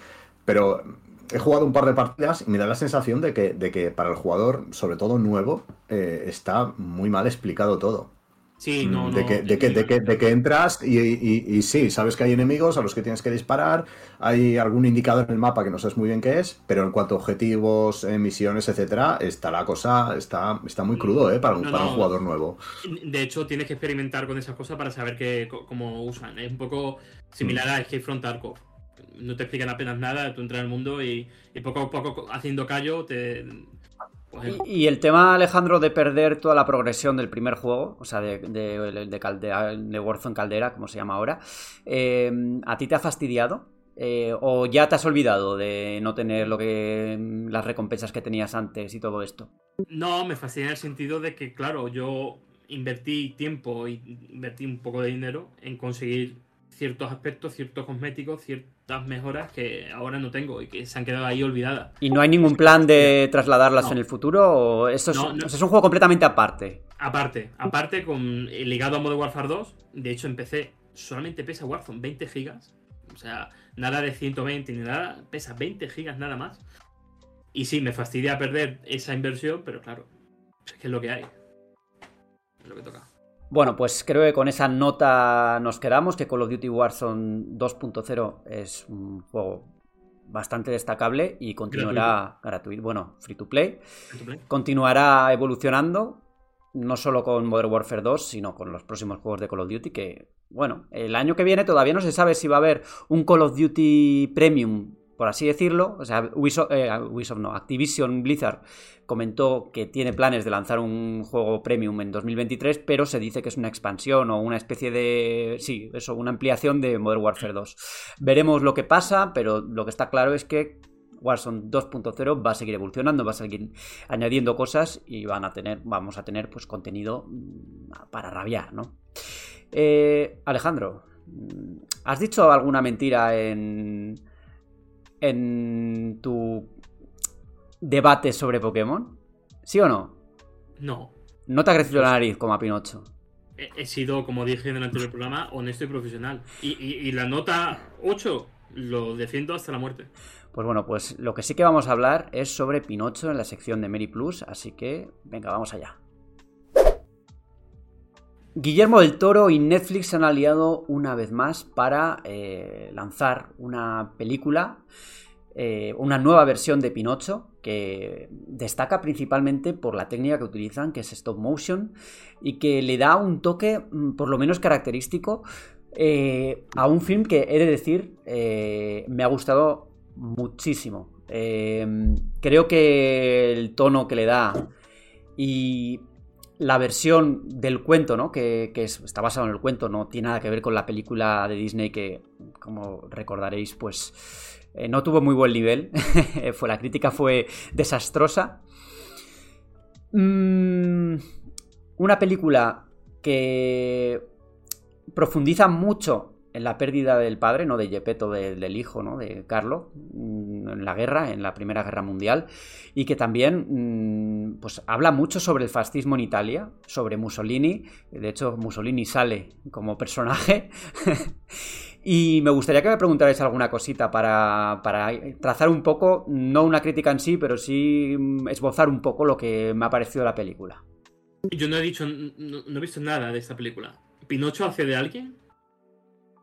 Pero he jugado un par de partidas y me da la sensación de que, de que para el jugador, sobre todo nuevo, eh, está muy mal explicado todo. Sí, no, de, no, que, de, que, de, que, de que entras y, y- y sí, sabes que hay enemigos a los que tienes que disparar, hay algún indicador en el mapa que no sabes muy bien qué es, pero en cuanto a objetivos, eh, misiones, etcétera, está la cosa, está, está muy crudo ¿eh? para, un, No, para un jugador nuevo. De hecho, tienes que experimentar con esas cosas para saber co- cómo usan. Es un poco similar a Escape from Tarkov. No te explican apenas nada, tú entras al mundo y, y poco a poco, haciendo callo, te. Pues, Y, y el tema, Alejandro, de perder toda la progresión del primer juego, o sea, de, de, de, Caldera- de Warzone Caldera, como se llama ahora, eh, ¿a ti te ha fastidiado? Eh, ¿O ya te has olvidado de no tener lo que las recompensas que tenías antes y todo esto? No, me fascina en el sentido de que, claro, yo invertí tiempo y invertí un poco de dinero en conseguir ciertos aspectos, ciertos cosméticos, ciertas mejoras que ahora no tengo y que se han quedado ahí olvidadas. ¿Y no hay ningún plan de trasladarlas No. en el futuro? ¿O esto es, No, no. o sea, es un juego completamente aparte? Aparte, aparte con eh, ligado a Modern Warfare 2, de hecho empecé, solamente pesa Warzone 20 gigas, o sea, nada de 120 ni nada, pesa 20 gigas nada más. Y sí, me fastidia perder esa inversión, pero claro, es que es lo que hay. Es lo que toca. Bueno, pues creo que con esa nota nos quedamos, que Call of Duty Warzone 2.0 es un juego bastante destacable y continuará gratuito, bueno, free to play, continuará evolucionando, no solo con Modern Warfare 2, sino con los próximos juegos de Call of Duty, que, bueno, el año que viene todavía no se sabe si va a haber un Call of Duty Premium, por así decirlo, o sea, Ubisoft, eh, no, Activision Blizzard comentó que tiene planes de lanzar un juego premium en 2023, pero se dice que es una expansión o una especie de... Sí, eso, una ampliación de Modern Warfare 2. Veremos lo que pasa, pero lo que está claro es que Warzone 2.0 va a seguir evolucionando, va a seguir añadiendo cosas y van a tener, vamos a tener pues contenido mm, para rabiar, ¿no? Eh, Alejandro, mm, ¿has dicho alguna mentira en, en tu debate sobre Pokémon? ¿Sí o no? No. No te ha crecido la nariz como a Pinocho. He, sido, como dije en el anterior programa, honesto y profesional. Y, y- y la nota 8 lo defiendo hasta la muerte. Pues bueno, pues lo que sí que vamos a hablar es sobre Pinocho en la sección de Mary Plus, así que venga, vamos allá. Guillermo del Toro y Netflix se han aliado una vez más para eh, lanzar una película, eh, una nueva versión de Pinocho, que destaca principalmente por la técnica que utilizan, que es stop motion, y que le da un toque mm, por lo menos característico eh, a un film que he de decir me ha gustado muchísimo. Creo que el tono que le da y la versión del cuento, ¿no? Que, que es- está basado en el cuento, no tiene nada que ver con la película de Disney que, como recordaréis, pues eh, no tuvo muy buen nivel. fue, la crítica fue desastrosa. Mm, una película que profundiza mucho la pérdida del padre, no de Gepetto, de- del hijo, ¿no? De Carlo, mm, en la guerra, en la Primera Guerra Mundial, y que también pues habla mucho sobre el fascismo en Italia, sobre Mussolini. De hecho, Mussolini sale como personaje. y me gustaría que me preguntarais alguna cosita para, para trazar un poco, no una crítica en sí, pero sí mm, esbozar un poco lo que me ha parecido la película. Yo no he dicho, no he visto nada de esta película. ¿Pinocho hace de alguien?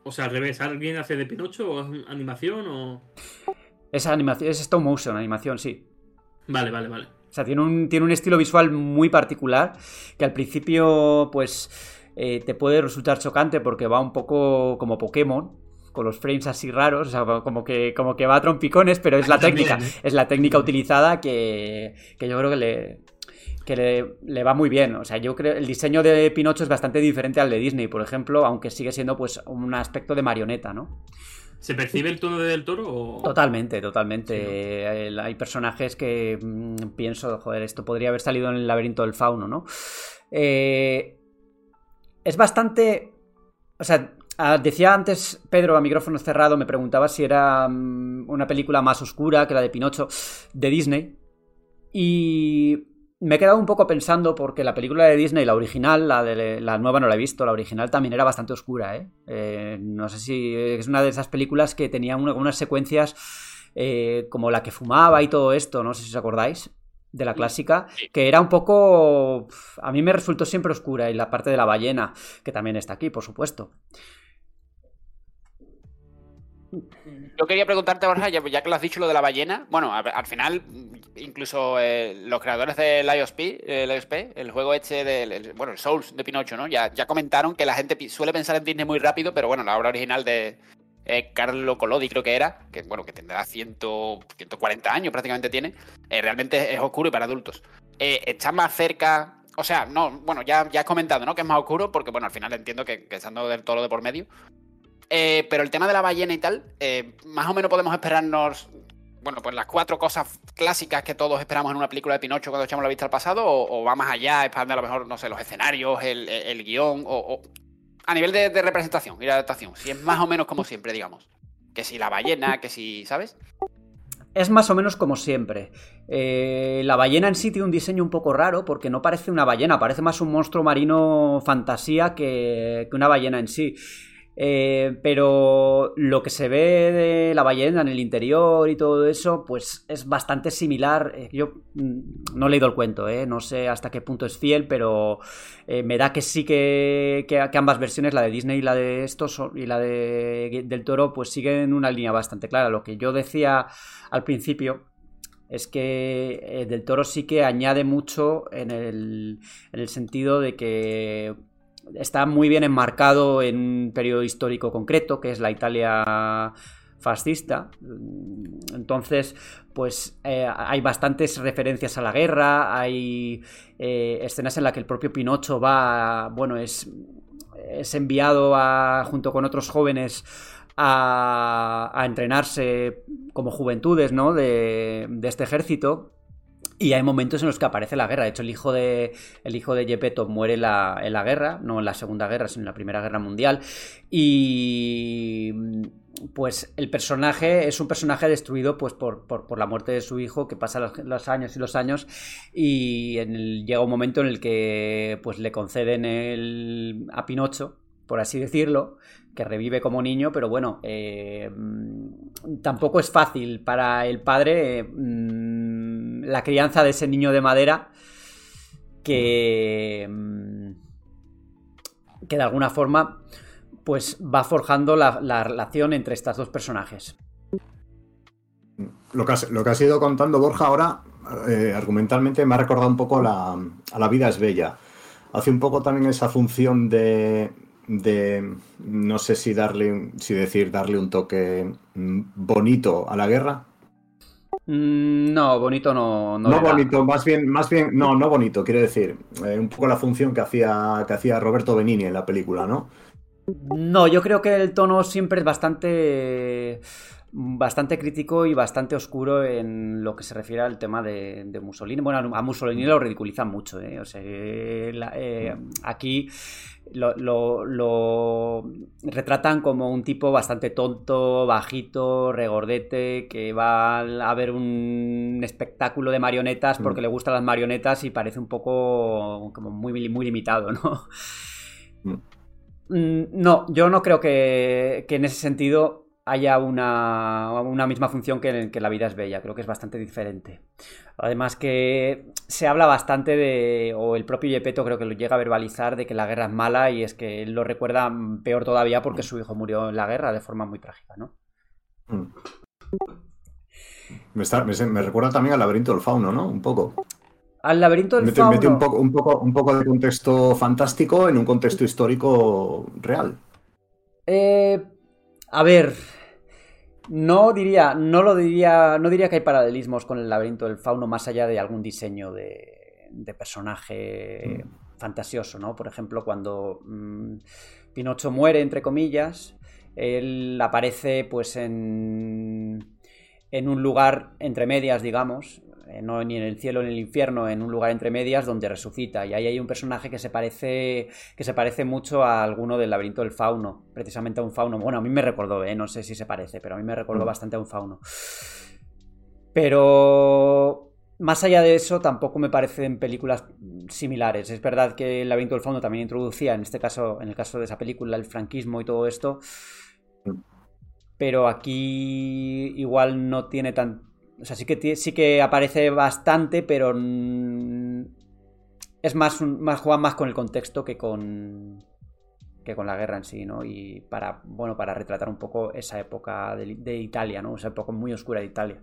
O sea, al revés, ¿alguien hace de Pinocho o es animación o...? Es animación, es stop motion, animación, sí. Vale, vale, vale. O sea, tiene un, tiene un estilo visual muy particular que al principio, pues, eh, te puede resultar chocante porque va un poco como Pokémon, con los frames así raros, o sea, como que, como que va a trompicones, pero es la técnica, es la técnica utilizada que, que yo creo que le, que le, le, va muy bien. O sea, yo creo el diseño de Pinocho es bastante diferente al de Disney, por ejemplo, aunque sigue siendo pues un aspecto de marioneta, ¿no? ¿Se percibe el tono de Del Toro? O... Totalmente, totalmente. Sí, ¿no? Hay personajes que mmm, pienso, joder, esto podría haber salido en el laberinto del fauno, ¿no? Eh, es bastante... O sea, decía antes Pedro a micrófono cerrado, me preguntaba si era um, una película más oscura que la de Pinocho de Disney. Y me he quedado un poco pensando porque la película de Disney, la original, la de la nueva no la he visto, la original también era bastante oscura, ¿eh? eh no sé si es una de esas películas que tenía algunas secuencias eh, como la que fumaba y todo esto, no sé si os acordáis de la clásica, que era un poco... A mí me resultó siempre oscura y la parte de la ballena, que también está aquí, por supuesto. Yo quería preguntarte, Borja, ya, que lo has dicho lo de la ballena. Bueno, al, al final, incluso eh, los creadores de IOSP, el, IOSP, el juego este del el, bueno, el Souls de Pinocho, ¿no? Ya, ya comentaron que la gente suele pensar en Disney muy rápido, pero bueno, la obra original de eh, Carlo Collodi creo que era, que bueno, que tendrá 100, 140 años prácticamente tiene, eh, realmente es oscuro y para adultos. Eh, está más cerca o sea, no, bueno, ya, ya has comentado, ¿no? Que es más oscuro, porque bueno, al final entiendo que, que estando del toro de por medio. Eh, pero el tema de la ballena y tal, eh, más o menos podemos esperarnos, bueno, pues las cuatro cosas clásicas que todos esperamos en una película de Pinocho cuando echamos la vista al pasado, o, o va más allá, expande a lo mejor, no sé, los escenarios, el, el, guion, o, a nivel de, representación y de adaptación, si es más o menos como siempre, digamos. Que si la ballena, que si, ¿sabes? Es más o menos como siempre. Eh, la ballena en sí tiene un diseño un poco raro porque no parece una ballena, parece más un monstruo marino fantasía que una ballena en sí. Eh, pero lo que se ve de la ballena en el interior y todo eso, pues es bastante similar. Eh, yo mm, no he leído el cuento, ¿eh? no sé hasta qué punto es fiel, pero eh, me da que sí que, que, ambas versiones, la de Disney y la de estos y la de, del toro, pues siguen una línea bastante clara. Lo que yo decía al principio es que Del Toro sí que añade mucho en el, en el sentido de que está muy bien enmarcado en un periodo histórico concreto, que es la Italia fascista. Entonces, pues eh, hay bastantes referencias a la guerra, hay eh, escenas en las que el propio Pinocho va, bueno, es, es enviado a, junto con otros jóvenes a, a entrenarse como juventudes, ¿no? De, de este ejército. Y hay momentos en los que aparece la guerra. De hecho, el hijo de, el hijo de Gepetto muere la, en la guerra, no en la Segunda Guerra, sino en la Primera Guerra Mundial. Y pues el personaje es un personaje destruido pues por, por, por la muerte de su hijo que pasa los, años y los años y el, llega un momento en el que pues le conceden el, a Pinocho por así decirlo que revive como niño pero bueno eh, tampoco es fácil para el padre eh, la crianza de ese niño de madera que, mm, que de alguna forma pues va forjando la, la relación entre estas dos personajes. Lo que, has, lo que has ido contando, Borja, ahora eh, argumentalmente me ha recordado un poco la, a La vida es bella. Hace un poco también esa función de, de no sé si darle, si decir darle un toque bonito a la guerra. Mm, No, bonito no. No, no bonito, más bien, más bien, no, no bonito, quiero decir. Eh, un poco la función que hacía, que hacía Roberto Benini en la película, ¿no? No, yo creo que el tono siempre es bastante. Bastante crítico y bastante oscuro en lo que se refiere al tema de, de Mussolini. Bueno, a Mussolini lo ridiculizan mucho, ¿eh? O sea, la, eh, aquí lo, lo- lo retratan como un tipo bastante tonto, bajito, regordete, que va a ver un espectáculo de marionetas porque Mm. le gustan las marionetas y parece un poco como muy, muy limitado, ¿no? Mm. Mm, No, yo no creo que, que en ese sentido haya una, una misma función que, en- que La vida es bella. Creo que es bastante diferente. Además que se habla bastante de, o el propio Gepetto creo que lo llega a verbalizar, de que la guerra es mala y es que él lo recuerda peor todavía porque su hijo murió en la guerra de forma muy trágica, ¿no? Mm. Me, está- me, se- me recuerda también al laberinto del fauno, ¿no? Un poco. Al laberinto del Mete, fauno... mete un, poco, un, poco, un poco de contexto fantástico en un contexto histórico real. Eh, a ver, no diría, no lo diría, no diría que hay paralelismos con el laberinto del fauno más allá de algún diseño de, de personaje fantasioso, ¿no? Por ejemplo, cuando mm, Pinocho muere, entre comillas, él aparece pues en, en un lugar entre medias, digamos, no ni en el cielo ni en el infierno, en un lugar entre medias donde resucita. Y ahí hay un personaje que se parece, que se parece mucho a alguno del laberinto del fauno, precisamente a un fauno. Bueno, a mí me recordó, ¿eh? no sé si se parece, pero a mí me recordó Mm. bastante a un fauno. Pero más allá de eso, tampoco me parecen películas similares. Es verdad que el laberinto del fauno también introducía, en este caso, en el caso de esa película, el franquismo y todo esto. Pero aquí igual no tiene tan. O sea, sí que, sí que aparece bastante, pero. Es más, más juega más con el contexto que con. que con la guerra en sí, ¿no? Y para. Bueno, para retratar un poco esa época de, de Italia, ¿no? Esa época muy oscura de Italia.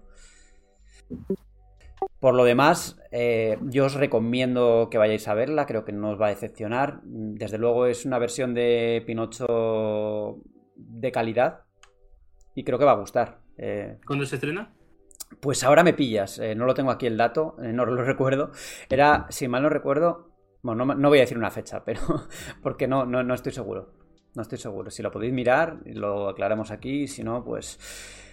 Por lo demás, eh, yo os recomiendo que vayáis a verla, creo que no os va a decepcionar. Desde luego es una versión de Pinocho de calidad y creo que va a gustar. Eh, ¿Cuándo se estrena? Pues ahora me pillas, eh, no lo tengo aquí el dato, eh, no lo recuerdo. Era, si mal no recuerdo, bueno, no, no voy a decir una fecha, pero porque no, no, no estoy seguro. No estoy seguro. Si lo podéis mirar, lo aclaramos aquí. Si no, pues,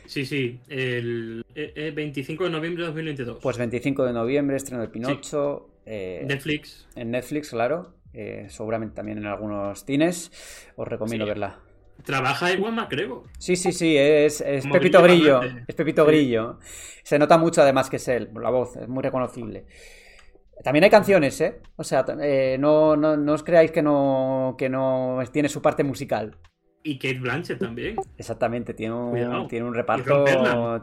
Sí, sí, el, eh, eh, 25 de noviembre de 2022. pues 25 de noviembre, estreno de Pinocho. eh, Netflix. en Netflix, claro. seguramente también en algunos cines. Os recomiendo Sí. verla. Trabaja Ewan McGregor. Sí, sí, sí, es, es Pepito Grillo. Es Pepito Sí. Grillo. Se nota mucho además que es él, la voz, es muy reconocible. También hay canciones, ¿eh? O sea, eh, no, no, no os creáis que no, que no tiene su parte musical. Y Kate Blanchett también. Exactamente, tiene un, Cuidado. tiene un reparto,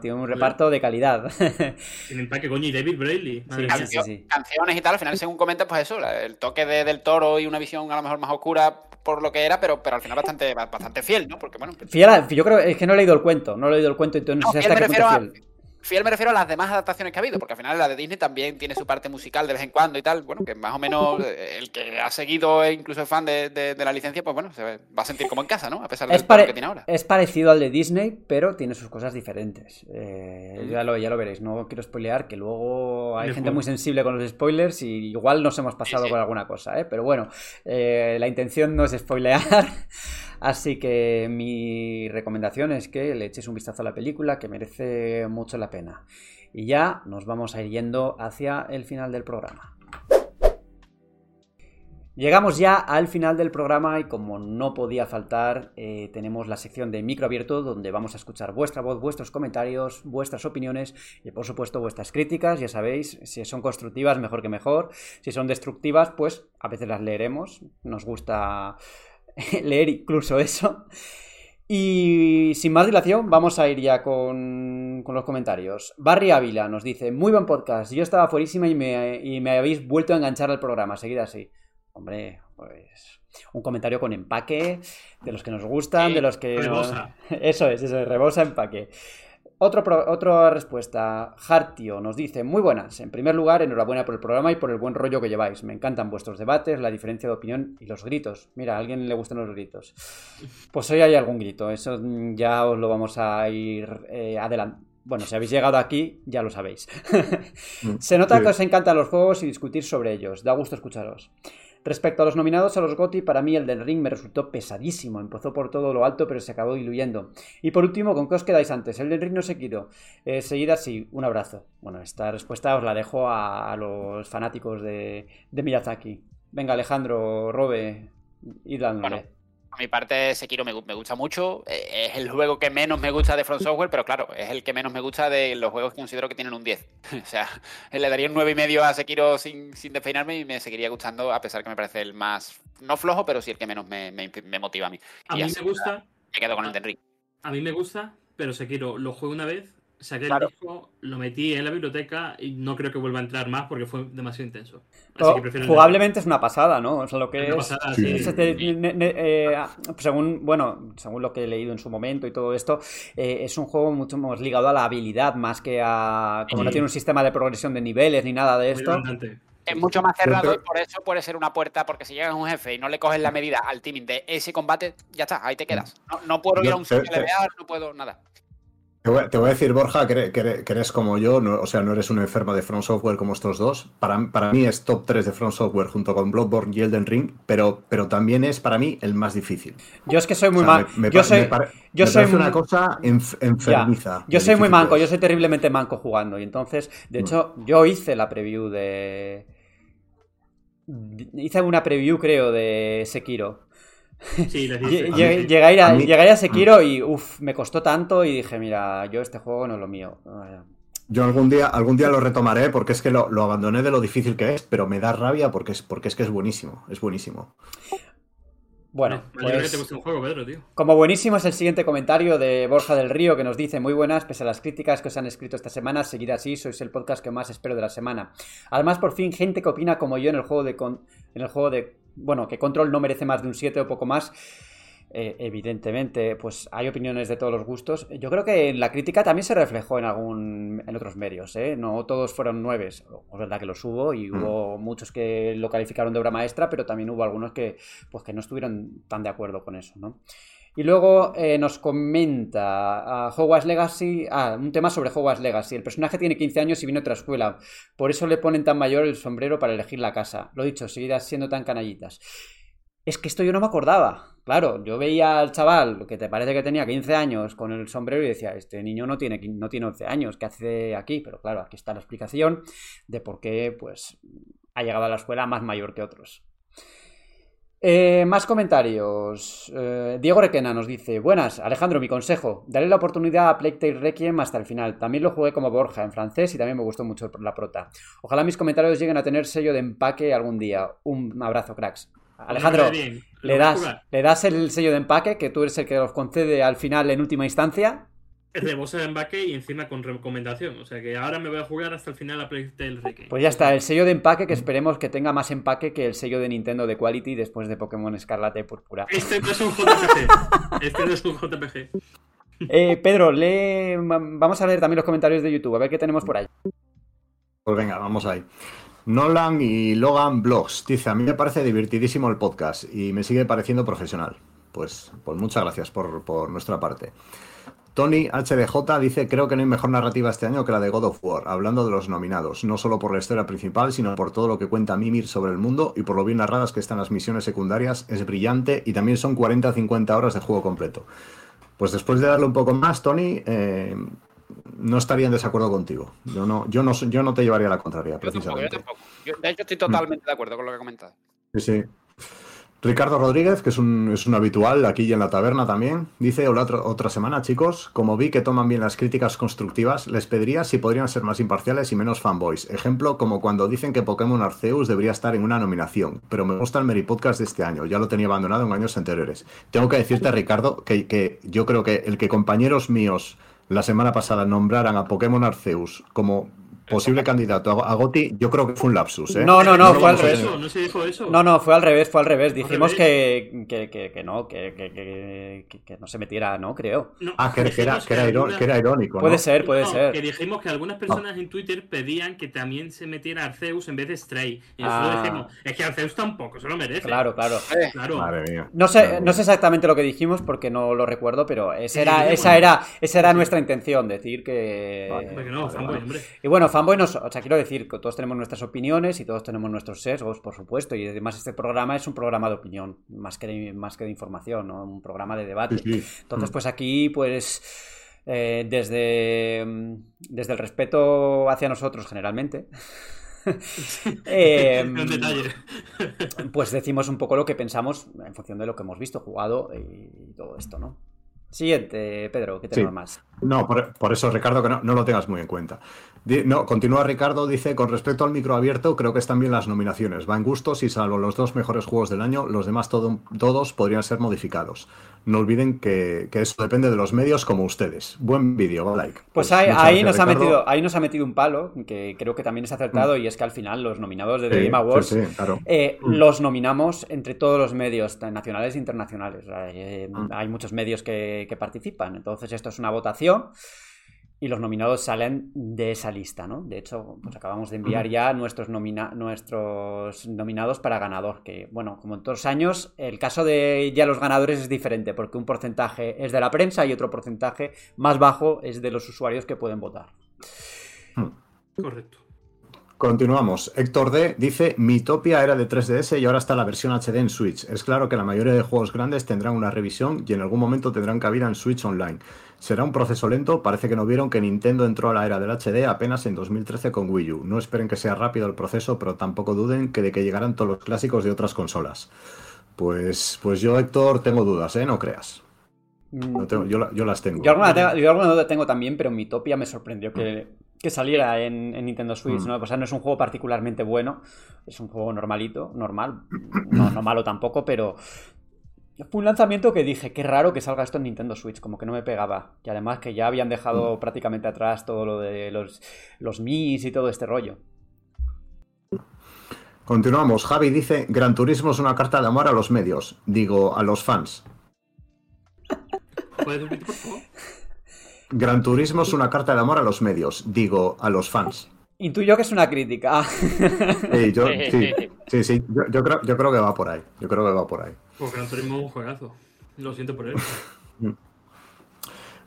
tiene un reparto de calidad. En empaque, coño, y David Brayley. Sí, sí, sí. Canciones y tal, al final, según comentas, pues eso, el toque de- del toro y una visión a lo mejor más oscura por lo que era, pero, pero al final bastante, bastante fiel, ¿no? Porque bueno, Fiel a- yo creo es que no he leído el cuento, no he leído el cuento, entonces no, No, sé hasta qué punto a- fiel. Fiel me refiero a las demás adaptaciones que ha habido, porque al final la de Disney también tiene su parte musical de vez en cuando y tal. Bueno, que más o menos eh, el que ha seguido e incluso es fan de, de- de la licencia, pues bueno, se va a sentir como en casa, ¿no? A pesar tono pare- que tiene ahora. es parecido al de Disney, pero tiene sus cosas diferentes. Eh, ya, lo, ya lo veréis, no quiero spoilear, que luego hay gente muy sensible con los spoilers y igual nos hemos pasado sí. con alguna cosa, ¿eh? pero bueno, eh, la intención no es spoilear. Así que mi recomendación es que le eches un vistazo a la película, que merece mucho la pena. Y ya nos vamos a ir yendo hacia el final del programa. Llegamos ya al final del programa y como no podía faltar, eh, tenemos la sección de micro abierto donde vamos a escuchar vuestra voz, vuestros comentarios, vuestras opiniones y por supuesto vuestras críticas. Ya sabéis, si son constructivas, mejor que mejor. Si son destructivas, pues a veces las leeremos. Nos gusta leer incluso eso. Y sin más dilación, vamos a ir ya con, con los comentarios. Barry Ávila nos dice, muy buen podcast, yo estaba fuerísima y me, y me habéis vuelto a enganchar al programa, seguid así. Hombre, pues un comentario con empaque, de los que nos gustan, Sí, de los que... no- rebosa. Eso es, eso es, rebosa empaque. Otro pro- otra respuesta, Hartio nos dice, muy buenas, en primer lugar, enhorabuena por el programa y por el buen rollo que lleváis. Me encantan vuestros debates, la diferencia de opinión y los gritos. Mira, a alguien le gustan los gritos. Pues hoy hay algún grito, eso mm, ya os lo vamos a ir eh, adelante. Bueno, si habéis llegado aquí, ya lo sabéis. Se nota que os encantan los juegos y discutir sobre ellos. Da gusto escucharos. Respecto a los nominados a los GOTY, para mí el del Ring me resultó pesadísimo. Empezó por todo lo alto, pero se acabó diluyendo. Y por último, ¿con qué os quedáis antes? El del Ring no Sekiro. Eh, seguid así, un abrazo. Bueno, esta respuesta os la dejo a, los fanáticos de, de Miyazaki. Venga, Alejandro, Robe, Y dándole. A mi parte, Sekiro me, me, gusta mucho. Eh, es el juego que menos me gusta de From Software, pero claro, es el que menos me gusta de los juegos que considero que tienen un 10. o sea, le daría un 9,5 a Sekiro sin, sin despeinarme y me seguiría gustando, a pesar que me parece el más, no flojo, pero sí el que menos me, me, me motiva a mí. A y mí me gusta. Me quedo con el de Enrique. A mí me gusta, pero Sekiro lo juego una vez, saqué claro. el disco, lo metí en la biblioteca y no creo que vuelva a entrar más porque fue demasiado intenso. Así que prefiero jugablemente es una pasada, ¿no? O sea, lo que es. Pasada, sí. es este, ne, ne, eh, según, bueno, según lo que he leído en su momento y todo esto, eh, es un juego mucho más ligado a la habilidad más que a. Como sí. no tiene un sistema de progresión de niveles ni nada de esto. Es mucho más cerrado y por eso puede ser una puerta, porque si llegas a un jefe y no le coges la medida al timing de ese combate, ya está, ahí te quedas. No, no puedo ir a un sitio de no puedo nada. Te voy, te voy, a decir, Borja, que, que, que eres como yo, no, o sea, no eres un enfermo de Front Software como estos dos. Para, para mí es top 3 de Front Software junto con Bloodborne y Elden Ring, pero, pero también es para mí el más difícil. Yo es que soy muy o sea, mal. Me, me, yo soy, me, pare, yo me soy parece una cosa enf enfermiza. Yo soy muy manco, yo soy terriblemente manco jugando. Y entonces, de hecho, mm. yo hice la preview de. Hice una preview, creo, de Sekiro. Sí, llegué, llegué, a ir a, a mí... llegué a Sekiro y uff, me costó tanto y dije, mira, yo este juego no es lo mío. Yo algún día, algún día lo retomaré porque es que lo, lo, abandoné de lo difícil que es, pero me da rabia porque es, porque es que es buenísimo, es buenísimo. Bueno, pues, te gusta un juego, Pedro, tío. como buenísimo es el siguiente comentario de Borja del Río que nos dice muy buenas, pese a las críticas que os han escrito esta semana, seguid así, sois el podcast que más espero de la semana. Además, por fin, gente que opina como yo en el juego de, con... en el juego de bueno, que Control no merece más de un 7 o poco más. Eh, evidentemente, pues hay opiniones de todos los gustos. Yo creo que la crítica también se reflejó en algún en otros medios, ¿eh? No todos fueron nueves. Es verdad que los hubo y mm. hubo muchos que lo calificaron de obra maestra, pero también hubo algunos que, pues, que no estuvieron tan de acuerdo con eso, ¿no? Y luego eh, nos comenta a Hogwarts Legacy, ah, un tema sobre Hogwarts Legacy. El personaje tiene 15 años y viene a otra escuela. Por eso le ponen tan mayor el sombrero para elegir la casa. Lo dicho, seguirás siendo tan canallitas. Es que esto yo no me acordaba. Claro, yo veía al chaval, que te parece que tenía 15 años, con el sombrero y decía, este niño no tiene, no tiene 11 años, ¿qué hace aquí? Pero claro, aquí está la explicación de por qué pues, ha llegado a la escuela más mayor que otros. Eh, más comentarios. Eh, Diego Requena nos dice: Buenas, Alejandro, mi consejo. Dale la oportunidad a Plague Tale Requiem hasta el final. También lo jugué como Borja en francés y también me gustó mucho la prota. Ojalá mis comentarios lleguen a tener sello de empaque algún día. Un abrazo, cracks. Alejandro, ¿le das, ¿le das el sello de empaque que tú eres el que los concede al final en última instancia? Rebosa de empaque y encima con recomendación. O sea que ahora me voy a jugar hasta el final a Playtale Requiem. Pues ya está, el sello de empaque que esperemos que tenga más empaque que el sello de Nintendo de Quality después de Pokémon Escarlata y Púrpura. Este no es un JPG. este no es un JPG. Eh, Pedro, lee... vamos a leer también los comentarios de YouTube, a ver qué tenemos por ahí. Pues venga, vamos ahí. Nolan y Logan Blogs dice: A mí me parece divertidísimo el podcast y me sigue pareciendo profesional. Pues, pues muchas gracias por, por nuestra parte. Tony HDJ dice, creo que no hay mejor narrativa este año que la de God of War, hablando de los nominados, no solo por la historia principal, sino por todo lo que cuenta Mimir sobre el mundo y por lo bien narradas que están las misiones secundarias, es brillante y también son 40-50 horas de juego completo. Pues después de darle un poco más, Tony, eh, no estaría en desacuerdo contigo. Yo no, yo no, yo no te llevaría a la contraria, precisamente. Yo tampoco, yo tampoco. Yo, de hecho, estoy totalmente mm. de acuerdo con lo que comentas. Sí, sí. Ricardo Rodríguez, que es un, es un, habitual aquí y en la taberna también, dice otra, otra semana, chicos, como vi que toman bien las críticas constructivas, les pediría si podrían ser más imparciales y menos fanboys. Ejemplo, como cuando dicen que Pokémon Arceus debería estar en una nominación, pero me gusta el Meri Podcast de este año, ya lo tenía abandonado en años anteriores. Tengo que decirte, Ricardo, que, que yo creo que el que compañeros míos la semana pasada nombraran a Pokémon Arceus como posible candidato a Goti, yo creo que fue un lapsus. ¿eh? No, no, no, no fue al revés. Eso, no se dijo eso. No, no, fue al revés, fue al revés. Dijimos. Que, que, que, que, no, que, que, no se metiera, ¿no? Creo. No, ah, que, era, era, algunas... era, irónico. Puede ser, puede no, ser. Que dijimos que algunas personas en Twitter pedían que también se metiera Arceus en vez de Stray. Y nosotros ah. dijimos, es que Arceus tampoco se lo merece. Claro, claro. Eh, claro. Madre mía. No sé, no sé exactamente lo que dijimos porque no lo recuerdo, pero esa era, sí, esa era, esa era nuestra intención, decir que. Vale. No, vale, fanboy, hombre. Y bueno, fanboy nos. O sea, quiero decir que todos tenemos nuestras opiniones y todos tenemos nuestros sesgos, por supuesto, y además este programa es un programa de opinión, más que de, más que de información, ¿no? un programa de debate. Sí, sí. Entonces, pues aquí, pues, eh, desde, desde el respeto hacia nosotros generalmente, Eh, detalle. pues decimos un poco lo que pensamos en función de lo que hemos visto, jugado y todo esto, ¿no? Siguiente, Pedro, ¿qué tenemos Sí. más? No, por, por eso, Ricardo, que no, no lo tengas muy en cuenta. No, continúa Ricardo, dice, con respecto al micro abierto, creo que están bien las nominaciones. Van gustos y salvo los dos mejores juegos del año, los demás todo- todos podrían ser modificados. No olviden que, que eso depende de los medios como ustedes. Buen vídeo, va like. Pues ahí, muchas ahí nos ha metido, ahí nos ha metido un palo, que creo que también es acertado, y es que al final los nominados de The Sí, Game Awards sí, sí, claro. eh, Mm. los nominamos entre todos los medios, tan nacionales e internacionales. Sea, eh, Mm. Hay muchos medios que, que participan. Entonces, esto es una votación y los nominados salen de esa lista, ¿no? De hecho, pues acabamos de enviar ya nuestros, nomina- nuestros nominados para ganador. Que, bueno, como en todos los años, el caso de ya los ganadores es diferente, porque un porcentaje es de la prensa y otro porcentaje más bajo es de los usuarios que pueden votar. Correcto. Continuamos. Héctor D dice: Mi Topia era de 3DS y ahora está la versión HD en Switch. Es claro que la mayoría de juegos grandes tendrán una revisión y en algún momento tendrán cabida en Switch Online. Será un proceso lento. Parece que no vieron que Nintendo entró a la era del HD apenas en 2013 con Wii U. No esperen que sea rápido el proceso, pero tampoco duden que de que llegarán todos los clásicos de otras consolas. Pues, pues yo, Héctor, tengo dudas, ¿eh? No creas. No tengo- yo, la- yo las tengo. Yo alguna, tengo, yo alguna duda tengo también, pero mi Topia me sorprendió que, que saliera en, en Nintendo Switch, Mm. ¿no? O sea, no es un juego particularmente bueno, es un juego normalito, normal, no, no malo tampoco, pero fue un lanzamiento que dije, qué raro que salga esto en Nintendo Switch, como que no me pegaba. Y además que ya habían dejado prácticamente atrás todo lo de los, los Mis y todo este rollo. Continuamos. Javi dice: Gran Turismo es una carta de amor a los medios. Digo, a los fans. ¿Puedes repetir, por favor? Gran Turismo es una carta de amor a los medios, digo, a los fans. Intuyo que es una crítica. Sí, yo, sí, sí, sí, yo, yo creo, yo creo que va por ahí. Yo creo que va por ahí. Pues Gran Turismo un juegazo. Lo siento por él.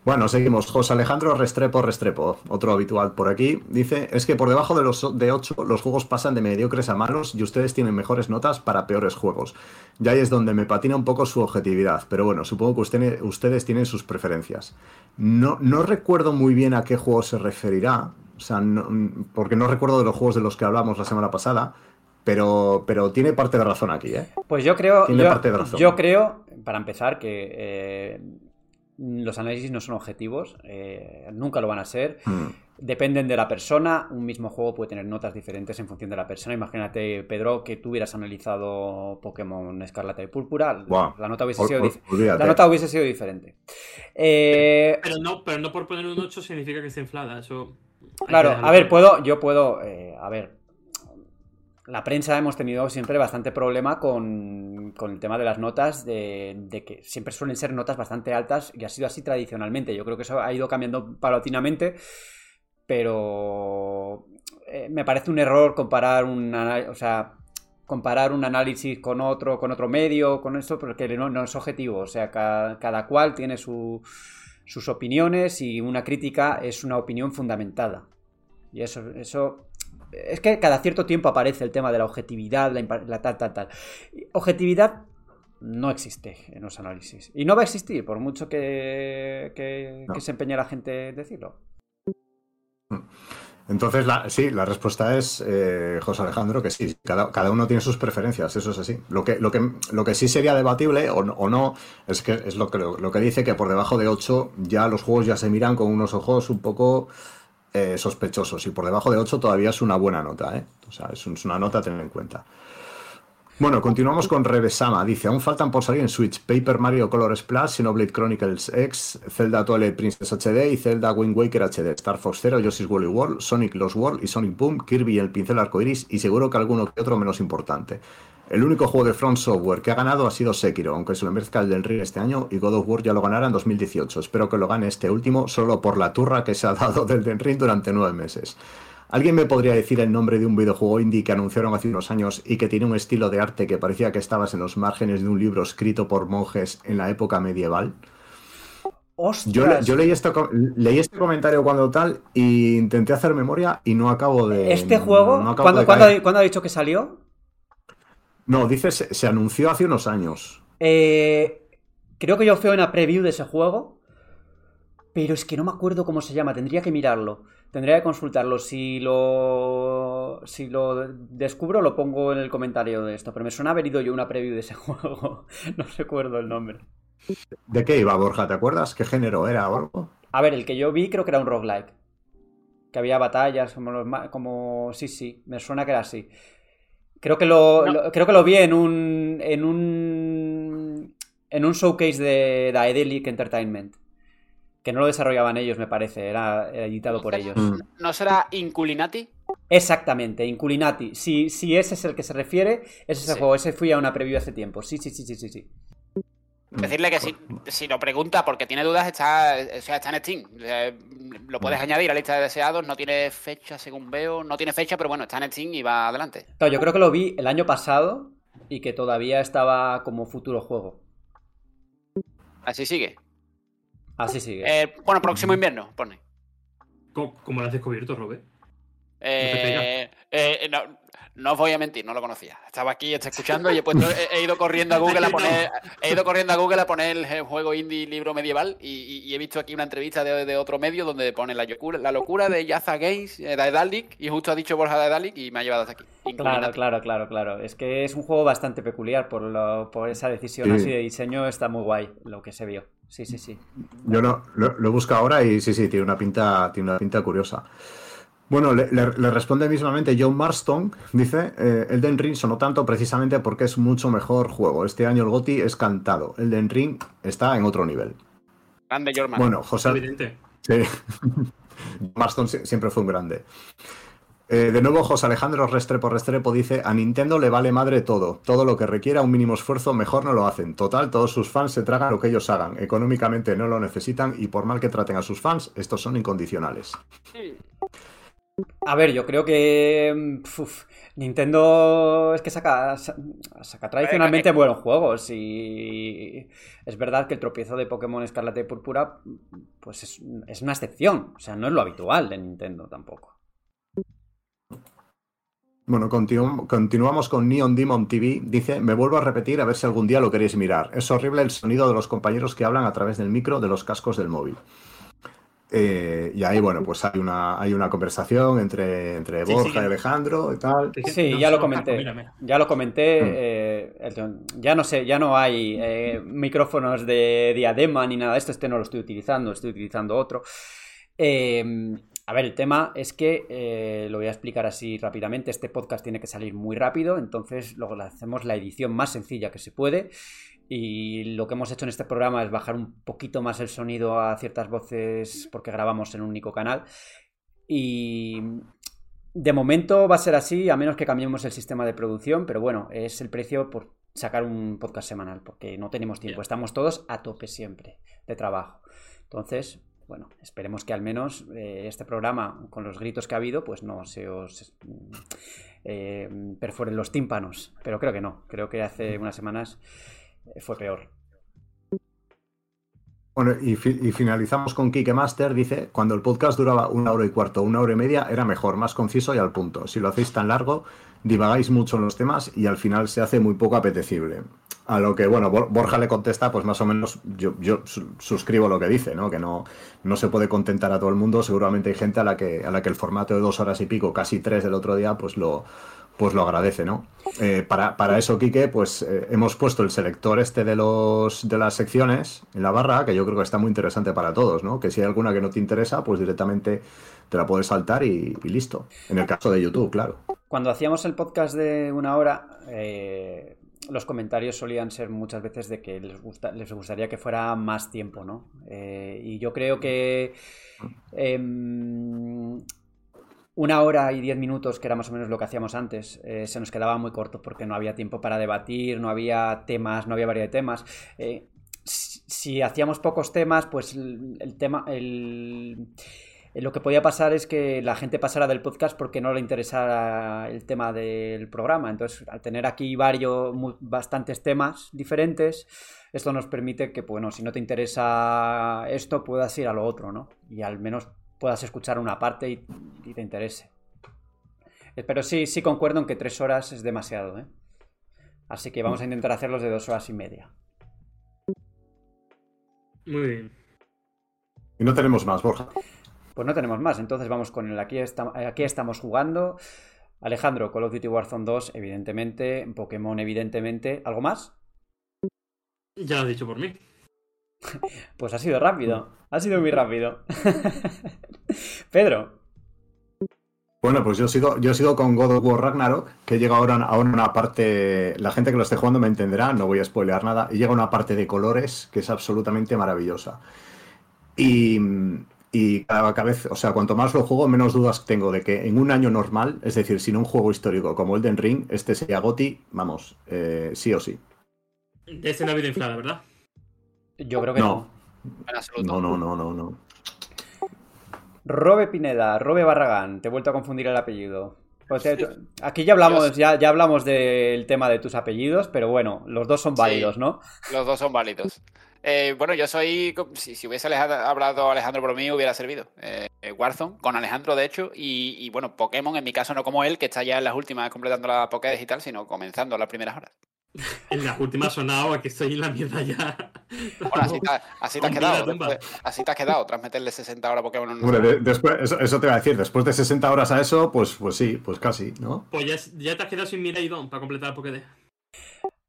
Bueno, seguimos. José Alejandro Restrepo Restrepo, otro habitual por aquí, dice, es que por debajo de los de 8 los juegos pasan de mediocres a malos y ustedes tienen mejores notas para peores juegos. Y ahí es donde me patina un poco su objetividad, pero bueno, supongo que usted- ustedes tienen sus preferencias. No, no recuerdo muy bien a qué juego se referirá, o sea, porque no recuerdo de los juegos de los que hablamos la semana pasada, pero, pero tiene parte de razón aquí, ¿eh? Pues yo creo, Tiene yo, parte de razón. yo creo, para empezar, que eh, los análisis no son objetivos, eh, nunca lo van a ser. Hmm. Dependen de la persona. Un mismo juego puede tener notas diferentes en función de la persona. Imagínate, Pedro, que tú hubieras analizado Pokémon Escarlata y Púrpura. La nota hubiese sido, la nota hubiese sido diferente. Eh, Pero no, pero no por poner un 8 significa que esté inflada. Eso. Claro, a ver, puedo, yo puedo, eh, a ver, la prensa hemos tenido siempre bastante problema con, el tema de las notas, de, que siempre suelen ser notas bastante altas y ha sido así tradicionalmente. Yo creo que eso ha ido cambiando paulatinamente, pero eh, me parece un error comparar un, ana- o sea, comparar un análisis con otro, con otro medio, con esto, porque no, es objetivo. O sea, ca- cada, cual tiene su- sus opiniones y una crítica es una opinión fundamentada. Y eso, eso. Es que cada cierto tiempo aparece el tema de la objetividad, la, tal, tal, tal. Objetividad no existe en los análisis. Y no va a existir, por mucho que, que, No. que se empeñe la gente en decirlo. Entonces, la, sí, la respuesta es, eh, José Alejandro, que sí, cada, cada uno tiene sus preferencias, eso es así. Lo que, lo que, lo que sí sería debatible o, no- o no es que es lo que, lo, que dice que por debajo de 8 ya los juegos ya se miran con unos ojos un poco eh, sospechosos y por debajo de 8 todavía es una buena nota, ¿eh? O sea, es, un- es una nota a tener en cuenta. Bueno, continuamos con Revesama. Dice, aún faltan por salir en Switch Paper Mario Color Splash, Xenoblade Chronicles X, Zelda Twilight Princess HD y Zelda Wind Waker HD, Star Fox Zero, Yoshi's Woolly World, Sonic Lost World y Sonic Boom, Kirby y el pincel arcoiris y seguro que alguno que otro menos importante. El único juego de Front Software que ha ganado ha sido Sekiro, aunque se lo merezca el del Ring este año y God of War ya lo ganará en 2018. Espero que lo gane este último solo por la turra que se ha dado del Ring durante nueve meses. ¿Alguien me podría decir el nombre de un videojuego indie que anunciaron hace unos años y que tiene un estilo de arte que parecía que estabas en los márgenes de un libro escrito por monjes en la época medieval? Yo, le- yo leí, este comentario cuando tal e intenté hacer memoria y no acabo de... ¿Este juego? no acabo ¿cuándo, de cuándo caer. ha- cuándo ha dicho que salió? No, dice, se, se anunció hace unos años. Eh, creo que yo fui a una preview de ese juego. pero es que no me acuerdo cómo se llama, tendría que mirarlo. Tendría que consultarlo. Si lo. Si lo descubro, lo pongo en el comentario de esto. Pero me suena haber ido yo una preview de ese juego. no recuerdo el nombre. ¿De qué iba, Borja? ¿Te acuerdas? ¿Qué género era o algo? A ver, el que yo vi creo que era un roguelike. Que había batallas, como los como. Sí, sí, me suena que era así. Creo que lo, No. lo- creo que lo vi en un. en un. en un showcase de Daedalic Entertainment. Que no lo desarrollaban ellos, me parece. Era editado por ellos. ¿No será Inculinati? Exactamente, Inculinati. Si, si ese es el que se refiere, ese es el Sí. juego. Ese fui a una preview hace tiempo. Sí, sí, sí, sí, sí. sí. Decirle que si, si lo pregunta porque tiene dudas, está, o sea, está en Steam. O sea, lo puedes añadir a la lista de deseados. No tiene fecha, según veo. No tiene fecha, pero bueno, está en Steam y va adelante. Claro, yo creo que lo vi el año pasado y que todavía estaba como futuro juego. Así sigue. Así sigue. Eh, bueno, próximo invierno, pone. ¿Cómo, cómo lo has descubierto, Robert? Eh, eh, no, no os voy a mentir, no lo conocía. Estaba aquí, está escuchando y he, puesto, he, he ido corriendo a Google a poner, he ido corriendo a Google a poner el juego indie libro medieval y, y- y he visto aquí una entrevista de, de otro medio donde pone la locura, la locura de Yaza Games, eh, Daedalic, y justo ha dicho Borja Daedalic y me ha llevado hasta aquí. Claro, claro, claro, claro. Es que es un juego bastante peculiar por, lo- por esa decisión Sí. así de diseño. Está muy guay lo que se vio. Sí, sí, sí. Yo lo, lo, lo busco ahora y sí, sí, tiene una pinta, tiene una pinta curiosa. Bueno, le, le- le responde mismamente John Marston, dice, eh, Elden Ring sonó tanto precisamente porque es mucho mejor juego. Este año el GOTY es cantado. Elden Ring está en otro nivel. Grande Jorman. Bueno, José, Evidente. Sí. Marston sie- siempre fue un grande. Eh, de nuevo, José Alejandro Restrepo Restrepo dice: A Nintendo le vale madre todo. Todo lo que requiera un mínimo esfuerzo, mejor no lo hacen. Total, todos sus fans se tragan lo que ellos hagan. Económicamente no lo necesitan y por mal que traten a sus fans, estos son incondicionales. Sí. A ver, yo creo que. mm, uf, Nintendo es que saca, sa- saca tradicionalmente buenos juegos y es verdad que el tropiezo de Pokémon Escarlata y Púrpura pues es, es una excepción, o sea, no es lo habitual de Nintendo tampoco. Bueno, continu- continuamos con Neon Demon TV. Dice: Me vuelvo a repetir a ver si algún día lo queréis mirar. Es horrible el sonido de los compañeros que hablan a través del micro de los cascos del móvil. Eh, y ahí, bueno, pues hay una, hay una conversación entre, entre Sí, Borja sí. y Alejandro y tal. Sí, No ya lo comenté. casco, mira, mira. Ya lo comenté. Mm. eh, ya no sé, ya no hay eh, micrófonos de diadema ni nada de esto. Este no lo estoy utilizando, estoy utilizando otro. Eh, a ver, el tema es que eh, lo voy a explicar así rápidamente. Este podcast tiene que salir muy rápido, entonces luego le hacemos la edición más sencilla que se puede. Y lo que hemos hecho en este programa es bajar un poquito más el sonido a ciertas voces porque grabamos en un único canal. Y de momento va a ser así, a menos que cambiemos el sistema de producción, pero bueno, es el precio por sacar un podcast semanal, porque no tenemos tiempo, estamos todos a tope siempre de trabajo. Entonces, bueno, esperemos que al menos eh, este programa, con los gritos que ha habido, pues no se os eh, perforen los tímpanos, pero creo que no, creo que hace unas semanas fue peor. Bueno, y, fi- y finalizamos con Kike Master. Dice: Cuando el podcast duraba una hora y cuarto, una hora y media, era mejor, más conciso y al punto. Si lo hacéis tan largo, divagáis mucho en los temas y al final se hace muy poco apetecible. A lo que, bueno, Bor- Borja le contesta, pues más o menos yo, yo su- suscribo lo que dice, ¿no? Que no, no se puede contentar a todo el mundo. Seguramente hay gente a la que, a la que el formato de dos horas y pico, casi tres del otro día, pues lo, pues lo agradece, ¿no? Eh, para, para eso, Quique, pues eh, hemos puesto el selector este de los de las secciones en la barra, que yo creo que está muy interesante para todos, ¿no? Que si hay alguna que no te interesa, pues directamente te la puedes saltar y, listo. En el caso de YouTube, claro. Cuando hacíamos el podcast de una hora, eh, los comentarios solían ser muchas veces de que les, gusta, les gustaría que fuera más tiempo, ¿no? Y yo creo que em, una hora y diez minutos, que era más o menos lo que hacíamos antes, eh, se nos quedaba muy corto porque no había tiempo para debatir, no había temas, no había variedad de temas. Eh, si, hacíamos pocos temas, pues el, tema, el, eh, lo que podía pasar es que la gente pasara del podcast porque no le interesara el tema del programa. Entonces, al tener aquí varios, bastantes temas diferentes, esto nos permite que, bueno, si no te interesa esto, puedas ir a lo otro, ¿no? Y al menos puedas escuchar una parte y, y te interese. Pero sí, sí concuerdo en que tres horas es demasiado, ¿eh? Así que vamos a intentar hacerlos de dos horas y media. Muy bien. Y no tenemos más, Borja. Pues no tenemos más, entonces vamos con el aquí, está- aquí estamos jugando. Alejandro, Call of Duty Warzone 2, evidentemente. Pokémon, evidentemente. ¿Algo más? Ya lo has dicho por mí. Pues ha sido rápido. Ha sido muy rápido. Pedro, Bueno, pues yo sigo, yo sigo con God of War Ragnarok, que llega ahora, ahora una parte, la gente que lo esté jugando me entenderá, no voy a spoilear nada, y llega una parte de colores que es absolutamente maravillosa. Y, y cada vez, o sea, cuanto más lo juego, menos dudas tengo de que en un año normal, es decir, sin un juego histórico como Elden Ring, este sería GOTY, vamos, eh, sí o sí. Ha habido inflada, ¿verdad? Yo creo que no. No, En absoluto. no, no, no, no, no. Robe Pineda, Robe Barragán, te he vuelto a confundir el apellido. Pues te- aquí ya hablamos, ya, ya hablamos del tema de tus apellidos, pero bueno, los dos son Sí. válidos, ¿no? Los dos son válidos. Eh, bueno, yo soy. Si, si hubiese hablado Alejandro por mí, hubiera servido. Eh, Warzone, con Alejandro, de hecho. Y, y, bueno, Pokémon, en mi caso, no como él, que está ya en las últimas completando la Pokédex y tal, sino comenzando las primeras horas. En las últimas sonado a que estoy en la mierda ya. Bueno, así te, así te has quedado. después- así te has quedado, tras meterle 60 horas a Pokémon. en un Hombre, de- después, eso, eso te iba a decir, después de 60 horas a eso, pues, pues sí, pues casi, ¿no? Pues ya, ya te has quedado sin Miraidon para completar el Pokédex.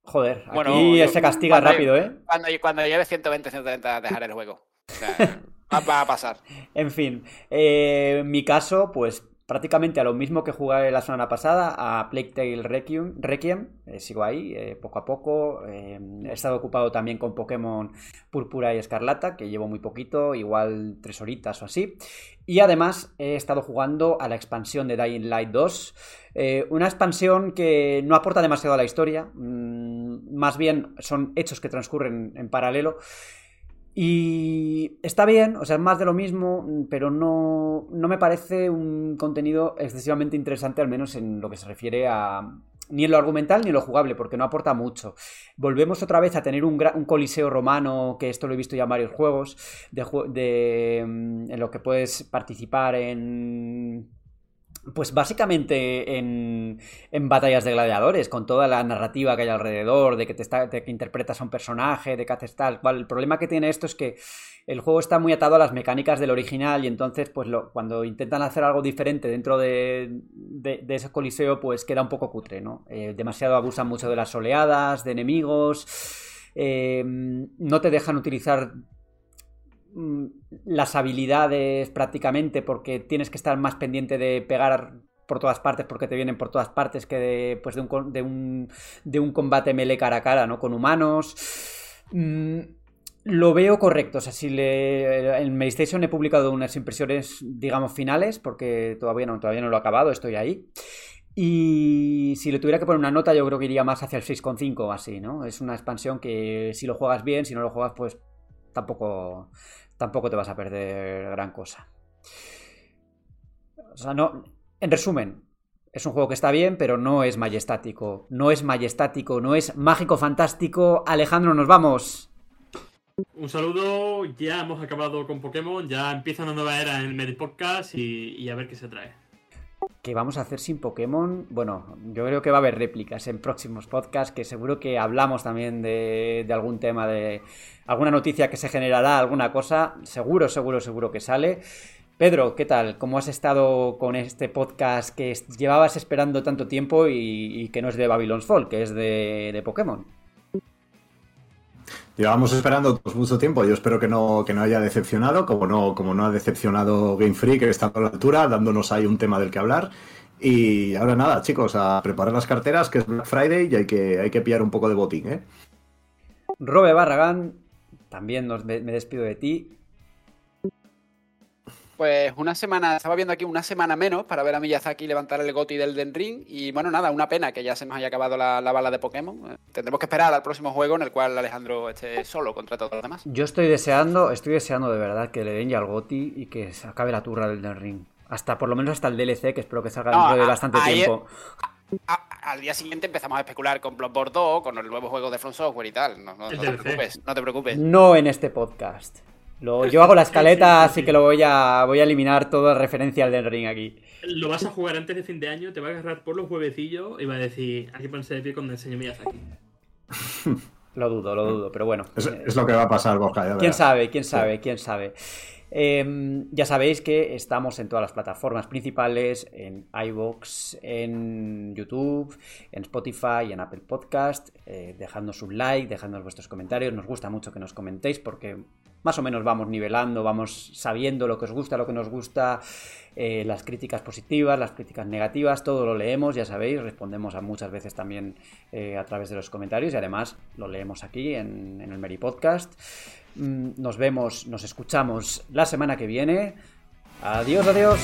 Joder, Bueno, aquí yo- se castiga cuando- rápido, ¿eh? Cuando, cuando lleve 120, 130, dejaré el juego. O sea, va, va a pasar. En fin, eh, en mi caso, pues prácticamente a lo mismo que jugué la semana pasada, a Plague Tale Requiem, Requiem eh, sigo ahí, eh, poco a poco. eh, he estado ocupado también con Pokémon Púrpura y Escarlata, que llevo muy poquito, igual tres horitas o así. Y además he estado jugando a la expansión de Dying Light 2. eh, una expansión que no aporta demasiado a la historia, mm, más bien son hechos que transcurren en paralelo. Y está bien, o sea, es más de lo mismo, pero no, no me parece un contenido excesivamente interesante, al menos en lo que se refiere a... Ni en lo argumental ni en lo jugable, porque no aporta mucho. Volvemos otra vez a tener un, un coliseo romano, que esto lo he visto ya en varios juegos, de, mm, en lo que puedes participar en... Pues básicamente en, en batallas de gladiadores, con toda la narrativa que hay alrededor, de que, te está, de que interpretas a un personaje, de que haces tal cual. El problema que tiene esto es que el juego está muy atado a las mecánicas del original y entonces pues cuando intentan hacer algo diferente dentro de, de- ese coliseo pues queda un poco cutre, ¿no? Eh, demasiado abusan mucho de las oleadas, de enemigos, eh, no te dejan utilizar las habilidades prácticamente porque tienes que estar más pendiente de pegar por todas partes porque te vienen por todas partes que de, pues de, un, de, un, de un combate melee cara a cara, ¿no? Con humanos. Mm, lo veo correcto, o sea, si le, en Medistation he publicado unas impresiones, digamos, finales, porque todavía no, todavía no lo he acabado, estoy ahí. Y si le tuviera que poner una nota, yo creo que iría más hacia el 6,5 o así, ¿no? Es una expansión que si lo juegas bien, si no lo juegas, pues tampoco, tampoco te vas a perder gran cosa. O sea, no. En resumen, es un juego que está bien, pero no es majestático. No es majestático, no es mágico fantástico. Alejandro, nos vamos. Un saludo, ya hemos acabado con Pokémon, ya empieza una nueva era en el Podcast y a ver qué se trae. ¿Qué vamos a hacer sin Pokémon? Bueno, yo creo que va a haber réplicas en próximos podcasts, que seguro que hablamos también de, algún tema, de alguna noticia que se generará, alguna cosa. Seguro, seguro, seguro que sale. Pedro, ¿qué tal? ¿Cómo has estado con este podcast que llevabas esperando tanto tiempo y, y que no es de Babylon's Fall, que es de, de Pokémon? Llevamos esperando mucho tiempo. Yo espero que no, que no haya decepcionado, como no, como no ha decepcionado Game Freak, que está a la altura, dándonos ahí un tema del que hablar. Y ahora nada, chicos, a preparar las carteras, que es Black Friday y hay que, hay que pillar un poco de botín, ¿eh? Robe Barragán, también me despido de ti. Pues una semana, estaba viendo aquí una semana menos para ver a Miyazaki levantar el goti del Den Ring. Y bueno, nada, una pena que ya se nos haya acabado la, la bala de Pokémon. Eh, Tendremos que esperar al próximo juego en el cual Alejandro esté solo contra todos los demás. Yo estoy deseando, estoy deseando de verdad que le den ya al GOTI y que se acabe la turra del Den Ring. Hasta por lo menos hasta el DLC, que espero que salga No, dentro de bastante tiempo. A- al día siguiente empezamos a especular con Bloodborne 2, con el nuevo juego de From Software y tal. No, no- El no te preocupes, no te preocupes. No en este podcast. Lo, yo hago la escaleta, así que lo voy a, voy a eliminar toda referencia al Den Ring aquí. Lo vas a jugar antes de fin de año, te va a agarrar por los huevecillos y va a decir, aquí ponerse de pie cuando enseñe Miyazaki. Lo dudo, lo dudo, pero bueno. Es, eh, es lo que va a pasar, ya ¿Quién sabe? ¿Quién sabe? ¿Quién sabe? Em, ya sabéis que estamos en todas las plataformas principales, en iVoox, en YouTube, en Spotify, en Apple Podcast. Eh, dejadnos un like, dejadnos vuestros comentarios. Nos gusta mucho que nos comentéis porque más o menos vamos nivelando, vamos sabiendo lo que os gusta, lo que nos gusta, eh, las críticas positivas, las críticas negativas, todo lo leemos, ya sabéis, respondemos a muchas veces también eh, a través de los comentarios y además lo leemos aquí en, el Meri Podcast. Mm, nos vemos, nos escuchamos la semana que viene. Adiós, adiós.